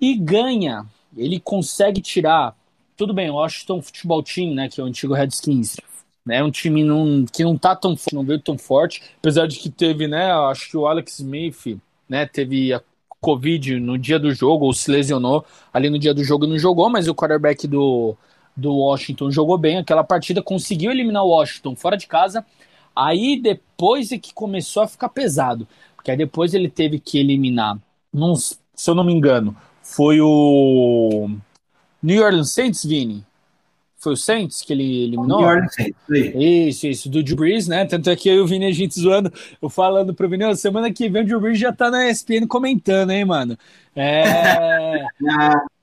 e ganha. Ele consegue tirar tudo bem, o Washington Futebol Team, né, que é o antigo Redskins, né, um time não, que não tá tão não veio tão forte, apesar de que teve, né, acho que o Alex Smith, né, teve a Covid no dia do jogo, ou se lesionou ali no dia do jogo não jogou, mas o quarterback do, do Washington jogou bem aquela partida, conseguiu eliminar o Washington fora de casa, aí depois é que começou a ficar pesado, porque aí depois ele teve que eliminar, se eu não me engano, foi o New Orleans Saints, Vini? Foi o Saints que ele eliminou? New Orleans Saints. Isso, isso, do Drew Brees, né? Tanto é que eu e o Vini, a gente zoando, eu falando pro Vini, semana que vem o Drew Brees já tá na ESPN comentando, hein, mano? É...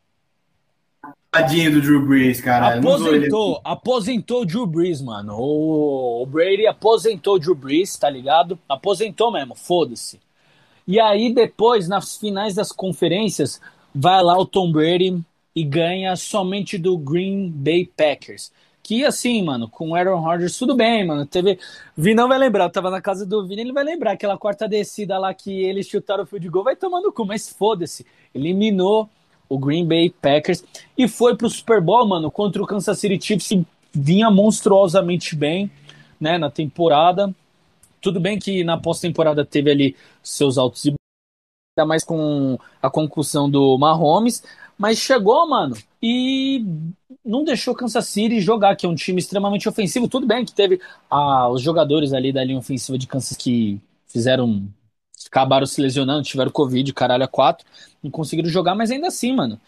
Tadinho do Drew Brees, cara. Aposentou, aposentou o Drew Brees, mano. O, o Brady aposentou o Drew Brees, tá ligado? Aposentou mesmo, foda-se. E aí, depois, nas finais das conferências, vai lá o Tom Brady e ganha somente do Green Bay Packers. Que assim, mano, com Aaron Rodgers, tudo bem, mano. Teve. Vinão vai lembrar, eu tava na casa do Vini, ele vai lembrar aquela quarta descida lá que eles chutaram o field goal, vai tomando cu, mas foda-se. Eliminou o Green Bay Packers e foi pro Super Bowl, mano, contra o Kansas City Chiefs, que vinha monstruosamente bem, né, na temporada. Tudo bem que na pós-temporada teve ali seus altos e ainda mais com a conclusão do Mahomes, mas chegou, mano, e não deixou Kansas City jogar, que é um time extremamente ofensivo. Tudo bem que teve ah, os jogadores ali da linha ofensiva de Kansas que fizeram. acabaram se lesionando, tiveram Covid, caralho, a quatro, não conseguiram jogar, mas ainda assim, mano.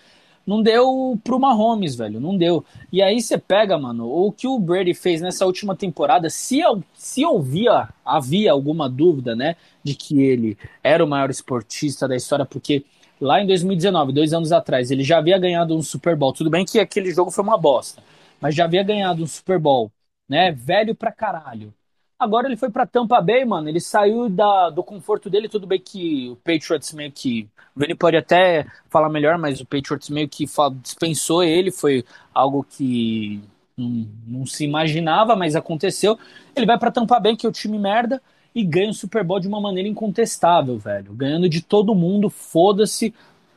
Não deu pro Mahomes, velho. Não deu. E aí você pega, mano, o que o Brady fez nessa última temporada, se, se havia, havia alguma dúvida, né, de que ele era o maior esportista da história, porque lá em 2019, dois anos atrás, ele já havia ganhado um Super Bowl. Tudo bem que aquele jogo foi uma bosta, mas já havia ganhado um Super Bowl, né? Velho pra caralho. Agora ele foi pra Tampa Bay, mano. Ele saiu da, do conforto dele. Tudo bem que o Patriots meio que. O Vini pode até falar melhor, mas o Patriots meio que dispensou ele. Foi algo que não, não se imaginava, mas aconteceu. Ele vai pra Tampa Bay, que é o time merda e ganha o Super Bowl de uma maneira incontestável, velho. Ganhando de todo mundo, foda-se,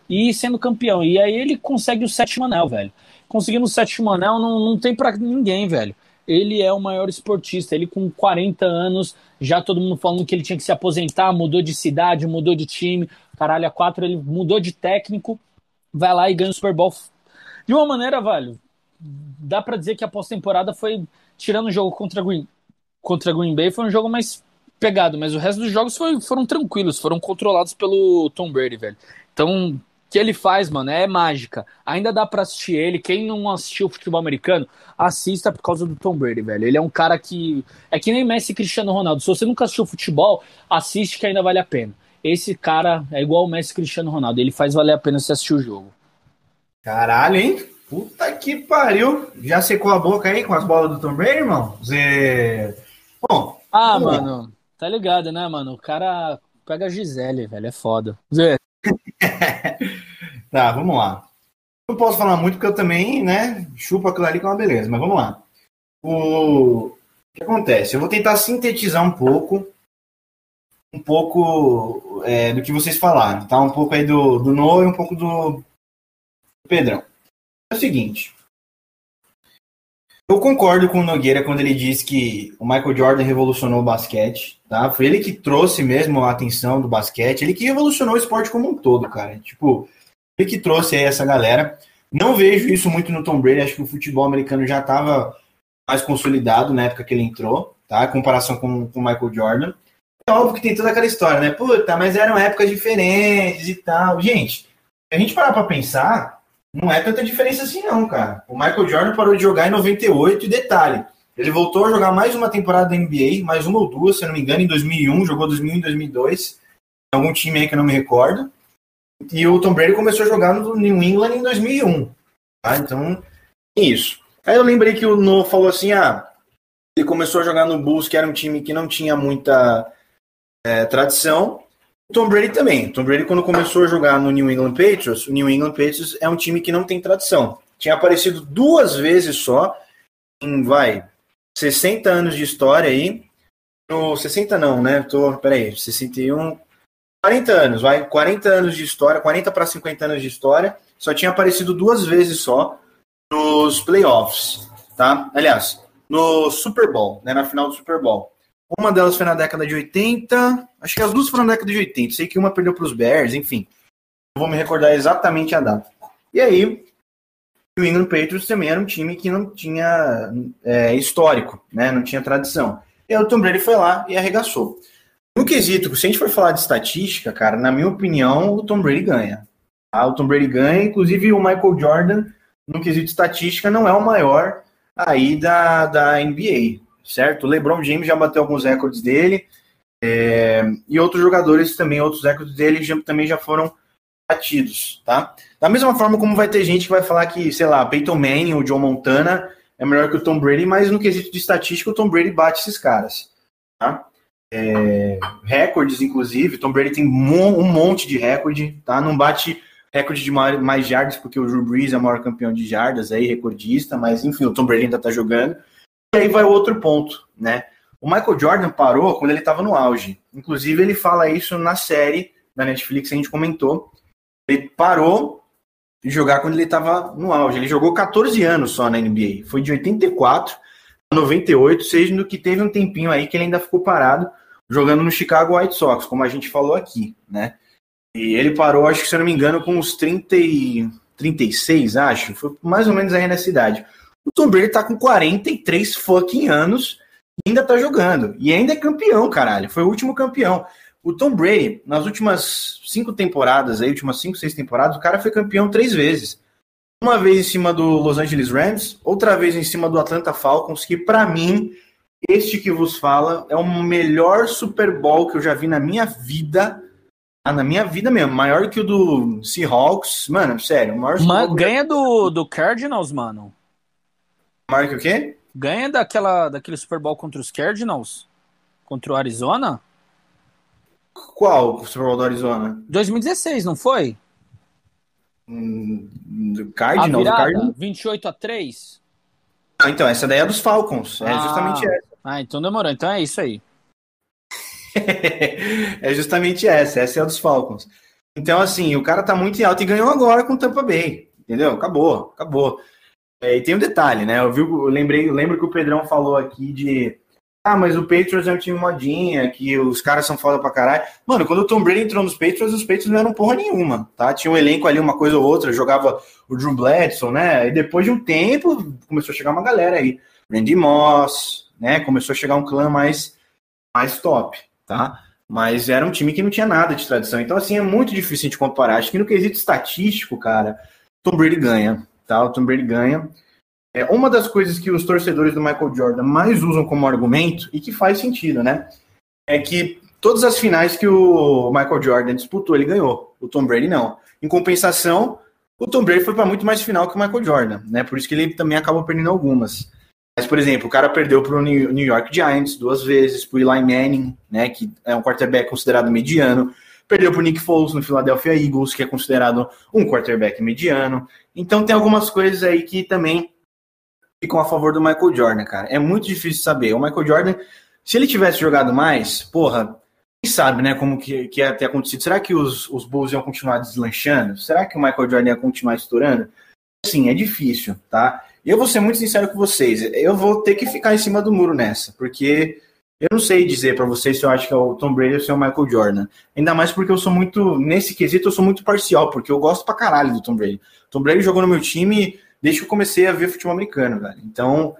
e sendo campeão. E aí ele consegue o sétimo anel, velho. Conseguindo o sétimo anel não, não tem para ninguém, velho. Ele é o maior esportista. Ele com 40 anos, já todo mundo falando que ele tinha que se aposentar, mudou de cidade, mudou de time. Caralho, a quatro ele mudou de técnico, vai lá e ganha o Super Bowl. De uma maneira, velho, dá para dizer que a pós-temporada foi, tirando o jogo contra Green, contra Green Bay, foi um jogo mais pegado, mas o resto dos jogos foi, foram tranquilos, foram controlados pelo Tom Brady, velho. Então, o que ele faz, mano, é mágica. Ainda dá pra assistir ele. Quem não assistiu futebol americano, assista por causa do Tom Brady, velho. Ele é um cara que. É que nem Messi e Cristiano Ronaldo. Se você nunca assistiu futebol, assiste que ainda vale a pena. Esse cara é igual o Messi e Cristiano Ronaldo. Ele faz valer a pena você assistir o jogo. Caralho, hein? Puta que pariu. Já secou a boca aí com as bolas do Tom Brady, irmão? Zé. Bom. Ah, mano. Tá ligado, né, mano? O cara pega a Gisele, velho, é foda. tá, vamos lá. Não posso falar muito porque eu também, né, chupo aquilo ali com uma beleza, mas vamos lá. O, o que acontece? Eu vou tentar sintetizar um pouco um pouco é, do que vocês falaram, tá? Um pouco aí do, do Noah e um pouco do, do Pedrão. É o seguinte, eu concordo com o Nogueira quando ele diz que o Michael Jordan revolucionou o basquete, tá? Foi ele que trouxe mesmo a atenção do basquete, ele que revolucionou o esporte como um todo, cara. Tipo, Ele que trouxe aí essa galera. Não vejo isso muito no Tom Brady, acho que o futebol americano já estava mais consolidado na época que ele entrou, tá? Em comparação com o Michael Jordan. É óbvio que tem toda aquela história, né? Puta, mas eram épocas diferentes e tal. Gente, a gente parar pra pensar, não é tanta diferença assim, não, cara. O Michael Jordan parou de jogar em 98 e detalhe, ele voltou a jogar mais uma temporada da NBA, mais uma ou duas, se eu não me engano, em 2001, jogou 2001 e 2002, algum time aí que eu não me recordo. E o Tom Brady começou a jogar no New England em 2001. Tá? Então, é isso. Aí eu lembrei que o No falou assim: ah, ele começou a jogar no Bulls, que era um time que não tinha muita é, tradição. Tom Brady também. Tom Brady, quando começou a jogar no New England Patriots, o New England Patriots é um time que não tem tradição. Tinha aparecido duas vezes só, em, vai, 60 anos de história aí. No, 60 não, né? Tô, peraí, 61, 40 anos, vai, 40 anos de história, 40 para 50 anos de história, só tinha aparecido duas vezes só nos playoffs, tá? Aliás, no Super Bowl, né, na final do Super Bowl. Uma delas foi na década de 80, acho que as duas foram na década de 80, sei que uma perdeu para os Bears, enfim. Não vou me recordar exatamente a data. E aí, o England Patriots também era um time que não tinha é, histórico, né, não tinha tradição. E aí o Tom Brady foi lá e arregaçou. No quesito, se a gente for falar de estatística, cara, na minha opinião, o Tom Brady ganha. Tá? O Tom Brady ganha, inclusive o Michael Jordan, no quesito estatística, não é o maior aí da, da NBA, certo? O LeBron James já bateu alguns recordes dele, é, e outros jogadores também, outros recordes dele já, também já foram batidos, tá? Da mesma forma como vai ter gente que vai falar que, sei lá, Peyton Manning ou John Montana é melhor que o Tom Brady, mas no quesito de estatística, o Tom Brady bate esses caras, tá? é, recordes, inclusive. Tom Brady tem um monte de recorde, tá? Não bate recorde de mais jardas, porque o Drew Brees é o maior campeão de jardas aí, recordista, mas enfim, o Tom Brady ainda tá jogando. Aí vai outro ponto, né? O Michael Jordan parou quando ele estava no auge. Inclusive, ele fala isso na série da Netflix, a gente comentou. Ele parou de jogar quando ele estava no auge. Ele jogou 14 anos só na NBA. Foi de 84 98, sendo que teve um tempinho aí que ele ainda ficou parado jogando no Chicago White Sox, como a gente falou aqui, né? E ele parou, acho que se eu não me engano, com uns 30 e 36, acho. Foi mais ou menos aí nessa idade. O Tom Brady tá com 43 fucking anos e ainda tá jogando. E ainda é campeão, caralho. Foi o último campeão. O Tom Brady, nas últimas cinco temporadas, aí, últimas cinco, seis temporadas, o cara foi campeão três vezes. Uma vez em cima do Los Angeles Rams, outra vez em cima do Atlanta Falcons, que para mim, este que vos fala, é o melhor Super Bowl que eu já vi na minha vida. Ah, na minha vida mesmo, maior que o do Seahawks. Mano, sério, maior Man, ganha do, do Cardinals, mano. Que o quê? Ganha daquela, daquele Super Bowl contra os Cardinals? Contra o Arizona? Qual Super Bowl do Arizona? 2016, não foi? do Cardinals, Cardinals. 28 a 3? Ah, então, essa daí é dos Falcons. É ah, justamente essa. Ah, então demorou. Então é isso aí. é justamente essa. Essa é a dos Falcons. Então, assim, o cara tá muito em alta e ganhou agora com o Tampa Bay. Entendeu? Acabou, acabou. É, e tem um detalhe, né? Eu, vi, eu lembrei, eu lembro que o Pedrão falou aqui de ah, mas o Patriots é um time modinha, que os caras são foda pra caralho. Mano, quando o Tom Brady entrou nos Patriots, os Patriots não eram porra nenhuma, tá? Tinha um elenco ali, uma coisa ou outra, jogava o Drew Bledsoe, né? E depois de um tempo, começou a chegar uma galera aí. Randy Moss, né? Começou a chegar um clã mais, mais top, tá? Mas era um time que não tinha nada de tradição. Então, assim, é muito difícil de comparar. Acho que no quesito estatístico, cara, Tom Brady ganha, tá? O Tom Brady ganha. É, uma das coisas que os torcedores do Michael Jordan mais usam como argumento, e que faz sentido, né? É que todas as finais que o Michael Jordan disputou, ele ganhou. O Tom Brady não. Em compensação, o Tom Brady foi para muito mais final que o Michael Jordan, né? Por isso que ele também acabou perdendo algumas. Mas, por exemplo, o cara perdeu para o New York Giants duas vezes, para Eli Manning, né? Que é um quarterback considerado mediano. Perdeu para Nick Foles no Philadelphia Eagles, que é considerado um quarterback mediano. Então tem algumas coisas aí que também ficam a favor do Michael Jordan, cara. É muito difícil saber. O Michael Jordan, se ele tivesse jogado mais, porra, quem sabe, né, como que, que ia ter acontecido? Será que os, os Bulls iam continuar deslanchando? Será que o Michael Jordan ia continuar estourando? Sim, é difícil, tá? Eu vou ser muito sincero com vocês. Eu vou ter que ficar em cima do muro nessa, porque eu não sei dizer para vocês se eu acho que é o Tom Brady ou se é o Michael Jordan. Ainda mais porque eu sou muito, nesse quesito, eu sou muito parcial, porque eu gosto pra caralho do Tom Brady. Tom Brady jogou no meu time desde que eu comecei a ver futebol americano, velho. Então,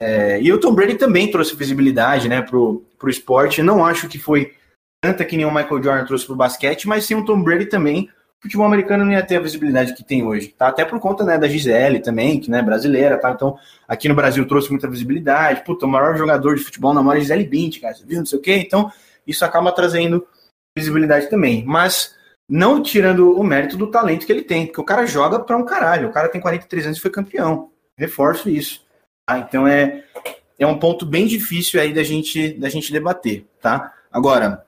é, e o Tom Brady também trouxe visibilidade, né, pro, pro esporte. Não acho que foi tanta que nem o Michael Jordan trouxe pro basquete, mas sim o Tom Brady também o futebol americano não ia ter a visibilidade que tem hoje, tá? Até por conta, né, da Gisele também, que, né, brasileira, tá? Então, aqui no Brasil trouxe muita visibilidade. Puta, o maior jogador de futebol na maior é Gisele Bint, cara, viu, não sei o quê. Então, isso acaba trazendo visibilidade também. Mas não tirando o mérito do talento que ele tem, porque o cara joga pra um caralho. O cara tem 43 anos e foi campeão. Reforço isso. Tá? Então, é, é um ponto bem difícil aí da gente, da gente debater, tá? Agora,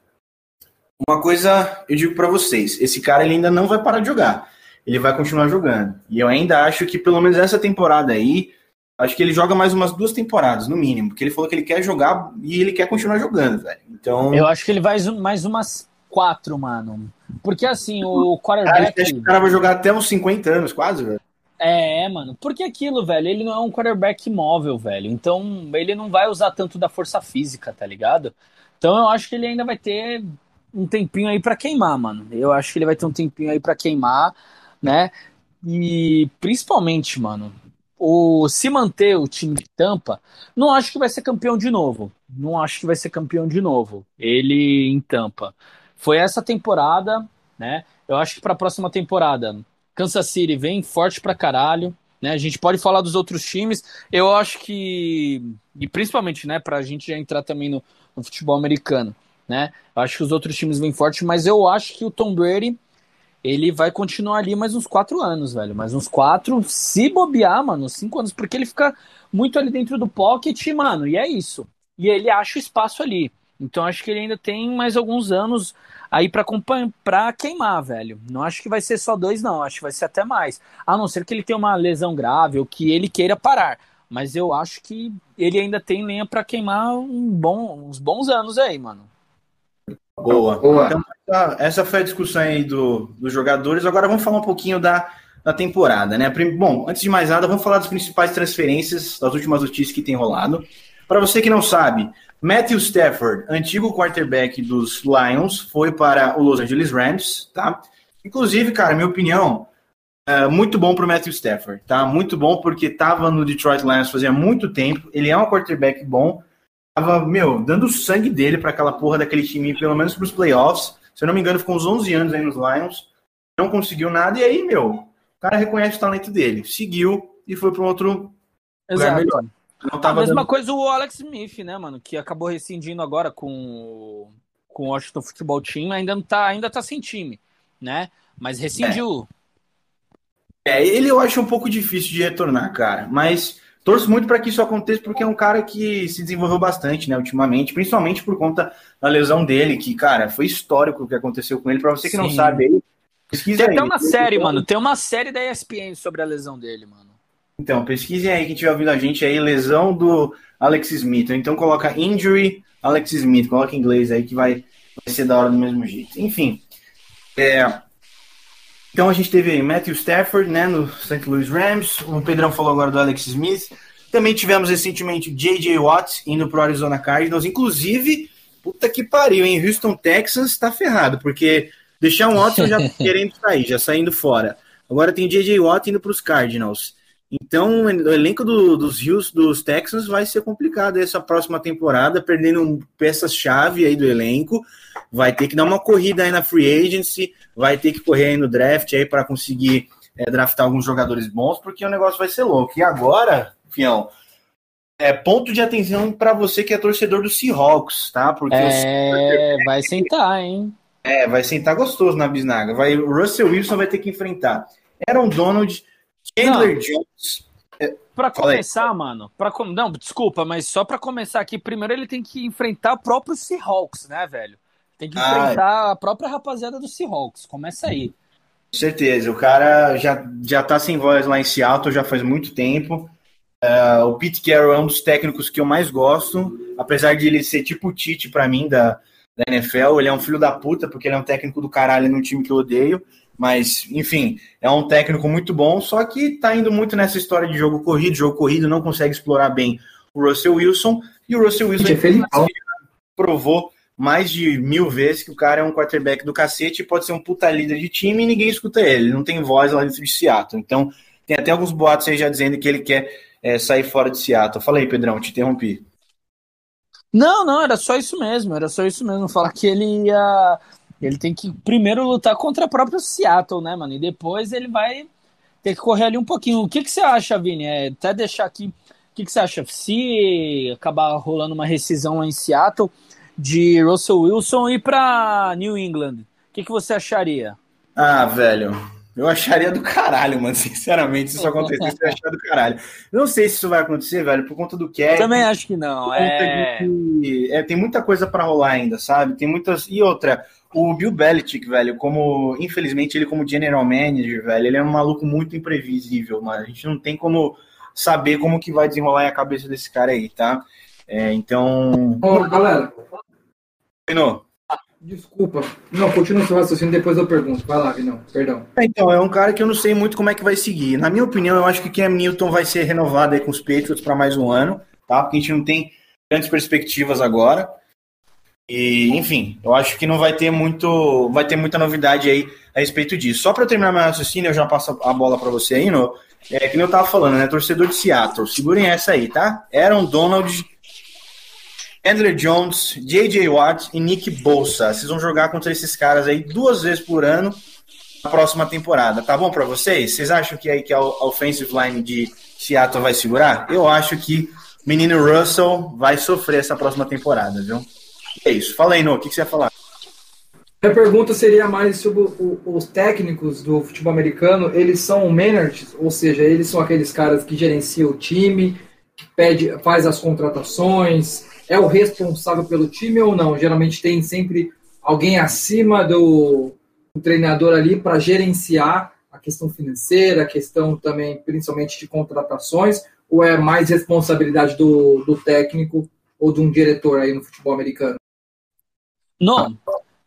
uma coisa eu digo para vocês: esse cara ele ainda não vai parar de jogar. Ele vai continuar jogando. E eu ainda acho que, pelo menos essa temporada aí, acho que ele joga mais umas duas temporadas, no mínimo. Porque ele falou que ele quer jogar e ele quer continuar jogando, velho. Então. Eu acho que ele vai mais umas quatro, mano. Porque assim, o quarterback. Cara, o cara vai jogar até uns 50 anos, quase, velho. É, mano. Porque aquilo, velho, ele não é um quarterback móvel, velho. Então, ele não vai usar tanto da força física, tá ligado? Então, eu acho que ele ainda vai ter um tempinho aí para queimar, mano. Eu acho que ele vai ter um tempinho aí para queimar, né? E principalmente, mano, o se manter o time de Tampa, não acho que vai ser campeão de novo. Não acho que vai ser campeão de novo. Ele em Tampa. Foi essa temporada, né? Eu acho que para a próxima temporada, Kansas City vem forte pra caralho. Né, a gente pode falar dos outros times. Eu acho que, e principalmente, né, para a gente já entrar também no, no futebol americano né? Eu acho que os outros times vêm forte, mas eu acho que o Tom Brady ele vai continuar ali mais uns quatro anos, velho. Mais uns quatro, se bobear, mano, cinco anos, porque ele fica muito ali dentro do pocket, mano, e é isso. E ele acha o espaço ali. Então acho que ele ainda tem mais alguns anos aí para para queimar, velho. Não acho que vai ser só dois, não. Acho que vai ser até mais. A não ser que ele tenha uma lesão grave ou que ele queira parar. Mas eu acho que ele ainda tem lenha para queimar um bom, uns bons anos aí, mano. Boa. Boa. Então, essa foi a discussão aí do, dos jogadores. Agora vamos falar um pouquinho da, da temporada, né? Bom, antes de mais nada, vamos falar das principais transferências, das últimas notícias que tem rolado. Para você que não sabe, Matthew Stafford, antigo quarterback dos Lions, foi para o Los Angeles Rams, tá? Inclusive, cara, minha opinião, é muito bom para o Matthew Stafford, tá? Muito bom porque estava no Detroit Lions fazia muito tempo. Ele é um quarterback bom tava, meu, dando sangue dele para aquela porra daquele time, pelo menos para os playoffs. Se eu não me engano, ficou uns 11 anos aí nos Lions, não conseguiu nada, e aí, meu, o cara reconhece o talento dele, seguiu e foi para um outro Exato. lugar melhor. Não tava a mesma dando... coisa o Alex Smith, né, mano, que acabou rescindindo agora com, com o Washington Futebol Team, ainda não tá, ainda tá sem time, né? Mas rescindiu. É. é, ele eu acho um pouco difícil de retornar, cara, mas Torço muito para que isso aconteça, porque é um cara que se desenvolveu bastante, né, ultimamente, principalmente por conta da lesão dele, que, cara, foi histórico o que aconteceu com ele. Para você que Sim. não sabe aí, pesquisa Tem até uma série, mano. Tem uma série da ESPN sobre a lesão dele, mano. Então, pesquisem aí, quem estiver ouvindo a gente aí, lesão do Alex Smith. Então coloca injury Alex Smith, coloca em inglês aí que vai, vai ser da hora do mesmo jeito. Enfim, é, então a gente teve aí Matthew Stafford, né, no St. Louis Rams. O Pedrão falou agora do Alex Smith. Também tivemos recentemente J.J. Watt indo pro Arizona Cardinals. Inclusive, puta que pariu, hein? Houston Texans tá ferrado, porque deixar um Watson já querendo sair, já saindo fora. Agora tem J.J. Watt indo pros Cardinals. Então, o elenco do, dos Rios, dos Texans, vai ser complicado essa próxima temporada, perdendo peças-chave aí do elenco. Vai ter que dar uma corrida aí na free agency, vai ter que correr aí no draft aí para conseguir é, draftar alguns jogadores bons, porque o negócio vai ser louco. E agora, Fião, é ponto de atenção para você que é torcedor do Seahawks, tá? Porque é, o... vai sentar, hein? É, vai sentar gostoso na bisnaga. Vai, o Russell Wilson vai ter que enfrentar Aaron Donald Chandler. Jones. É, para começar, mano, para com... não, desculpa, mas só para começar aqui, primeiro ele tem que enfrentar o próprio Seahawks, né, velho? Tem que ah, enfrentar a própria rapaziada do Seahawks. Começa aí. Com certeza, o cara já, já tá sem voz lá em Seattle já faz muito tempo. Uh, o Pete Carroll é um dos técnicos que eu mais gosto, apesar de ele ser tipo o Tite para mim da, da NFL. Ele é um filho da puta, porque ele é um técnico do caralho num time que eu odeio. Mas, enfim, é um técnico muito bom, só que tá indo muito nessa história de jogo corrido, jogo corrido, não consegue explorar bem o Russell Wilson, e o Russell Wilson. É provou mais de mil vezes que o cara é um quarterback do cacete, pode ser um puta líder de time e ninguém escuta ele, ele não tem voz lá dentro de Seattle. Então, tem até alguns boatos aí já dizendo que ele quer é, sair fora de Seattle. Fala aí, Pedrão, te interrompi. Não, não, era só isso mesmo, era só isso mesmo, falar que ele ia. Ele tem que primeiro lutar contra a própria Seattle, né, mano? E depois ele vai ter que correr ali um pouquinho. O que, que você acha, Vini? É, até deixar aqui. O que, que você acha? Se acabar rolando uma rescisão lá em Seattle de Russell Wilson ir para New England, o que, que você acharia? Ah, velho, eu acharia do caralho, mano. Sinceramente, se isso acontecesse, eu acharia do caralho. Não sei se isso vai acontecer, velho, por conta do que é. Também acho que não. É... Que, é... tem muita coisa para rolar ainda, sabe? Tem muitas. E outra, o Bill Belichick, velho, como. Infelizmente, ele, como general manager, velho, ele é um maluco muito imprevisível, mano. A gente não tem como saber como que vai desenrolar a cabeça desse cara aí, tá? É, então. Ô, galera. Não. Desculpa. Não, continua seu raciocínio, depois eu pergunto. Vai lá, Vinão, perdão. Então, é um cara que eu não sei muito como é que vai seguir. Na minha opinião, eu acho que Cam Newton vai ser renovado aí com os Patriots para mais um ano, tá? Porque a gente não tem grandes perspectivas agora. E, enfim, eu acho que não vai ter muito, vai ter muita novidade aí a respeito disso. Só para terminar meu raciocínio, eu já passo a bola para você aí, no, é que eu tava falando, né? Torcedor de Seattle, segurem essa aí, tá? Aaron Donald Andrew Jones, J.J. Watt e Nick Bolsa. Vocês vão jogar contra esses caras aí duas vezes por ano na próxima temporada. Tá bom para vocês? Vocês acham que aí que a offensive line de Seattle vai segurar? Eu acho que o menino Russell vai sofrer essa próxima temporada, viu? É isso. Fala aí, No, o que, que você ia falar? A pergunta seria mais sobre o, os técnicos do futebol americano. Eles são managers, ou seja, eles são aqueles caras que gerenciam o time, que pede, faz as contratações, é o responsável pelo time ou não? Geralmente tem sempre alguém acima do, do treinador ali para gerenciar a questão financeira, a questão também, principalmente de contratações, ou é mais responsabilidade do, do técnico ou de um diretor aí no futebol americano? Não.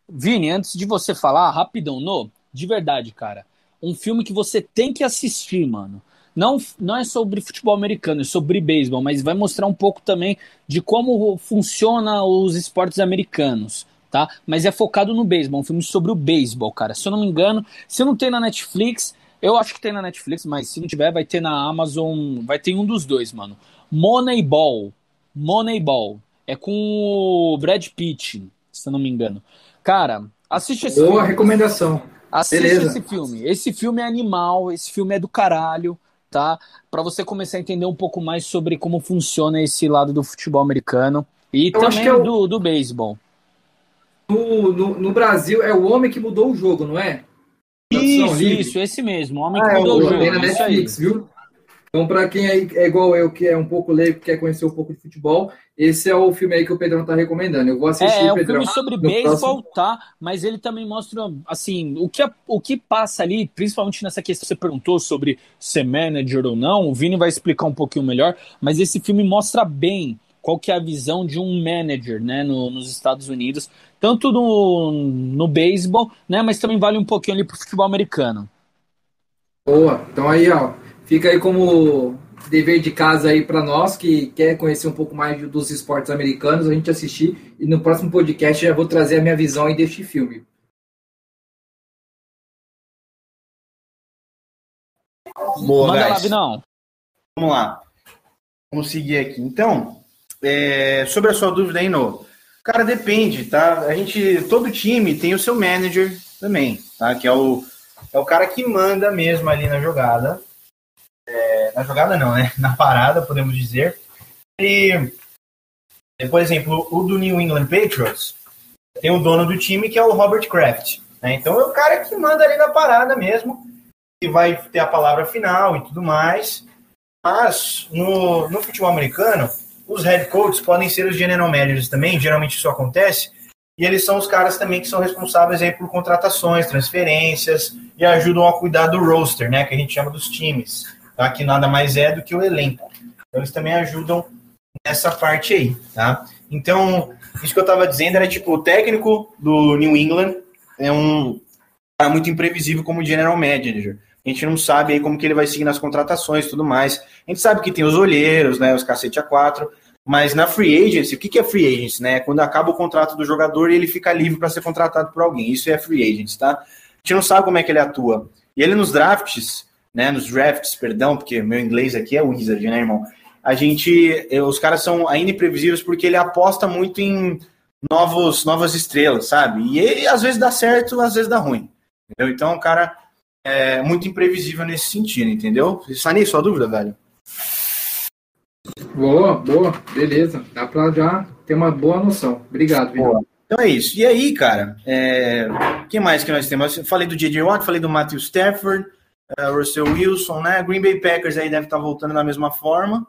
Vini, antes de você falar, rapidão, no, de verdade, cara. Um filme que você tem que assistir, mano não, não é sobre futebol americano, é sobre beisebol, mas vai mostrar um pouco também de como funciona os esportes americanos, tá? Mas é focado no beisebol, um filme sobre o beisebol, cara. Se eu não me engano, se não tem na Netflix, eu acho que tem na Netflix, mas se não tiver, vai ter na Amazon, vai ter um dos dois, mano. Moneyball. Moneyball. É com o Brad Pitt, se eu não me engano. Cara, assiste esse Boa filme. recomendação. Assiste Beleza. esse filme. Esse filme é animal, esse filme é do caralho tá? Para você começar a entender um pouco mais sobre como funciona esse lado do futebol americano e Eu também que é do, do beisebol. No, no, no Brasil é o homem que mudou o jogo, não é? Isso, isso, esse mesmo. O homem Ah, que é, mudou o o- jogo. na. Netflix, viu? Então, para quem é igual eu, que é um pouco leigo, quer conhecer um pouco de futebol, esse é o filme aí que o Pedrão tá recomendando. Eu vou assistir, É, é um Pedrão. filme sobre beisebol, tá? Mas ele também mostra, assim, o que, o que passa ali, principalmente nessa questão que você perguntou sobre ser manager ou não, o Vini vai explicar um pouquinho melhor, mas esse filme mostra bem qual que é a visão de um manager, né, no- nos Estados Unidos, tanto no, no beisebol, né, mas também vale um pouquinho ali pro futebol americano. Boa. Então aí, ó, fica aí como dever de casa aí para nós que quer conhecer um pouco mais dos esportes americanos, a gente assistir e no próximo podcast já vou trazer a minha visão aí deste filme. Boa, Manda lá. Vinão. Vamos lá. Vamos seguir aqui. Então, é, sobre a sua dúvida aí, no. Cara, depende, tá? A gente, todo time tem o seu manager também, tá? Que é o, é o cara que manda mesmo ali na jogada. É, na jogada não, né? Na parada, podemos dizer. E, por exemplo, o do New England Patriots tem o dono do time que é o Robert Kraft. Né? Então é o cara que manda ali na parada mesmo, que vai ter a palavra final e tudo mais. Mas no, no futebol americano, os head coaches podem ser os general managers também, geralmente isso acontece, e eles são os caras também que são responsáveis aí por contratações, transferências e ajudam a cuidar do roster, né, que a gente chama dos times, tá? que nada mais é do que o elenco. Então eles também ajudam nessa parte aí, tá? Então, isso que eu tava dizendo era tipo, o técnico do New England é um cara muito imprevisível como general manager. A gente não sabe aí como que ele vai seguir nas contratações e tudo mais. A gente sabe que tem os olheiros, né, os cacete A4, Mas na free agency, o que, que é free agency, né? Quando acaba o contrato do jogador e ele fica livre para ser contratado por alguém. Isso é free agency, tá? A gente não sabe como é que ele atua. E ele nos drafts, né? Nos drafts, perdão, porque meu inglês aqui é wizard, né, irmão? A gente, eh, os caras são ainda imprevisíveis porque ele aposta muito em novos, novas estrelas, sabe? E ele, às vezes dá certo, às vezes dá ruim. Entendeu? Então, o cara é muito imprevisível nesse sentido, entendeu? Sani, sua dúvida, velho? Boa, boa, beleza. Dá pra já ter uma boa noção. Obrigado, Vidal. Então é isso. E aí, cara, é... quem mais que nós temos? Eu falei do J.J. Watt, falei do Matthew Stafford, Russell Wilson, né? Green Bay Packers aí deve estar voltando da mesma forma.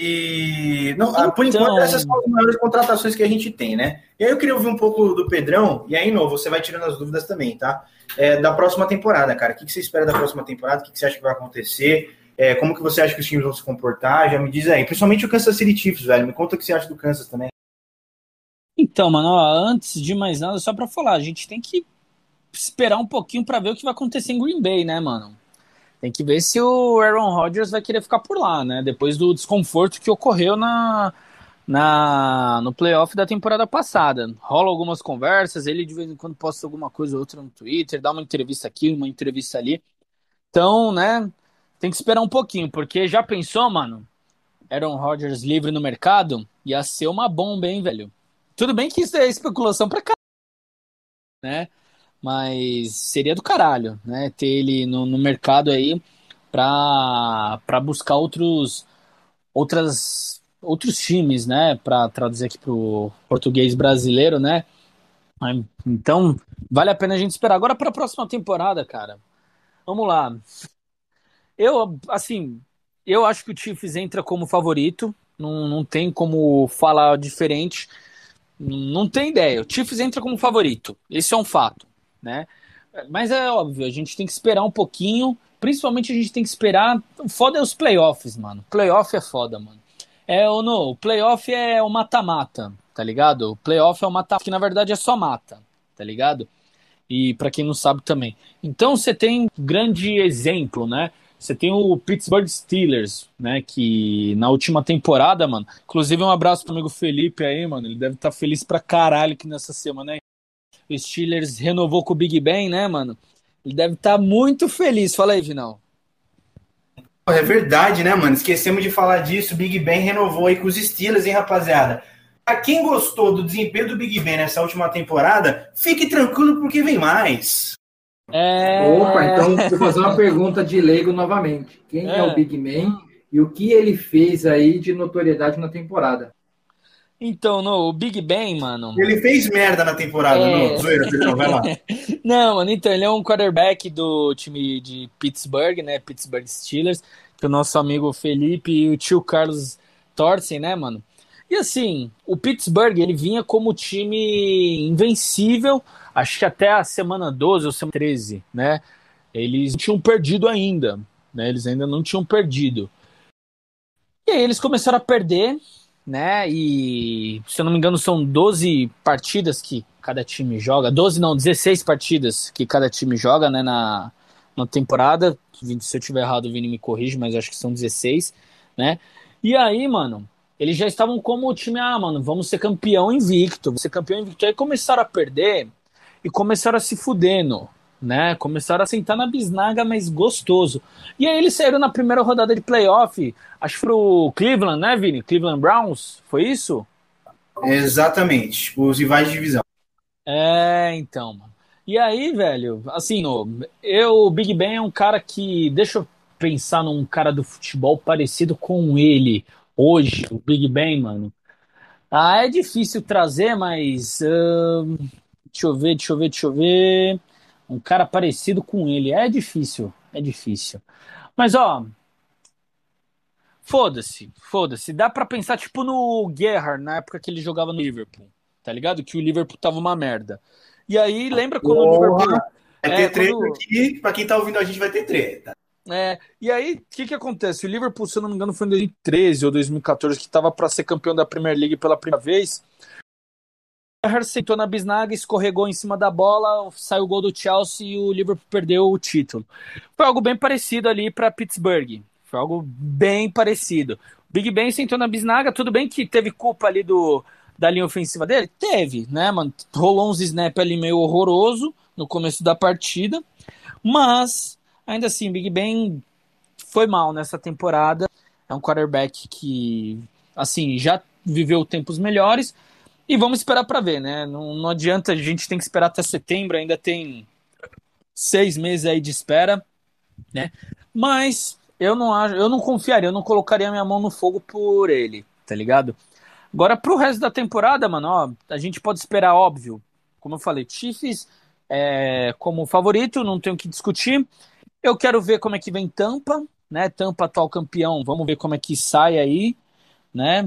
E não, então... por enquanto essas são as maiores contratações que a gente tem, né? E aí eu queria ouvir um pouco do Pedrão, e aí, novo, você vai tirando as dúvidas também, tá? É, da próxima temporada, cara. O que, que você espera da próxima temporada? O que, que você acha que vai acontecer? É, como que você acha que os times vão se comportar? Já me diz aí. Principalmente o Kansas City Chiefs, velho. Me conta o que você acha do Kansas também. Então, mano, ó, antes de mais nada, só para falar, a gente tem que esperar um pouquinho para ver o que vai acontecer em Green Bay, né, mano? Tem que ver se o Aaron Rodgers vai querer ficar por lá, né? Depois do desconforto que ocorreu na, na no playoff da temporada passada. Rola algumas conversas, ele de vez em quando posta alguma coisa ou outra no Twitter, dá uma entrevista aqui, uma entrevista ali. Então, né, tem que esperar um pouquinho, porque já pensou, mano? Aaron Rodgers livre no mercado? Ia ser uma bomba, hein, velho? Tudo bem que isso é especulação pra caralho, né? Mas seria do caralho, né? Ter ele no, no mercado aí pra, pra buscar outros, outras, outros times, né? Pra traduzir aqui pro português brasileiro, né? Então, vale a pena a gente esperar. Agora para a próxima temporada, cara. Vamos lá. Eu, assim, eu acho que o Chiefs entra como favorito. Não, não tem como falar diferente. Não tem ideia. O Chiefs entra como favorito. Esse é um fato, né? Mas é óbvio, a gente tem que esperar um pouquinho. Principalmente a gente tem que esperar. Foda é os playoffs, mano. Playoff é foda, mano. É o no, o playoff é o mata-mata, tá ligado? O playoff é o mata que na verdade é só mata, tá ligado? E para quem não sabe também. Então você tem grande exemplo, né? Você tem o Pittsburgh Steelers, né? Que na última temporada, mano. Inclusive, um abraço pro amigo Felipe aí, mano. Ele deve estar tá feliz pra caralho que nessa semana aí. O Steelers renovou com o Big Ben, né, mano? Ele deve estar tá muito feliz. Fala aí, Vinal. É verdade, né, mano? Esquecemos de falar disso. O Big Ben renovou aí com os Steelers, hein, rapaziada? Pra quem gostou do desempenho do Big Ben nessa última temporada, fique tranquilo porque vem mais. É... Opa, então vou fazer uma pergunta de leigo novamente. Quem é. é o Big Man e o que ele fez aí de notoriedade na temporada? Então, no o Big Ben, mano. Ele fez merda na temporada, é... no Zoeira, perdão, vai lá. Não, mano, então, ele é um quarterback do time de Pittsburgh, né? Pittsburgh Steelers, que o nosso amigo Felipe e o tio Carlos torcem, né, mano? E assim, o Pittsburgh, ele vinha como time invencível acho que até a semana 12 ou semana 13, né? Eles tinham perdido ainda, né? Eles ainda não tinham perdido. E aí eles começaram a perder, né? E se eu não me engano, são 12 partidas que cada time joga. 12 não, 16 partidas que cada time joga, né? Na, na temporada. Se eu tiver errado, o Vini me corrige, mas acho que são 16, né? E aí, mano, eles já estavam como o time, ah, mano, vamos ser campeão invicto, vamos ser campeão invicto. Aí começaram a perder e começaram a se fudendo, né? Começaram a sentar na bisnaga, mas gostoso. E aí eles saíram na primeira rodada de playoff, acho que pro Cleveland, né, Vini? Cleveland Browns, foi isso? Exatamente, os rivais de divisão. É, então, mano. E aí, velho, assim, eu, o Big Ben é um cara que, deixa eu pensar num cara do futebol parecido com ele hoje, o Big Ben, mano. Ah, é difícil trazer, mas uh, Deixa eu ver, deixa eu ver, deixa eu ver. Um cara parecido com ele. É difícil, é difícil. Mas, ó. Foda-se, foda-se. Dá pra pensar, tipo, no Gerrard, na época que ele jogava no Liverpool. Tá ligado? Que o Liverpool tava uma merda. E aí, lembra quando Porra, o Liverpool. Vai ter é, treta quando... aqui, pra quem tá ouvindo a gente vai ter treta. É, e aí, o que que acontece? O Liverpool, se eu não me engano, foi em 2013 ou 2014 que tava para ser campeão da Premier League pela primeira vez. Gerrard sentou na bisnaga, escorregou em cima da bola, saiu o gol do Chelsea e o Liverpool perdeu o título. Foi algo bem parecido ali para Pittsburgh. Foi algo bem parecido. Big Ben sentou na bisnaga, tudo bem que teve culpa ali do, da linha ofensiva dele? Teve, né, mano? Rolou uns snap ali meio horroroso no começo da partida, mas ainda assim, Big Ben foi mal nessa temporada. É um quarterback que, assim, já viveu tempos melhores. E vamos esperar para ver, né? Não, não adianta, a gente tem que esperar até setembro, ainda tem seis meses aí de espera, né? Mas eu não acho, eu não confiaria, eu não colocaria minha mão no fogo por ele, tá ligado? Agora, pro resto da temporada, mano, ó, a gente pode esperar, óbvio, como eu falei, Chiefs é, como favorito, não tenho que discutir. Eu quero ver como é que vem Tampa, né? Tampa atual campeão, vamos ver como é que sai aí, né?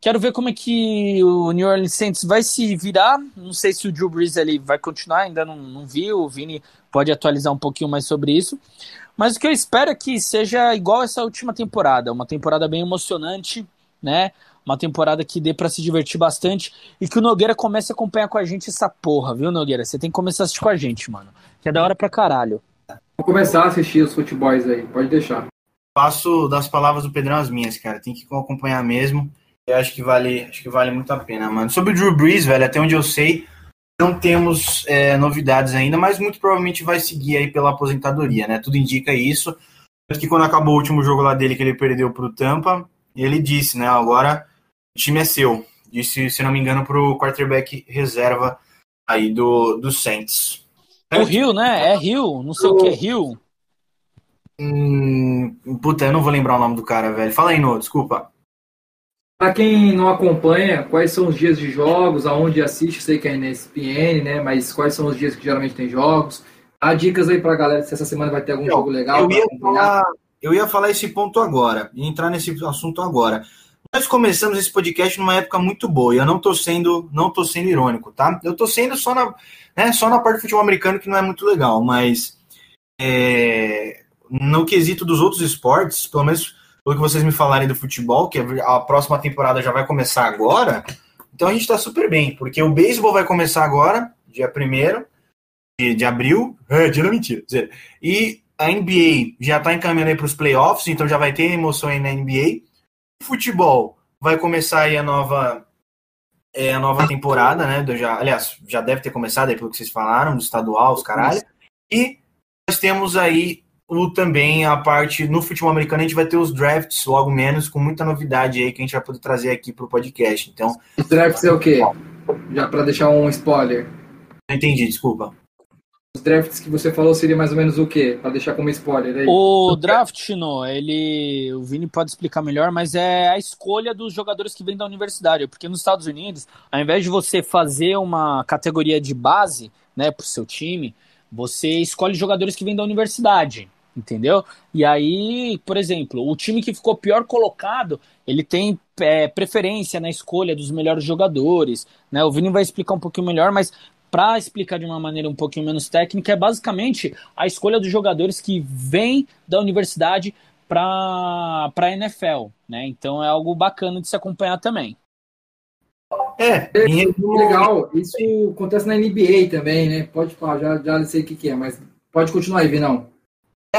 Quero ver como é que o New Orleans Saints vai se virar. Não sei se o Drew Brees ele vai continuar, ainda não, não vi. O Vini pode atualizar um pouquinho mais sobre isso. Mas o que eu espero é que seja igual essa última temporada, uma temporada bem emocionante, né? Uma temporada que dê para se divertir bastante e que o Nogueira comece a acompanhar com a gente essa porra, viu, Nogueira? Você tem que começar a assistir com a gente, mano. Que é da hora pra caralho. Vou começar a assistir os futebols aí, pode deixar. Passo das palavras do Pedrão as minhas, cara. Tem que acompanhar mesmo. Eu acho que vale, acho que vale muito a pena, mano. Sobre o Drew Brees, velho, até onde eu sei, não temos é, novidades ainda, mas muito provavelmente vai seguir aí pela aposentadoria, né? Tudo indica isso. Que quando acabou o último jogo lá dele que ele perdeu pro Tampa, ele disse, né? Agora o time é seu. Disse, se não me engano, pro quarterback reserva aí do, do Saints. O Rio, né? É Rio, não sei o, o que é Rio. Hum, puta, eu não vou lembrar o nome do cara, velho. Fala aí, No, desculpa. Para quem não acompanha, quais são os dias de jogos, aonde assiste, sei que é na ESPN, né? Mas quais são os dias que geralmente tem jogos? Há dicas aí para a galera se essa semana vai ter algum eu, jogo legal. Eu ia, falar, eu ia falar esse ponto agora, entrar nesse assunto agora. Nós começamos esse podcast numa época muito boa, e eu não tô sendo, não tô sendo irônico, tá? Eu tô sendo só na, né, só na parte do futebol americano que não é muito legal, mas é, no quesito dos outros esportes, pelo menos pelo que vocês me falarem do futebol, que a próxima temporada já vai começar agora, então a gente está super bem, porque o beisebol vai começar agora, dia 1 de, de abril, é, dia da mentira, e a NBA já está encaminhando para os playoffs, então já vai ter emoção aí na NBA. O futebol vai começar aí a nova é, a nova temporada, né? Já, aliás, já deve ter começado aí pelo que vocês falaram, do estadual, os caralho. E nós temos aí o, também a parte no futebol americano, a gente vai ter os drafts logo menos, com muita novidade aí que a gente vai poder trazer aqui para o podcast. Então, os drafts é o quê? Já para deixar um spoiler. Não entendi, desculpa. Os drafts que você falou seria mais ou menos o quê? Para deixar como spoiler aí. O draft, no, ele, o Vini pode explicar melhor, mas é a escolha dos jogadores que vêm da universidade, porque nos Estados Unidos, ao invés de você fazer uma categoria de base, né, para o seu time, você escolhe jogadores que vêm da universidade entendeu? E aí, por exemplo, o time que ficou pior colocado, ele tem é, preferência na escolha dos melhores jogadores, né? O Vini vai explicar um pouquinho melhor, mas para explicar de uma maneira um pouquinho menos técnica, é basicamente a escolha dos jogadores que vêm da universidade para a NFL, né? Então é algo bacana de se acompanhar também. É, é legal. Isso acontece na NBA também, né? Pode falar, já, já sei o que, que é, mas pode continuar aí, Vinão.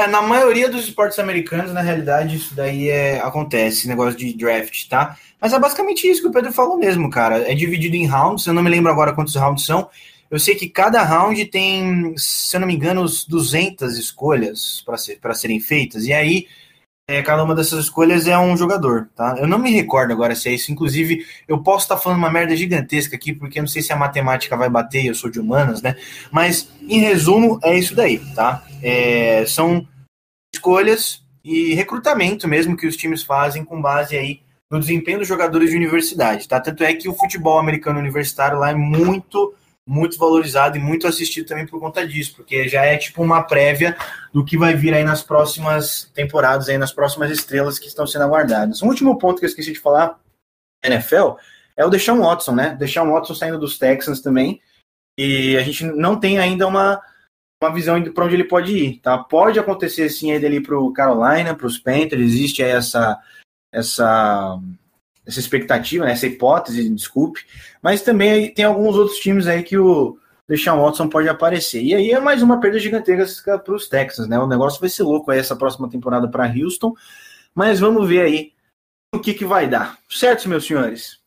É, na maioria dos esportes americanos, na realidade, isso daí é, acontece, negócio de draft, tá? Mas é basicamente isso que o Pedro falou mesmo, cara. É dividido em rounds, eu não me lembro agora quantos rounds são. Eu sei que cada round tem, se eu não me engano, 200 escolhas para ser, serem feitas. E aí, é, cada uma dessas escolhas é um jogador, tá? Eu não me recordo agora se é isso. Inclusive, eu posso estar tá falando uma merda gigantesca aqui, porque eu não sei se a matemática vai bater, eu sou de humanas, né? Mas, em resumo, é isso daí, tá? É, são escolhas e recrutamento mesmo que os times fazem com base aí no desempenho dos jogadores de universidade, tá? Tanto é que o futebol americano universitário lá é muito muito valorizado e muito assistido também por conta disso, porque já é tipo uma prévia do que vai vir aí nas próximas temporadas, aí nas próximas estrelas que estão sendo aguardadas. Um último ponto que eu esqueci de falar, NFL, é o Deshaun Watson, né? Deshaun Watson saindo dos Texans também, e a gente não tem ainda uma, uma visão para onde ele pode ir, tá? Pode acontecer sim ele ir para o Carolina, para os Panthers, existe aí essa essa essa expectativa, né, essa hipótese, desculpe, mas também tem alguns outros times aí que o Deshaun Watson pode aparecer. E aí é mais uma perda gigantesca para os Texans, né? O negócio vai ser louco aí essa próxima temporada para Houston, mas vamos ver aí o que, que vai dar. Certo, meus senhores?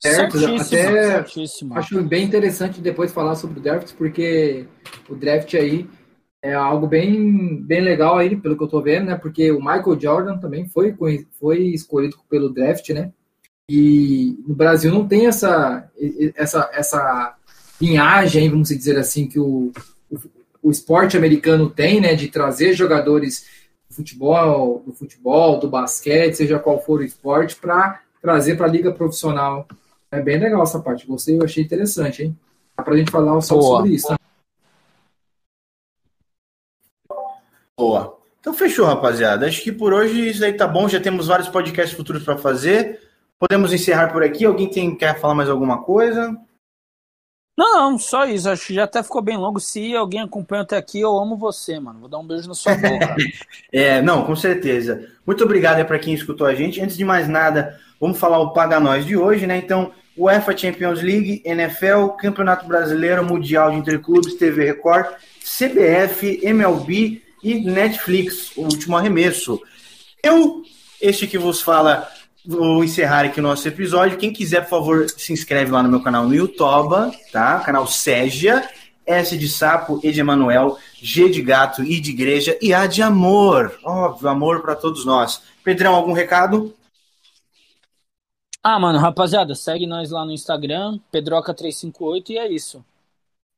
Certo, até certíssimo. acho bem interessante depois falar sobre o draft, porque o draft aí é algo bem, bem legal aí, pelo que eu tô vendo, né? Porque o Michael Jordan também foi, foi escolhido pelo draft, né? E no Brasil não tem essa, essa, essa linhagem, vamos dizer assim, que o, o, o esporte americano tem, né? De trazer jogadores do futebol, do futebol, do basquete, seja qual for o esporte, para trazer para a liga profissional. É bem legal essa parte. Gostei, eu achei interessante, hein? Dá pra gente falar só Boa. sobre isso. Tá? Boa. Então fechou, rapaziada. Acho que por hoje isso aí tá bom. Já temos vários podcasts futuros para fazer. Podemos encerrar por aqui. Alguém tem, quer falar mais alguma coisa? Não, não, só isso. Acho que já até ficou bem longo. Se alguém acompanha até aqui, eu amo você, mano. Vou dar um beijo na sua boca. É, não, com certeza. Muito obrigado para quem escutou a gente. Antes de mais nada, vamos falar o Paga Nós de hoje, né? Então, UEFA Champions League, NFL, Campeonato Brasileiro, Mundial de Interclubes, TV Record, CBF, MLB e Netflix, o último arremesso. Eu, este que vos fala, vou encerrar aqui o nosso episódio. Quem quiser, por favor, se inscreve lá no meu canal no YouTube, tá? Canal Ségia, S de sapo, E de Emanuel, G de gato, I de igreja e A de amor. Óbvio, amor para todos nós. Pedrão, algum recado? ah, mano, rapaziada, segue nós lá no Instagram, Pedroca358, e é isso.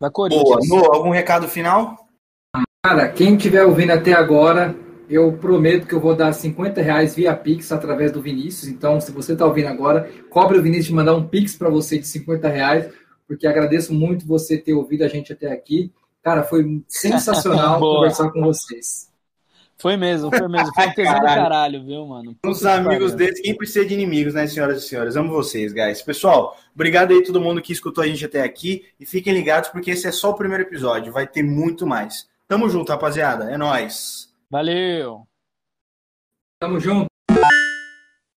Vai Boa. Corinthians. No, algum recado final? Cara, quem estiver ouvindo até agora, eu prometo que eu vou dar 50 reais via Pix através do Vinícius. Então, se você está ouvindo agora, cobre o Vinícius de mandar um Pix para você de 50 reais, porque agradeço muito você ter ouvido a gente até aqui. Cara, foi sensacional conversar com vocês. Foi mesmo, foi mesmo. Foi um tesão do Caralho. viu, mano? Uns Puta que amigos pariu. desses, quem precisa de inimigos, né, senhoras e senhores? Amo vocês, guys. Pessoal, obrigado aí a todo mundo que escutou a gente até aqui. E fiquem ligados, porque esse é só o primeiro episódio. Vai ter muito mais. Tamo junto, rapaziada. É nóis. Valeu. Tamo junto.